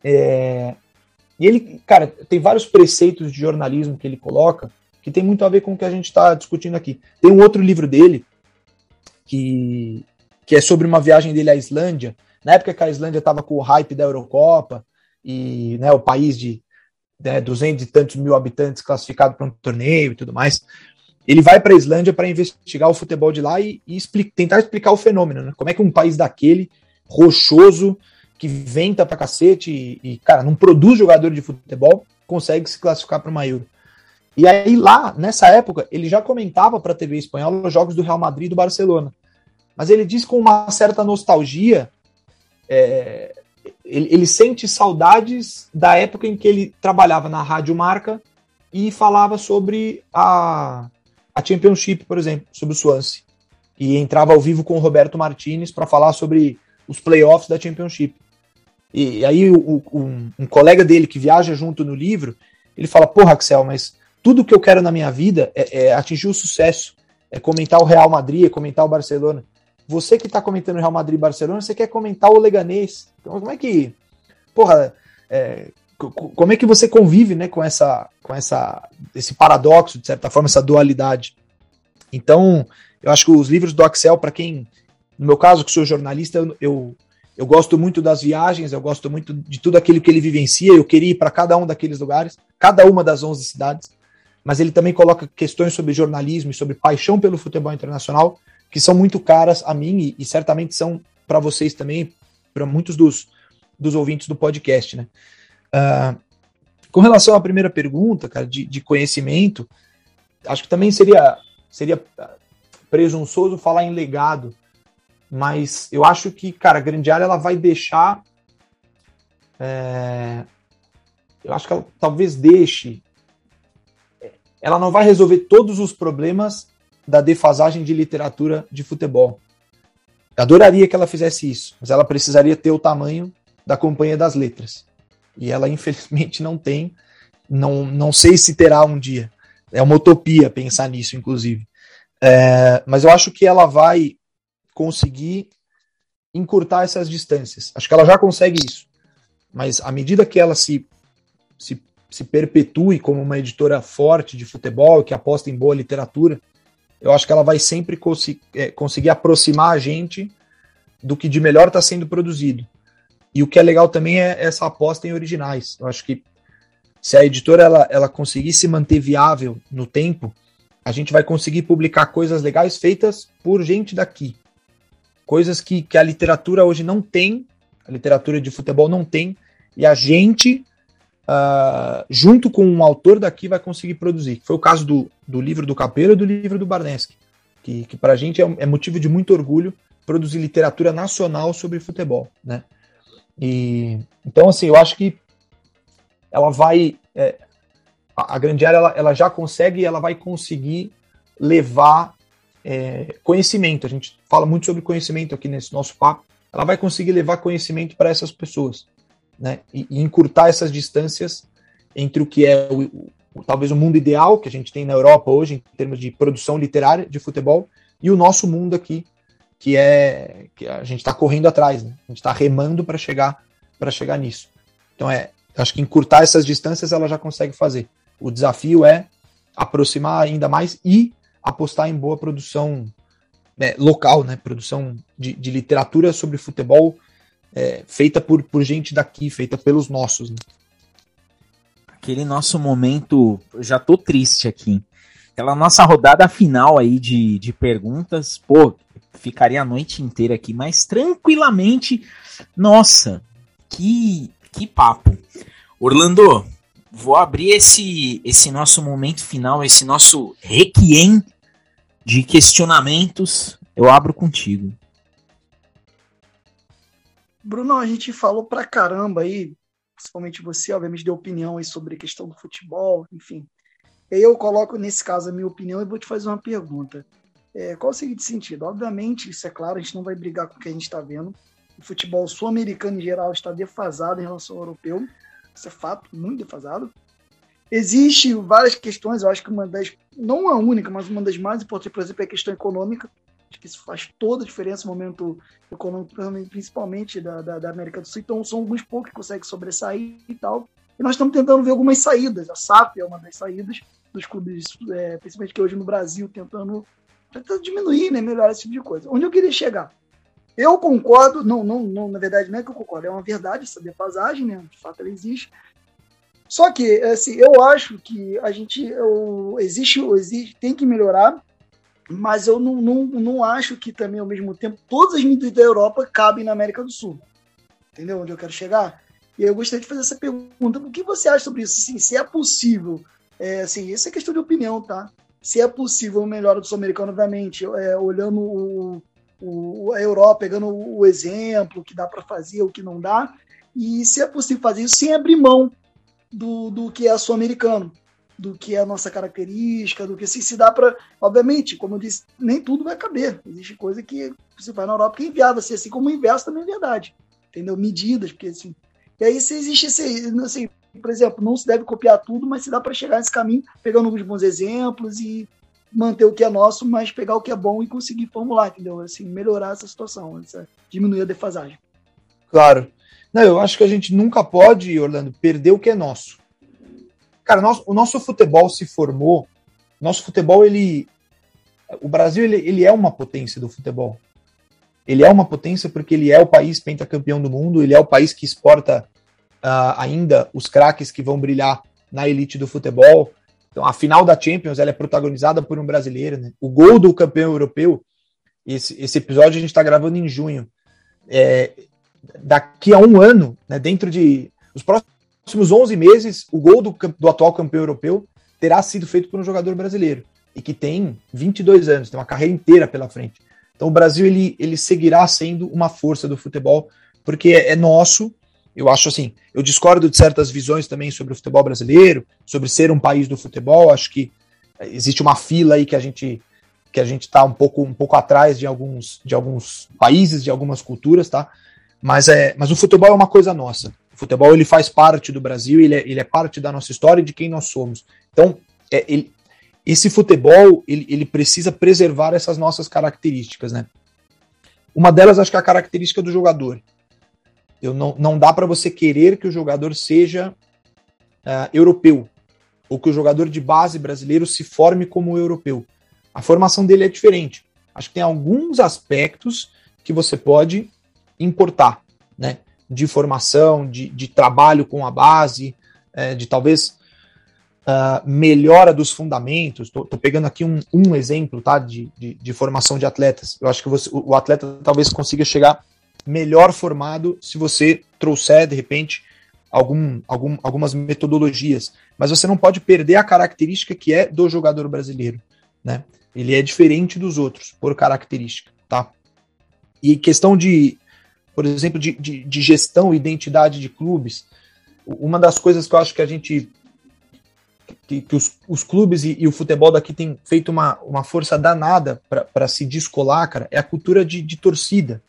É, e ele, cara, tem vários preceitos de jornalismo que ele coloca que tem muito a ver com o que a gente está discutindo aqui. Tem um outro livro dele que, que é sobre uma viagem dele à Islândia. Na época que a Islândia estava com o hype da Eurocopa e né, o país de né, 200 e tantos mil habitantes classificado para um torneio e tudo mais. Ele vai para a Islândia para investigar o futebol de lá e, e explica, tentar explicar o fenômeno, né? Como é que um país daquele, rochoso, que venta pra cacete e, e, cara, não produz jogador de futebol, consegue se classificar para uma Euro. E aí lá, nessa época, ele já comentava para a TV espanhola os jogos do Real Madrid e do Barcelona. Mas ele diz com uma certa nostalgia, é, ele, ele, sente saudades da época em que ele trabalhava na Rádio Marca e falava sobre a, a Championship, por exemplo, sobre o Swansea. E entrava ao vivo com o Roberto Martinez para falar sobre os playoffs da Championship. E aí o, um, um, colega dele que viaja junto no livro, ele fala, porra, Axel, mas tudo que eu quero na minha vida é, é atingir o sucesso, é comentar o Real Madrid, é comentar o Barcelona. Você que está comentando Real Madrid e Barcelona, você quer comentar o Leganês. Então, como é que, porra, é, como é que você convive, né, com essa, com essa, esse paradoxo de certa forma, essa dualidade? Então, eu acho que os livros do Axel, para quem, no meu caso, que sou jornalista, eu eu gosto muito das viagens, eu gosto muito de tudo aquilo que ele vivencia. Eu queria ir para cada um daqueles lugares, cada uma das 11 cidades. Mas ele também coloca questões sobre jornalismo e sobre paixão pelo futebol internacional, que são muito caras a mim e, e certamente são para vocês também, para muitos dos, dos ouvintes do podcast, né? Uh, com relação à primeira pergunta, cara, de, de conhecimento, acho que também seria, seria presunçoso falar em legado, mas eu acho que, cara, a grande área ela vai deixar. É, eu acho que ela talvez deixe. Ela não vai resolver todos os problemas da defasagem de literatura de futebol. Eu adoraria que ela fizesse isso, mas ela precisaria ter o tamanho da Companhia das Letras. E ela, infelizmente, não tem. Não, não sei se terá um dia. É uma utopia pensar nisso, inclusive. É, mas eu acho que ela vai conseguir encurtar essas distâncias. Acho que ela já consegue isso. Mas à medida que ela se, se, se perpetue como uma editora forte de futebol, que aposta em boa literatura, eu acho que ela vai sempre é, conseguir aproximar a gente do que de melhor está sendo produzido. E o que é legal também é essa aposta em originais. Eu acho que se a editora ela, ela conseguir se manter viável no tempo, a gente vai conseguir publicar coisas legais feitas por gente daqui coisas que, que a literatura hoje não tem, a literatura de futebol não tem, e a gente, uh, junto com um autor daqui, vai conseguir produzir. Foi o caso do, do livro do Capeiro e do livro do Barneski, que, que para a gente é, é, motivo de muito orgulho produzir literatura nacional sobre futebol, né? E, então, assim, eu acho que ela vai... É, a, grande ela, ela já consegue e ela vai conseguir levar é, conhecimento. A gente fala muito sobre conhecimento aqui nesse nosso papo. Ela vai conseguir levar conhecimento para essas pessoas, né? E, e, encurtar essas distâncias entre o que é o, o, talvez o mundo ideal que a gente tem na Europa hoje em termos de produção literária de futebol e o nosso mundo aqui que é que a gente está correndo atrás, né? A gente está remando para chegar para chegar nisso. Então é, acho que encurtar essas distâncias ela já consegue fazer. O desafio é aproximar ainda mais e apostar em boa produção né, local, né, produção de, de, literatura sobre futebol é, feita por, por gente daqui, feita pelos nossos. Né. Aquele nosso momento, já tô triste aqui. Aquela nossa rodada final aí de, de perguntas, pô, ficaria a noite inteira aqui, mas tranquilamente, nossa, que, que papo. Orlando, vou abrir esse, esse nosso momento final, esse nosso requiem de questionamentos. Eu abro contigo. Bruno, a gente falou pra caramba aí, principalmente você, obviamente, deu opinião aí sobre a questão do futebol, enfim. Eu coloco nesse caso a minha opinião e vou te fazer uma pergunta. É, qual o seguinte sentido? Obviamente, isso é claro, a gente não vai brigar com o que a gente está vendo. O futebol sul-americano em geral está defasado em relação ao europeu. Isso é fato, muito defasado. existe várias questões, eu acho que uma das, não a única, mas uma das mais importantes, por exemplo, é a questão econômica. Acho que isso faz toda a diferença no momento econômico, principalmente da, da, da América do Sul. Então, são alguns poucos que conseguem sobressair e tal. E nós estamos tentando ver algumas saídas. A SAP é uma das saídas dos clubes, é, principalmente que hoje no Brasil, tentando, tentando diminuir, né, melhorar esse tipo de coisa. Onde eu queria chegar? Eu concordo, não, não, não, na verdade não é que eu concordo, é uma verdade essa defasagem, né? De fato ela existe. Só que, assim, eu acho que a gente eu, existe, existe, tem que melhorar, mas eu não, não, não acho que também, ao mesmo tempo, todas as mídias da Europa cabem na América do Sul. Entendeu onde eu quero chegar? E eu gostaria de fazer essa pergunta. O que você acha sobre isso? Assim, se é possível, é, assim, isso é questão de opinião, tá? Se é possível melhorar do sul-americano, obviamente, é, olhando o, o, a Europa, pegando o exemplo, o que dá para fazer, o que não dá, e se é possível fazer isso sem abrir mão do, do que é sul-americano, do que é a nossa característica, do que se, se dá para. Obviamente, como eu disse, nem tudo vai caber. Existe coisa que você vai na Europa que é inviável, assim, assim como o inverso também é verdade. Entendeu? Medidas, porque assim. E aí, se existe esse. Assim, por exemplo, não se deve copiar tudo, mas se dá para chegar nesse caminho, pegando alguns bons exemplos e manter o que é nosso, mas pegar o que é bom e conseguir formular, entendeu? Assim, melhorar essa situação, essa, diminuir a defasagem. Claro. Não, eu acho que a gente nunca pode, Orlando, perder o que é nosso. Cara, nós, o nosso futebol se formou, nosso futebol, ele. O Brasil, ele, ele é uma potência do futebol. Ele é uma potência porque ele é o país pentacampeão do mundo, ele é o país que exporta uh, ainda os craques que vão brilhar na elite do futebol. Então, a final da Champions ela é protagonizada por um brasileiro. Né? O gol do campeão europeu, esse, esse episódio a gente está gravando em junho. É, daqui a um ano, né, dentro de os próximos 11 meses, o gol do, do atual campeão europeu terá sido feito por um jogador brasileiro e que tem 22 anos, tem uma carreira inteira pela frente. Então o Brasil ele, ele seguirá sendo uma força do futebol porque é, é nosso eu acho assim, eu discordo de certas visões também sobre o futebol brasileiro, sobre ser um país do futebol. Acho que existe uma fila aí que a gente que a gente está um pouco um pouco atrás de alguns de alguns países, de algumas culturas, tá? Mas é, mas o futebol é uma coisa nossa. Futebol ele faz parte do Brasil, ele é, ele é parte da nossa história e de quem nós somos. Então, é, ele, esse futebol ele, ele precisa preservar essas nossas características, né? Uma delas acho que é a característica do jogador. Eu não, não dá para você querer que o jogador seja uh, europeu ou que o jogador de base brasileiro se forme como europeu. A formação dele é diferente. Acho que tem alguns aspectos que você pode importar, né? De formação, de, de trabalho com a base, é, de talvez uh, melhora dos fundamentos. Estou pegando aqui um, um exemplo tá, de, de, de, formação de atletas. Eu acho que você, o, atleta talvez consiga chegar melhor formado se você trouxer, de repente, algum, algum, algumas metodologias. Mas você não pode perder a característica que é do jogador brasileiro. Né? Ele é diferente dos outros, por característica. Tá? E questão de, por exemplo, de, de, de gestão e identidade de clubes, uma das coisas que eu acho que a gente que, que os, os, clubes e, e, o futebol daqui tem feito uma, uma força danada para se descolar, cara, é a cultura de, de torcida.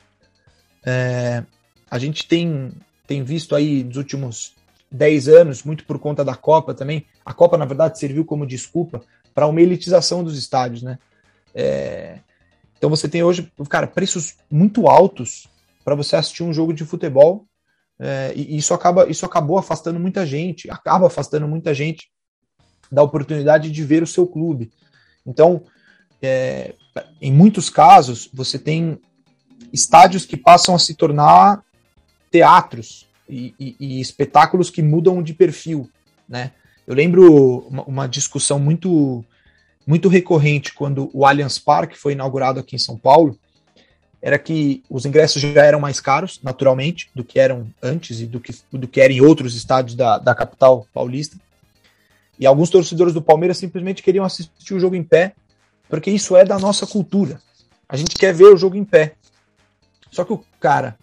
É, a gente tem, tem visto aí nos últimos 10 anos, muito por conta da Copa também. A Copa, na verdade, serviu como desculpa para uma elitização dos estádios, né? É, então você tem hoje, cara, preços muito altos para você assistir um jogo de futebol. É, e isso acaba, isso acabou afastando muita gente, acaba afastando muita gente da oportunidade de ver o seu clube. Então, é, em muitos casos, você tem estádios que passam a se tornar teatros e, e, e espetáculos que mudam de perfil, né? Eu lembro uma, uma, discussão muito muito recorrente quando o Allianz Parque foi inaugurado aqui em São Paulo, era que os ingressos já eram mais caros, naturalmente, do que eram antes e do que, do que eram em outros estádios da, da capital paulista. E alguns torcedores do Palmeiras simplesmente queriam assistir o jogo em pé, porque isso é da nossa cultura. A gente quer ver o jogo em pé. Só que o cara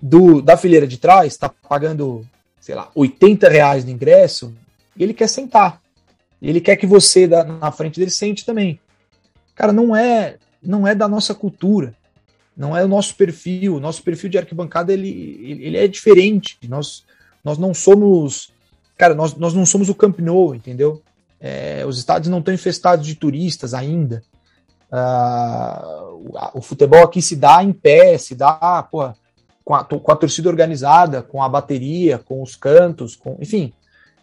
do, da fileira de trás está pagando, sei lá, 80 reais no ingresso e ele quer sentar. Ele quer que você da, na frente dele sente também. Cara, não é não é da nossa cultura. Não é o nosso perfil. O nosso perfil de arquibancada ele, ele é diferente. Nós, nós não somos cara, nós, nós não somos o Camp Nou, entendeu? É, os estádios não estão infestados de turistas ainda. Uh, o, o, futebol aqui se dá em pé, se dá porra, com, a, com a torcida organizada, com a bateria, com os cantos, com, enfim.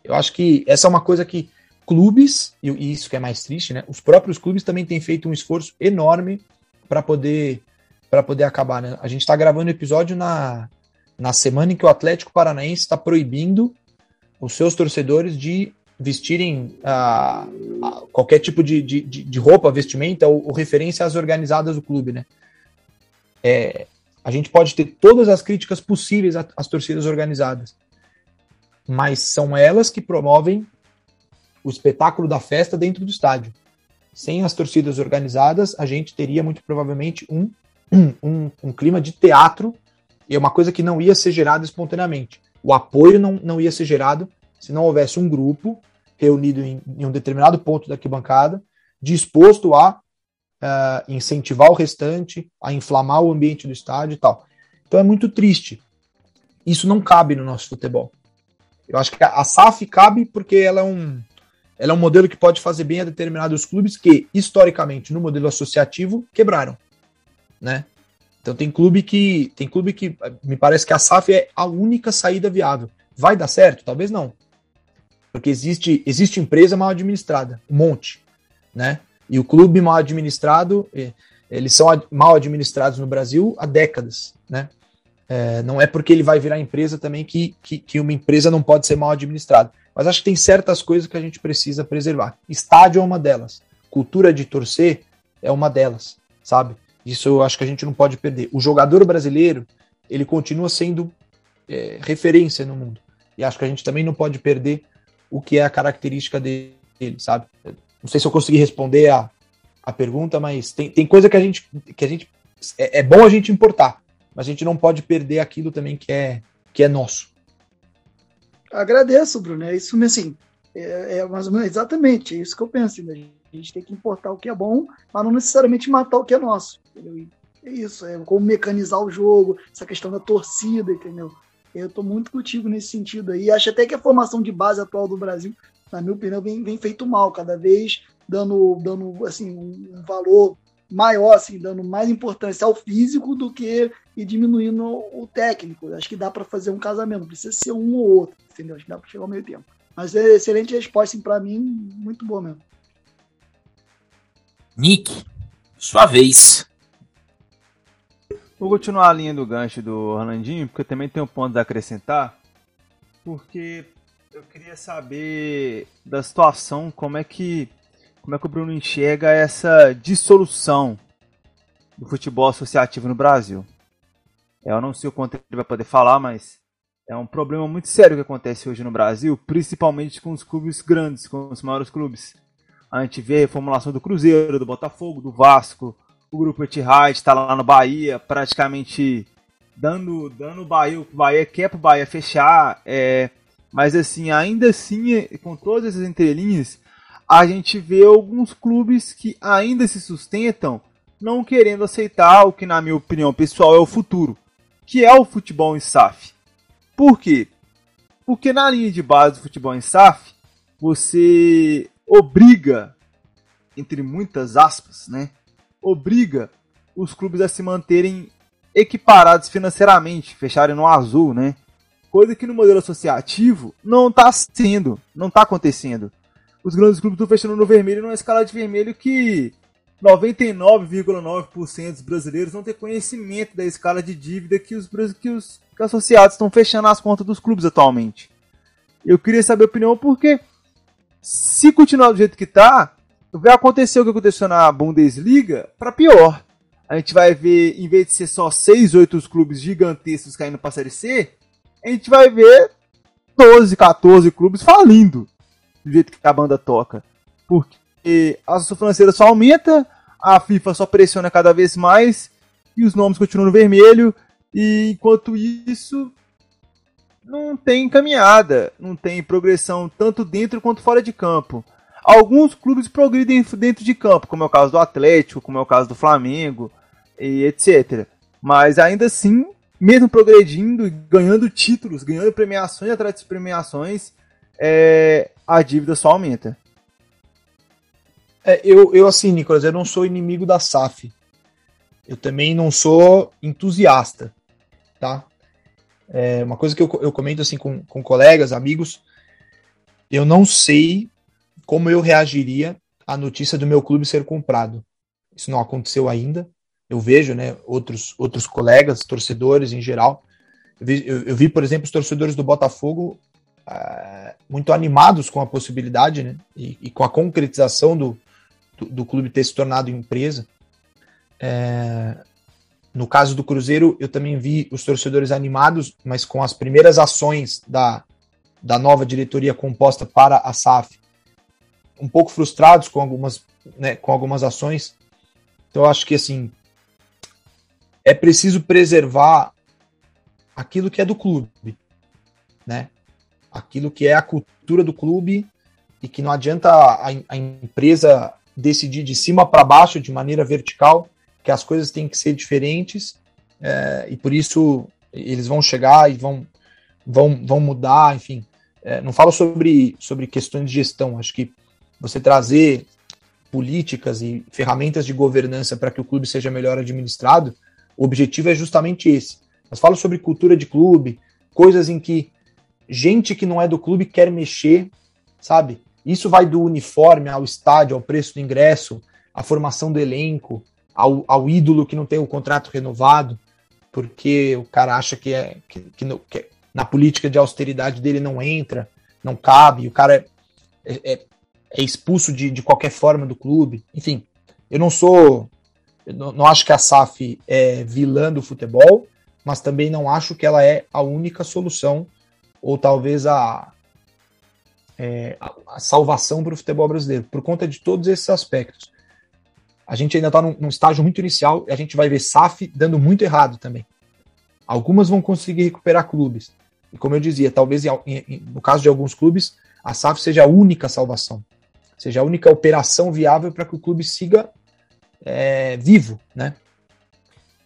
Eu acho que essa é uma coisa que clubes, e isso que é mais triste, né? Os próprios clubes também têm feito um esforço enorme para poder para poder acabar, né? A gente está gravando o episódio na, na semana em que o Atlético Paranaense está proibindo os seus torcedores de vestirem uh, uh, qualquer tipo de, de, de, roupa, vestimenta ou, ou, referência às organizadas do clube, né? É, a gente pode ter todas as críticas possíveis às torcidas organizadas, mas são elas que promovem o espetáculo da festa dentro do estádio. Sem as torcidas organizadas, a gente teria muito provavelmente um, um, um clima de teatro e é uma coisa que não ia ser gerada espontaneamente. O apoio não, não ia ser gerado se não houvesse um grupo reunido em, em um determinado ponto da arquibancada, disposto a uh, incentivar o restante, a inflamar o ambiente do estádio e tal. Então é muito triste. Isso não cabe no nosso futebol. Eu acho que a SAF cabe porque ela é um, ela é um modelo que pode fazer bem a determinados clubes que, historicamente, no modelo associativo, quebraram, né? Então tem clube que tem clube que me parece que a SAF é a única saída viável. Vai dar certo? Talvez não. Porque existe existe empresa mal administrada, um monte, né? E o clube mal administrado, eles são mal administrados no Brasil há décadas, né? É, não é porque ele vai virar empresa também que, que, que uma empresa não pode ser mal administrada. Mas acho que tem certas coisas que a gente precisa preservar. Estádio é uma delas. Cultura de torcer é uma delas, sabe? Isso eu acho que a gente não pode perder. O jogador brasileiro, ele continua sendo é, referência no mundo. E acho que a gente também não pode perder o que é a característica dele, sabe? Não sei se eu consegui responder a, a pergunta, mas tem, tem coisa que a gente, que a gente é, é bom a gente importar, mas a gente não pode perder aquilo também que é, que é nosso. Agradeço, Bruno. É isso mesmo, assim. É, é mais ou menos exatamente é isso que eu penso. Né? A gente tem que importar o que é bom, mas não necessariamente matar o que é nosso. Entendeu? É isso, é como mecanizar o jogo, essa questão da torcida, entendeu? Eu estou muito contigo nesse sentido aí. Acho até que a formação de base atual do Brasil, na minha opinião, vem, vem feito mal, cada vez dando, dando assim, um valor maior, assim, dando mais importância ao físico do que e diminuindo o técnico. Acho que dá para fazer um casamento, precisa ser um ou outro, entendeu? Acho que dá para chegar ao meio tempo. Mas é excelente resposta, assim, para mim, muito boa mesmo. Nick, sua vez. Vou continuar a linha do gancho do Orlandinho, porque eu também tenho um ponto a acrescentar. Porque eu queria saber da situação, como é que como é que o Bruno enxerga essa dissolução do futebol associativo no Brasil. Eu não sei o quanto ele vai poder falar, mas é um problema muito sério que acontece hoje no Brasil, principalmente com os clubes grandes, com os maiores clubes. A gente vê a reformulação do Cruzeiro, do Botafogo, do Vasco, o grupo Etihad está lá no Bahia, praticamente dando dando o Bahia, o Bahia quer pro Bahia fechar, é, mas assim, ainda assim, com todas essas entrelinhas, a gente vê alguns clubes que ainda se sustentam não querendo aceitar o que, na minha opinião pessoal, é o futuro, que é o futebol em SAF. Por quê? Porque na linha de base do futebol em SAF, você obriga, entre muitas aspas, né? Obriga os clubes a se manterem equiparados financeiramente, fecharem no azul, né? Coisa que no modelo associativo não está sendo, não está acontecendo os grandes clubes estão fechando no vermelho numa escala de vermelho que 99,9% dos brasileiros não têm conhecimento da escala de dívida que os, que os associados estão fechando as contas dos clubes atualmente. Eu queria saber a opinião porque se continuar do jeito que está, vai acontecer o que aconteceu na Bundesliga para pior. A gente vai ver, em vez de ser só 6, 8 clubes gigantescos caindo para a Série C, a gente vai ver 12, 14 clubes falindo do jeito que a banda toca. Porque a financeira só aumenta, a FIFA só pressiona cada vez mais e os nomes continuam no vermelho. E enquanto isso, não tem caminhada, não tem progressão tanto dentro quanto fora de campo. Alguns clubes progridem dentro de campo, como é o caso do Atlético, como é o caso do Flamengo, e etc. Mas ainda assim, mesmo progredindo e ganhando títulos, ganhando premiações atrás de premiações, é, a dívida só aumenta. É, eu, eu, assim, Nicolas, eu não sou inimigo da SAF. Eu também não sou entusiasta, tá? É uma coisa que eu, eu comento assim com, com colegas, amigos, eu não sei como eu reagiria à notícia do meu clube ser comprado. Isso não aconteceu ainda. Eu vejo, né, outros, outros colegas, torcedores em geral. Eu vi, eu, eu vi por exemplo, os torcedores do Botafogo uh, muito animados com a possibilidade, né, e, e com a concretização do, do, do, clube ter se tornado empresa. É, no caso do Cruzeiro, eu também vi os torcedores animados, mas com as primeiras ações da, da nova diretoria composta para a SAF, um pouco frustrados com algumas, né, com algumas ações. Então, eu acho que assim é preciso preservar aquilo que é do clube, né? Aquilo que é a cultura do clube e que não adianta a, a empresa decidir de cima para baixo, de maneira vertical, que as coisas têm que ser diferentes é, e por isso eles vão chegar e vão, vão, vão mudar, enfim. É, não falo sobre, sobre questões de gestão, acho que você trazer políticas e ferramentas de governança para que o clube seja melhor administrado, o objetivo é justamente esse. Mas falo sobre cultura de clube, coisas em que gente que não é do clube quer mexer, sabe? Isso vai do uniforme ao estádio, ao preço do ingresso, à formação do elenco, ao, ao ídolo que não tem o contrato renovado, porque o cara acha que, é, que, que, no, que na política de austeridade dele não entra, não cabe, o cara é, é, é expulso de, de qualquer forma do clube. Enfim, eu não sou. Eu não, acho que a SAF é vilã do futebol, mas também não acho que ela é a única solução, ou talvez a, é, a salvação para o futebol brasileiro, por conta de todos esses aspectos. A gente ainda está num, num, estágio muito inicial e a gente vai ver SAF dando muito errado também. Algumas vão conseguir recuperar clubes. E como eu dizia, talvez em, em, no caso de alguns clubes, a SAF seja a única salvação, seja a única operação viável para que o clube siga é, vivo, né?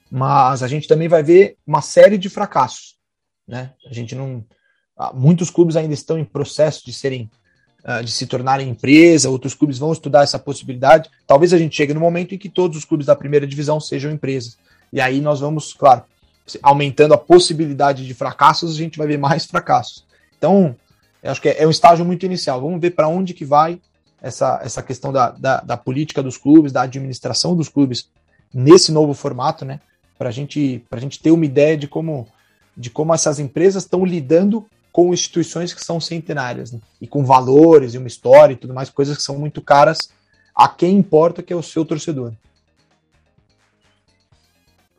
Mas a gente também vai ver uma série de fracassos, né? A gente não, muitos clubes ainda estão em processo de serem de se tornarem empresa, outros clubes vão estudar essa possibilidade. Talvez a gente chegue no momento em que todos os clubes da primeira divisão sejam empresas. E aí nós vamos, claro, aumentando a possibilidade de fracassos, a gente vai ver mais fracassos. Então, acho que é, é um estágio muito inicial. Vamos ver para onde que vai essa, essa questão da, da, da, política dos clubes, da administração dos clubes nesse novo formato, né? Para gente, a gente ter uma ideia de como, de como essas empresas estão lidando com instituições que são centenárias, né? e com valores e uma história e tudo mais, coisas que são muito caras a quem importa que é o seu torcedor.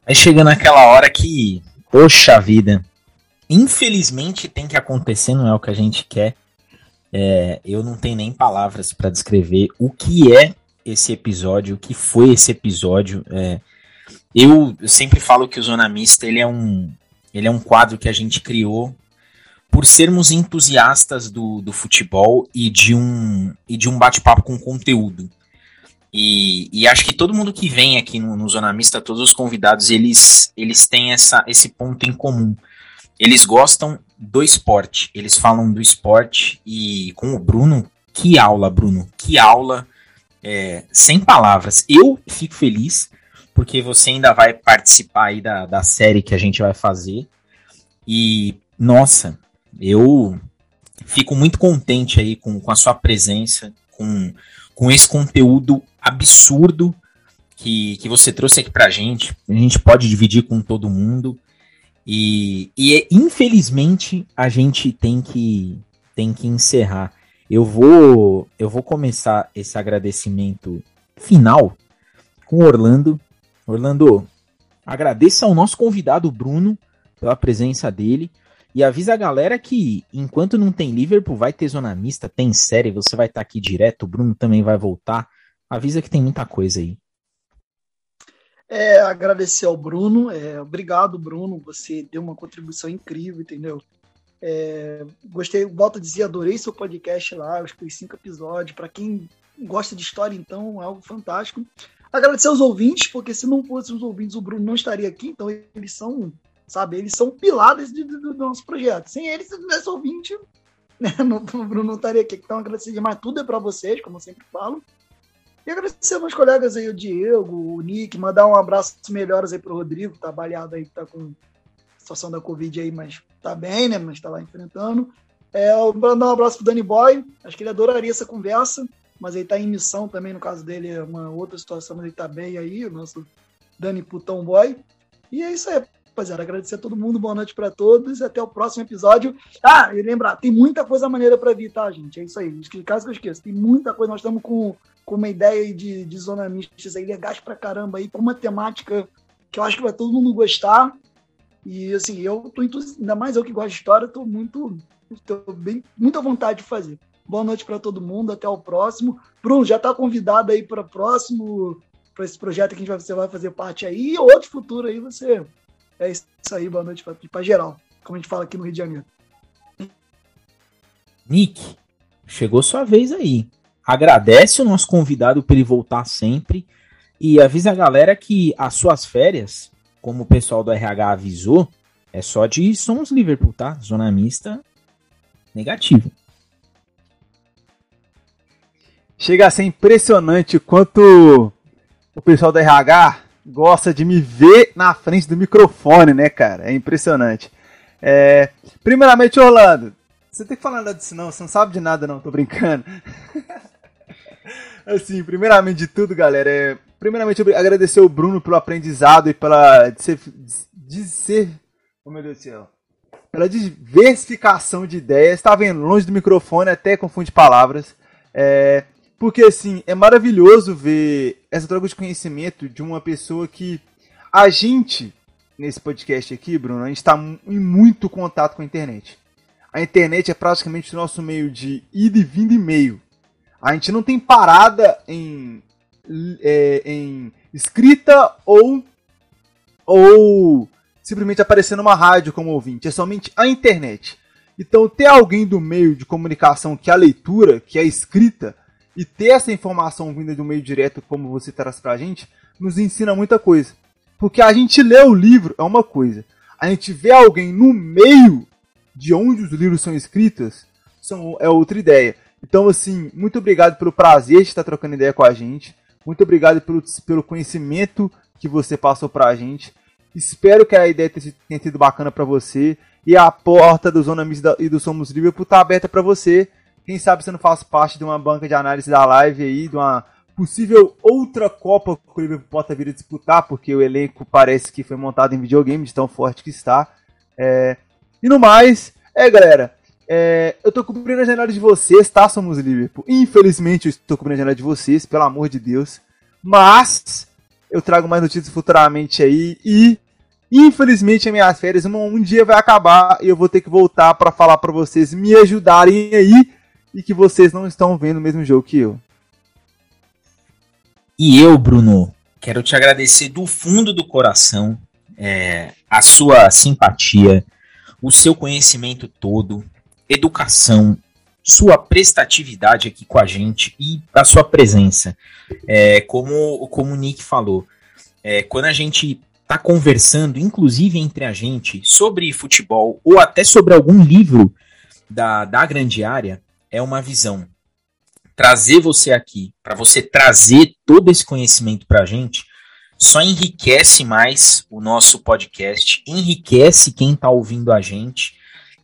Aí chega naquela hora que, poxa vida, infelizmente tem que acontecer, não é o que a gente quer. É, eu não tenho nem palavras para descrever o que é esse episódio, o que foi esse episódio. É, eu sempre falo que o Zona Mista ele é um, ele é um quadro que a gente criou por sermos entusiastas do, do futebol e de um, e de um bate-papo com conteúdo. E, e, acho que todo mundo que vem aqui no, no Zona Mista, todos os convidados, eles, eles têm essa, esse ponto em comum. Eles gostam do esporte, eles falam do esporte e com o Bruno, que aula, Bruno, que aula, é, sem palavras. Eu fico feliz porque você ainda vai participar aí da, da série que a gente vai fazer. E, nossa, eu fico muito contente aí com, com a sua presença, com, com esse conteúdo absurdo que, que você trouxe aqui pra gente. A gente pode dividir com todo mundo. E, e infelizmente a gente tem que, tem que encerrar. Eu vou, eu vou começar esse agradecimento final com Orlando. Orlando, agradeça ao nosso convidado Bruno pela presença dele. E avisa a galera que enquanto não tem Liverpool, vai ter zona mista, tem série, você vai estar tá aqui direto, o Bruno também vai voltar. Avisa que tem muita coisa aí. É, agradecer ao Bruno. É, obrigado, Bruno. Você deu uma contribuição incrível, entendeu? É, gostei, volto a dizer, adorei seu podcast lá, os cinco episódios. Para quem gosta de história, então, é algo fantástico. Agradecer aos ouvintes, porque se não fossem os ouvintes, o Bruno não estaria aqui, então eles são sabe? Eles são pilares de, do, do nosso projeto. Sem eles, se tivesse ouvinte, *laughs* né? Não, o Bruno não estaria aqui. Então, agradecer demais. Tudo é para vocês, como eu sempre falo. E agradecer meus colegas aí, o Diego, o Nick, mandar um abraço melhores aí pro Rodrigo, que tá baleado aí, que tá com a situação da Covid aí, mas tá bem, né? Mas tá lá enfrentando. É, mandar um abraço pro Danny Boy, acho que ele adoraria essa conversa, mas ele tá em missão também, no caso dele é uma outra situação, mas ele tá bem aí, o nosso Dani Putão Boy. E é isso aí, rapaziada. Agradecer a todo mundo, boa noite para todos até o próximo episódio. Ah, e lembrar, tem muita coisa maneira para vir, tá, gente? É isso aí. Caso que eu esqueça, tem muita coisa. Nós estamos com com uma ideia de, de zona mistas aí legais pra caramba aí, com uma temática que eu acho que vai todo mundo gostar. E assim, eu tô entusi... ainda mais eu que gosto de história, tô muito tô bem muita vontade de fazer. Boa noite para todo mundo, até o próximo. Bruno, já tá convidado aí para próximo para esse projeto que a gente vai, você vai fazer parte aí e outro futuro aí você é isso aí, boa noite para geral, como a gente fala aqui no Rio de Janeiro. Nick, chegou sua vez aí agradece o nosso convidado por ele voltar sempre e avisa a galera que as suas férias, como o pessoal do RH avisou, é só de Sons Liverpool, tá? Zona mista negativo. Chega a ser impressionante o quanto o pessoal do RH gosta de me ver na frente do microfone, né, cara? É impressionante. É... Primeiramente, Orlando, você tem que falar nada disso não, você não sabe de nada não, tô brincando. *laughs* Assim, primeiramente de tudo, galera, é, primeiramente agradecer o Bruno pelo aprendizado e pela de ser, de ser oh meu Deus do céu, pela diversificação de ideias. Está vendo longe do microfone, até confunde palavras. É, porque assim, é maravilhoso ver essa troca de conhecimento de uma pessoa que a gente nesse podcast aqui, Bruno, a gente está em muito contato com a internet. A internet é praticamente o nosso meio de ida e vinda e meio. A gente não tem parada em, é, em escrita ou, ou simplesmente aparecer numa rádio como ouvinte. É somente a internet. Então, ter alguém do meio de comunicação que é a leitura, que é a escrita, e ter essa informação vinda do meio direto, como você traz pra gente, nos ensina muita coisa. Porque a gente lê o livro é uma coisa, a gente vê alguém no meio de onde os livros são escritos são, é outra ideia. Então, assim, muito obrigado pelo prazer de estar trocando ideia com a gente. Muito obrigado pelo, pelo conhecimento que você passou pra gente. Espero que a ideia tenha sido bacana para você. E a porta do Zona Mista e do Somos Liverpool tá aberta para você. Quem sabe você não faz parte de uma banca de análise da live aí, de uma possível outra Copa que o Liverpool possa vir a disputar, porque o elenco parece que foi montado em videogame, de tão forte que está. É... E no mais, é galera, é, eu tô cobrindo a janela de vocês, tá? Somos Liverpool. Infelizmente eu estou cobrindo a janela de vocês, pelo amor de Deus. Mas eu trago mais notícias futuramente aí e infelizmente as minhas férias um, um dia vai acabar e eu vou ter que voltar para falar para vocês me ajudarem aí e que vocês não estão vendo o mesmo jogo que eu. E eu, Bruno, quero te agradecer do fundo do coração é, a sua simpatia, o seu conhecimento todo, educação, sua prestatividade aqui com a gente e a sua presença. É, como, como o Nick falou, é, quando a gente está conversando, inclusive entre a gente, sobre futebol ou até sobre algum livro da, da grande área, é uma visão. Trazer você aqui, para você trazer todo esse conhecimento para a gente, só enriquece mais o nosso podcast, enriquece quem está ouvindo a gente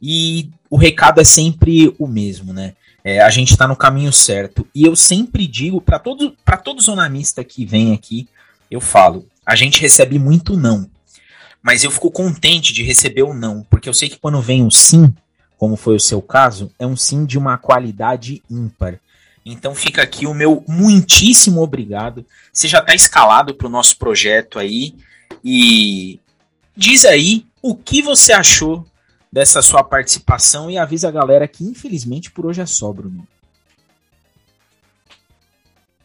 e o recado é sempre o mesmo, né? É, a gente está no caminho certo. E eu sempre digo para todo, todo zonamista que vem aqui, eu falo, a gente recebe muito não. Mas eu fico contente de receber o não, porque eu sei que quando vem o sim, como foi o seu caso, é um sim de uma qualidade ímpar. Então fica aqui o meu muitíssimo obrigado. Você já está escalado para o nosso projeto aí. E diz aí o que você achou dessa sua participação e avisa a galera que infelizmente por hoje é só, Bruno.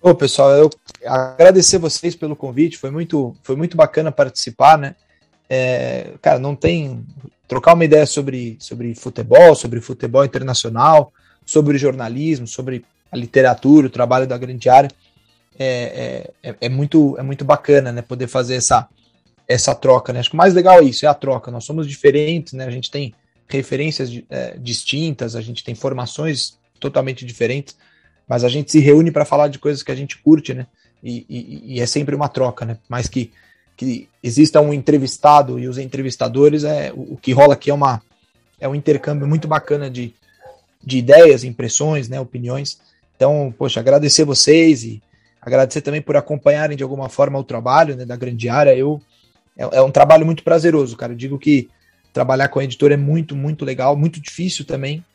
Ô, pessoal, eu agradecer vocês pelo convite, foi muito, foi muito bacana participar, né? É, cara, não tem trocar uma ideia sobre, sobre futebol, sobre futebol internacional, sobre jornalismo, sobre a literatura, o trabalho da grande área. É, é, é, é muito, é muito bacana, né? Poder fazer essa, essa troca, né? Acho que o mais legal é isso, é a troca. Nós somos diferentes, né? A gente tem referências é, distintas, a gente tem formações totalmente diferentes, mas a gente se reúne para falar de coisas que a gente curte, né? E, e, e, é sempre uma troca, né? Mais que, que exista um entrevistado e os entrevistadores, é, o, o que rola aqui é, uma, é um intercâmbio muito bacana de, de ideias, impressões, né, opiniões. Então, poxa, agradecer vocês e agradecer também por acompanharem de alguma forma o trabalho né, da grande área. Eu, é, é um trabalho muito prazeroso, cara. Eu digo que trabalhar com a editora é muito, muito legal, muito difícil também.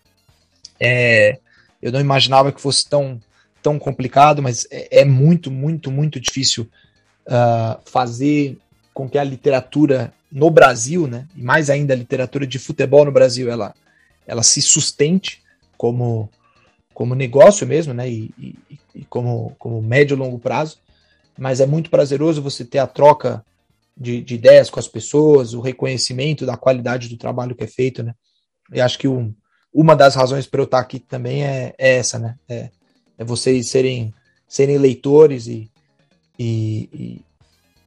É, eu não imaginava que fosse tão, tão complicado, mas é, é muito, muito, muito difícil uh, fazer com que a literatura no Brasil, né, e mais ainda a literatura de futebol no Brasil, ela, ela se sustente como, como negócio mesmo, né, e, e, e como, como médio e longo prazo, mas é muito prazeroso você ter a troca de, de, ideias com as pessoas, o reconhecimento da qualidade do trabalho que é feito, né, e acho que um, uma das razões para eu estar aqui também é, é essa, né, é, é vocês serem, serem leitores e, e, e,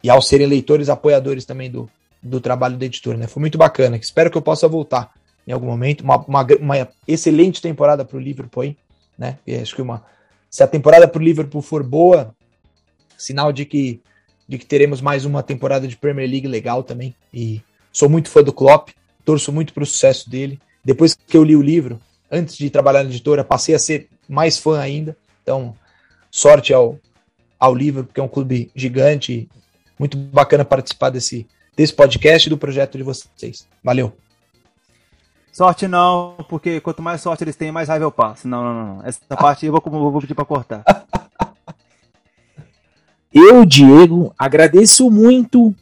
e, ao serem leitores, apoiadores também do, do trabalho da editora. Né? Foi muito bacana. Espero que eu possa voltar em algum momento. Uma, uma, uma excelente temporada para o Liverpool, né? E acho que uma, se a temporada para o Liverpool for boa, sinal de que, de que teremos mais uma temporada de Premier League legal também. E sou muito fã do Klopp, torço muito para o sucesso dele. Depois que eu li o livro, antes de trabalhar na editora, passei a ser mais fã ainda. Então, sorte ao, ao Liverpool, porque é um clube gigante. Muito bacana participar desse, desse podcast e do projeto de vocês. Valeu. Sorte não, porque quanto mais sorte eles têm, mais raiva eu passo. Não, não, não. Essa *laughs* parte eu vou, vou pedir para cortar. *laughs* Eu, Diego, agradeço muito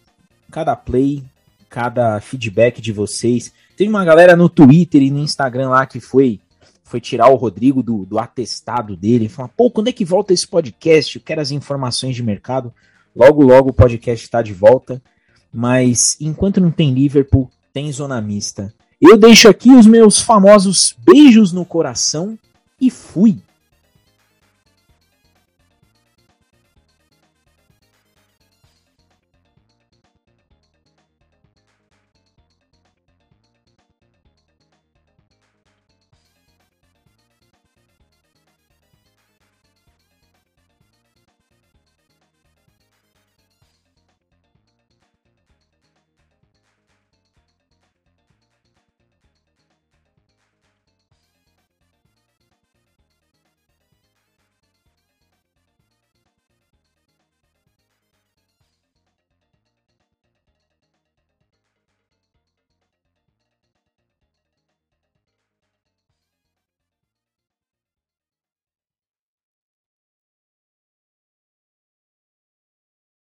cada play, cada feedback de vocês. Tem uma galera no Twitter e no Instagram lá que foi foi tirar o Rodrigo do, do atestado dele, falar, pô, quando é que volta esse podcast? Eu quero as informações de mercado. Logo, logo o podcast está de volta. Mas enquanto não tem Liverpool, tem zona mista. Eu deixo aqui os meus famosos beijos no coração e fui.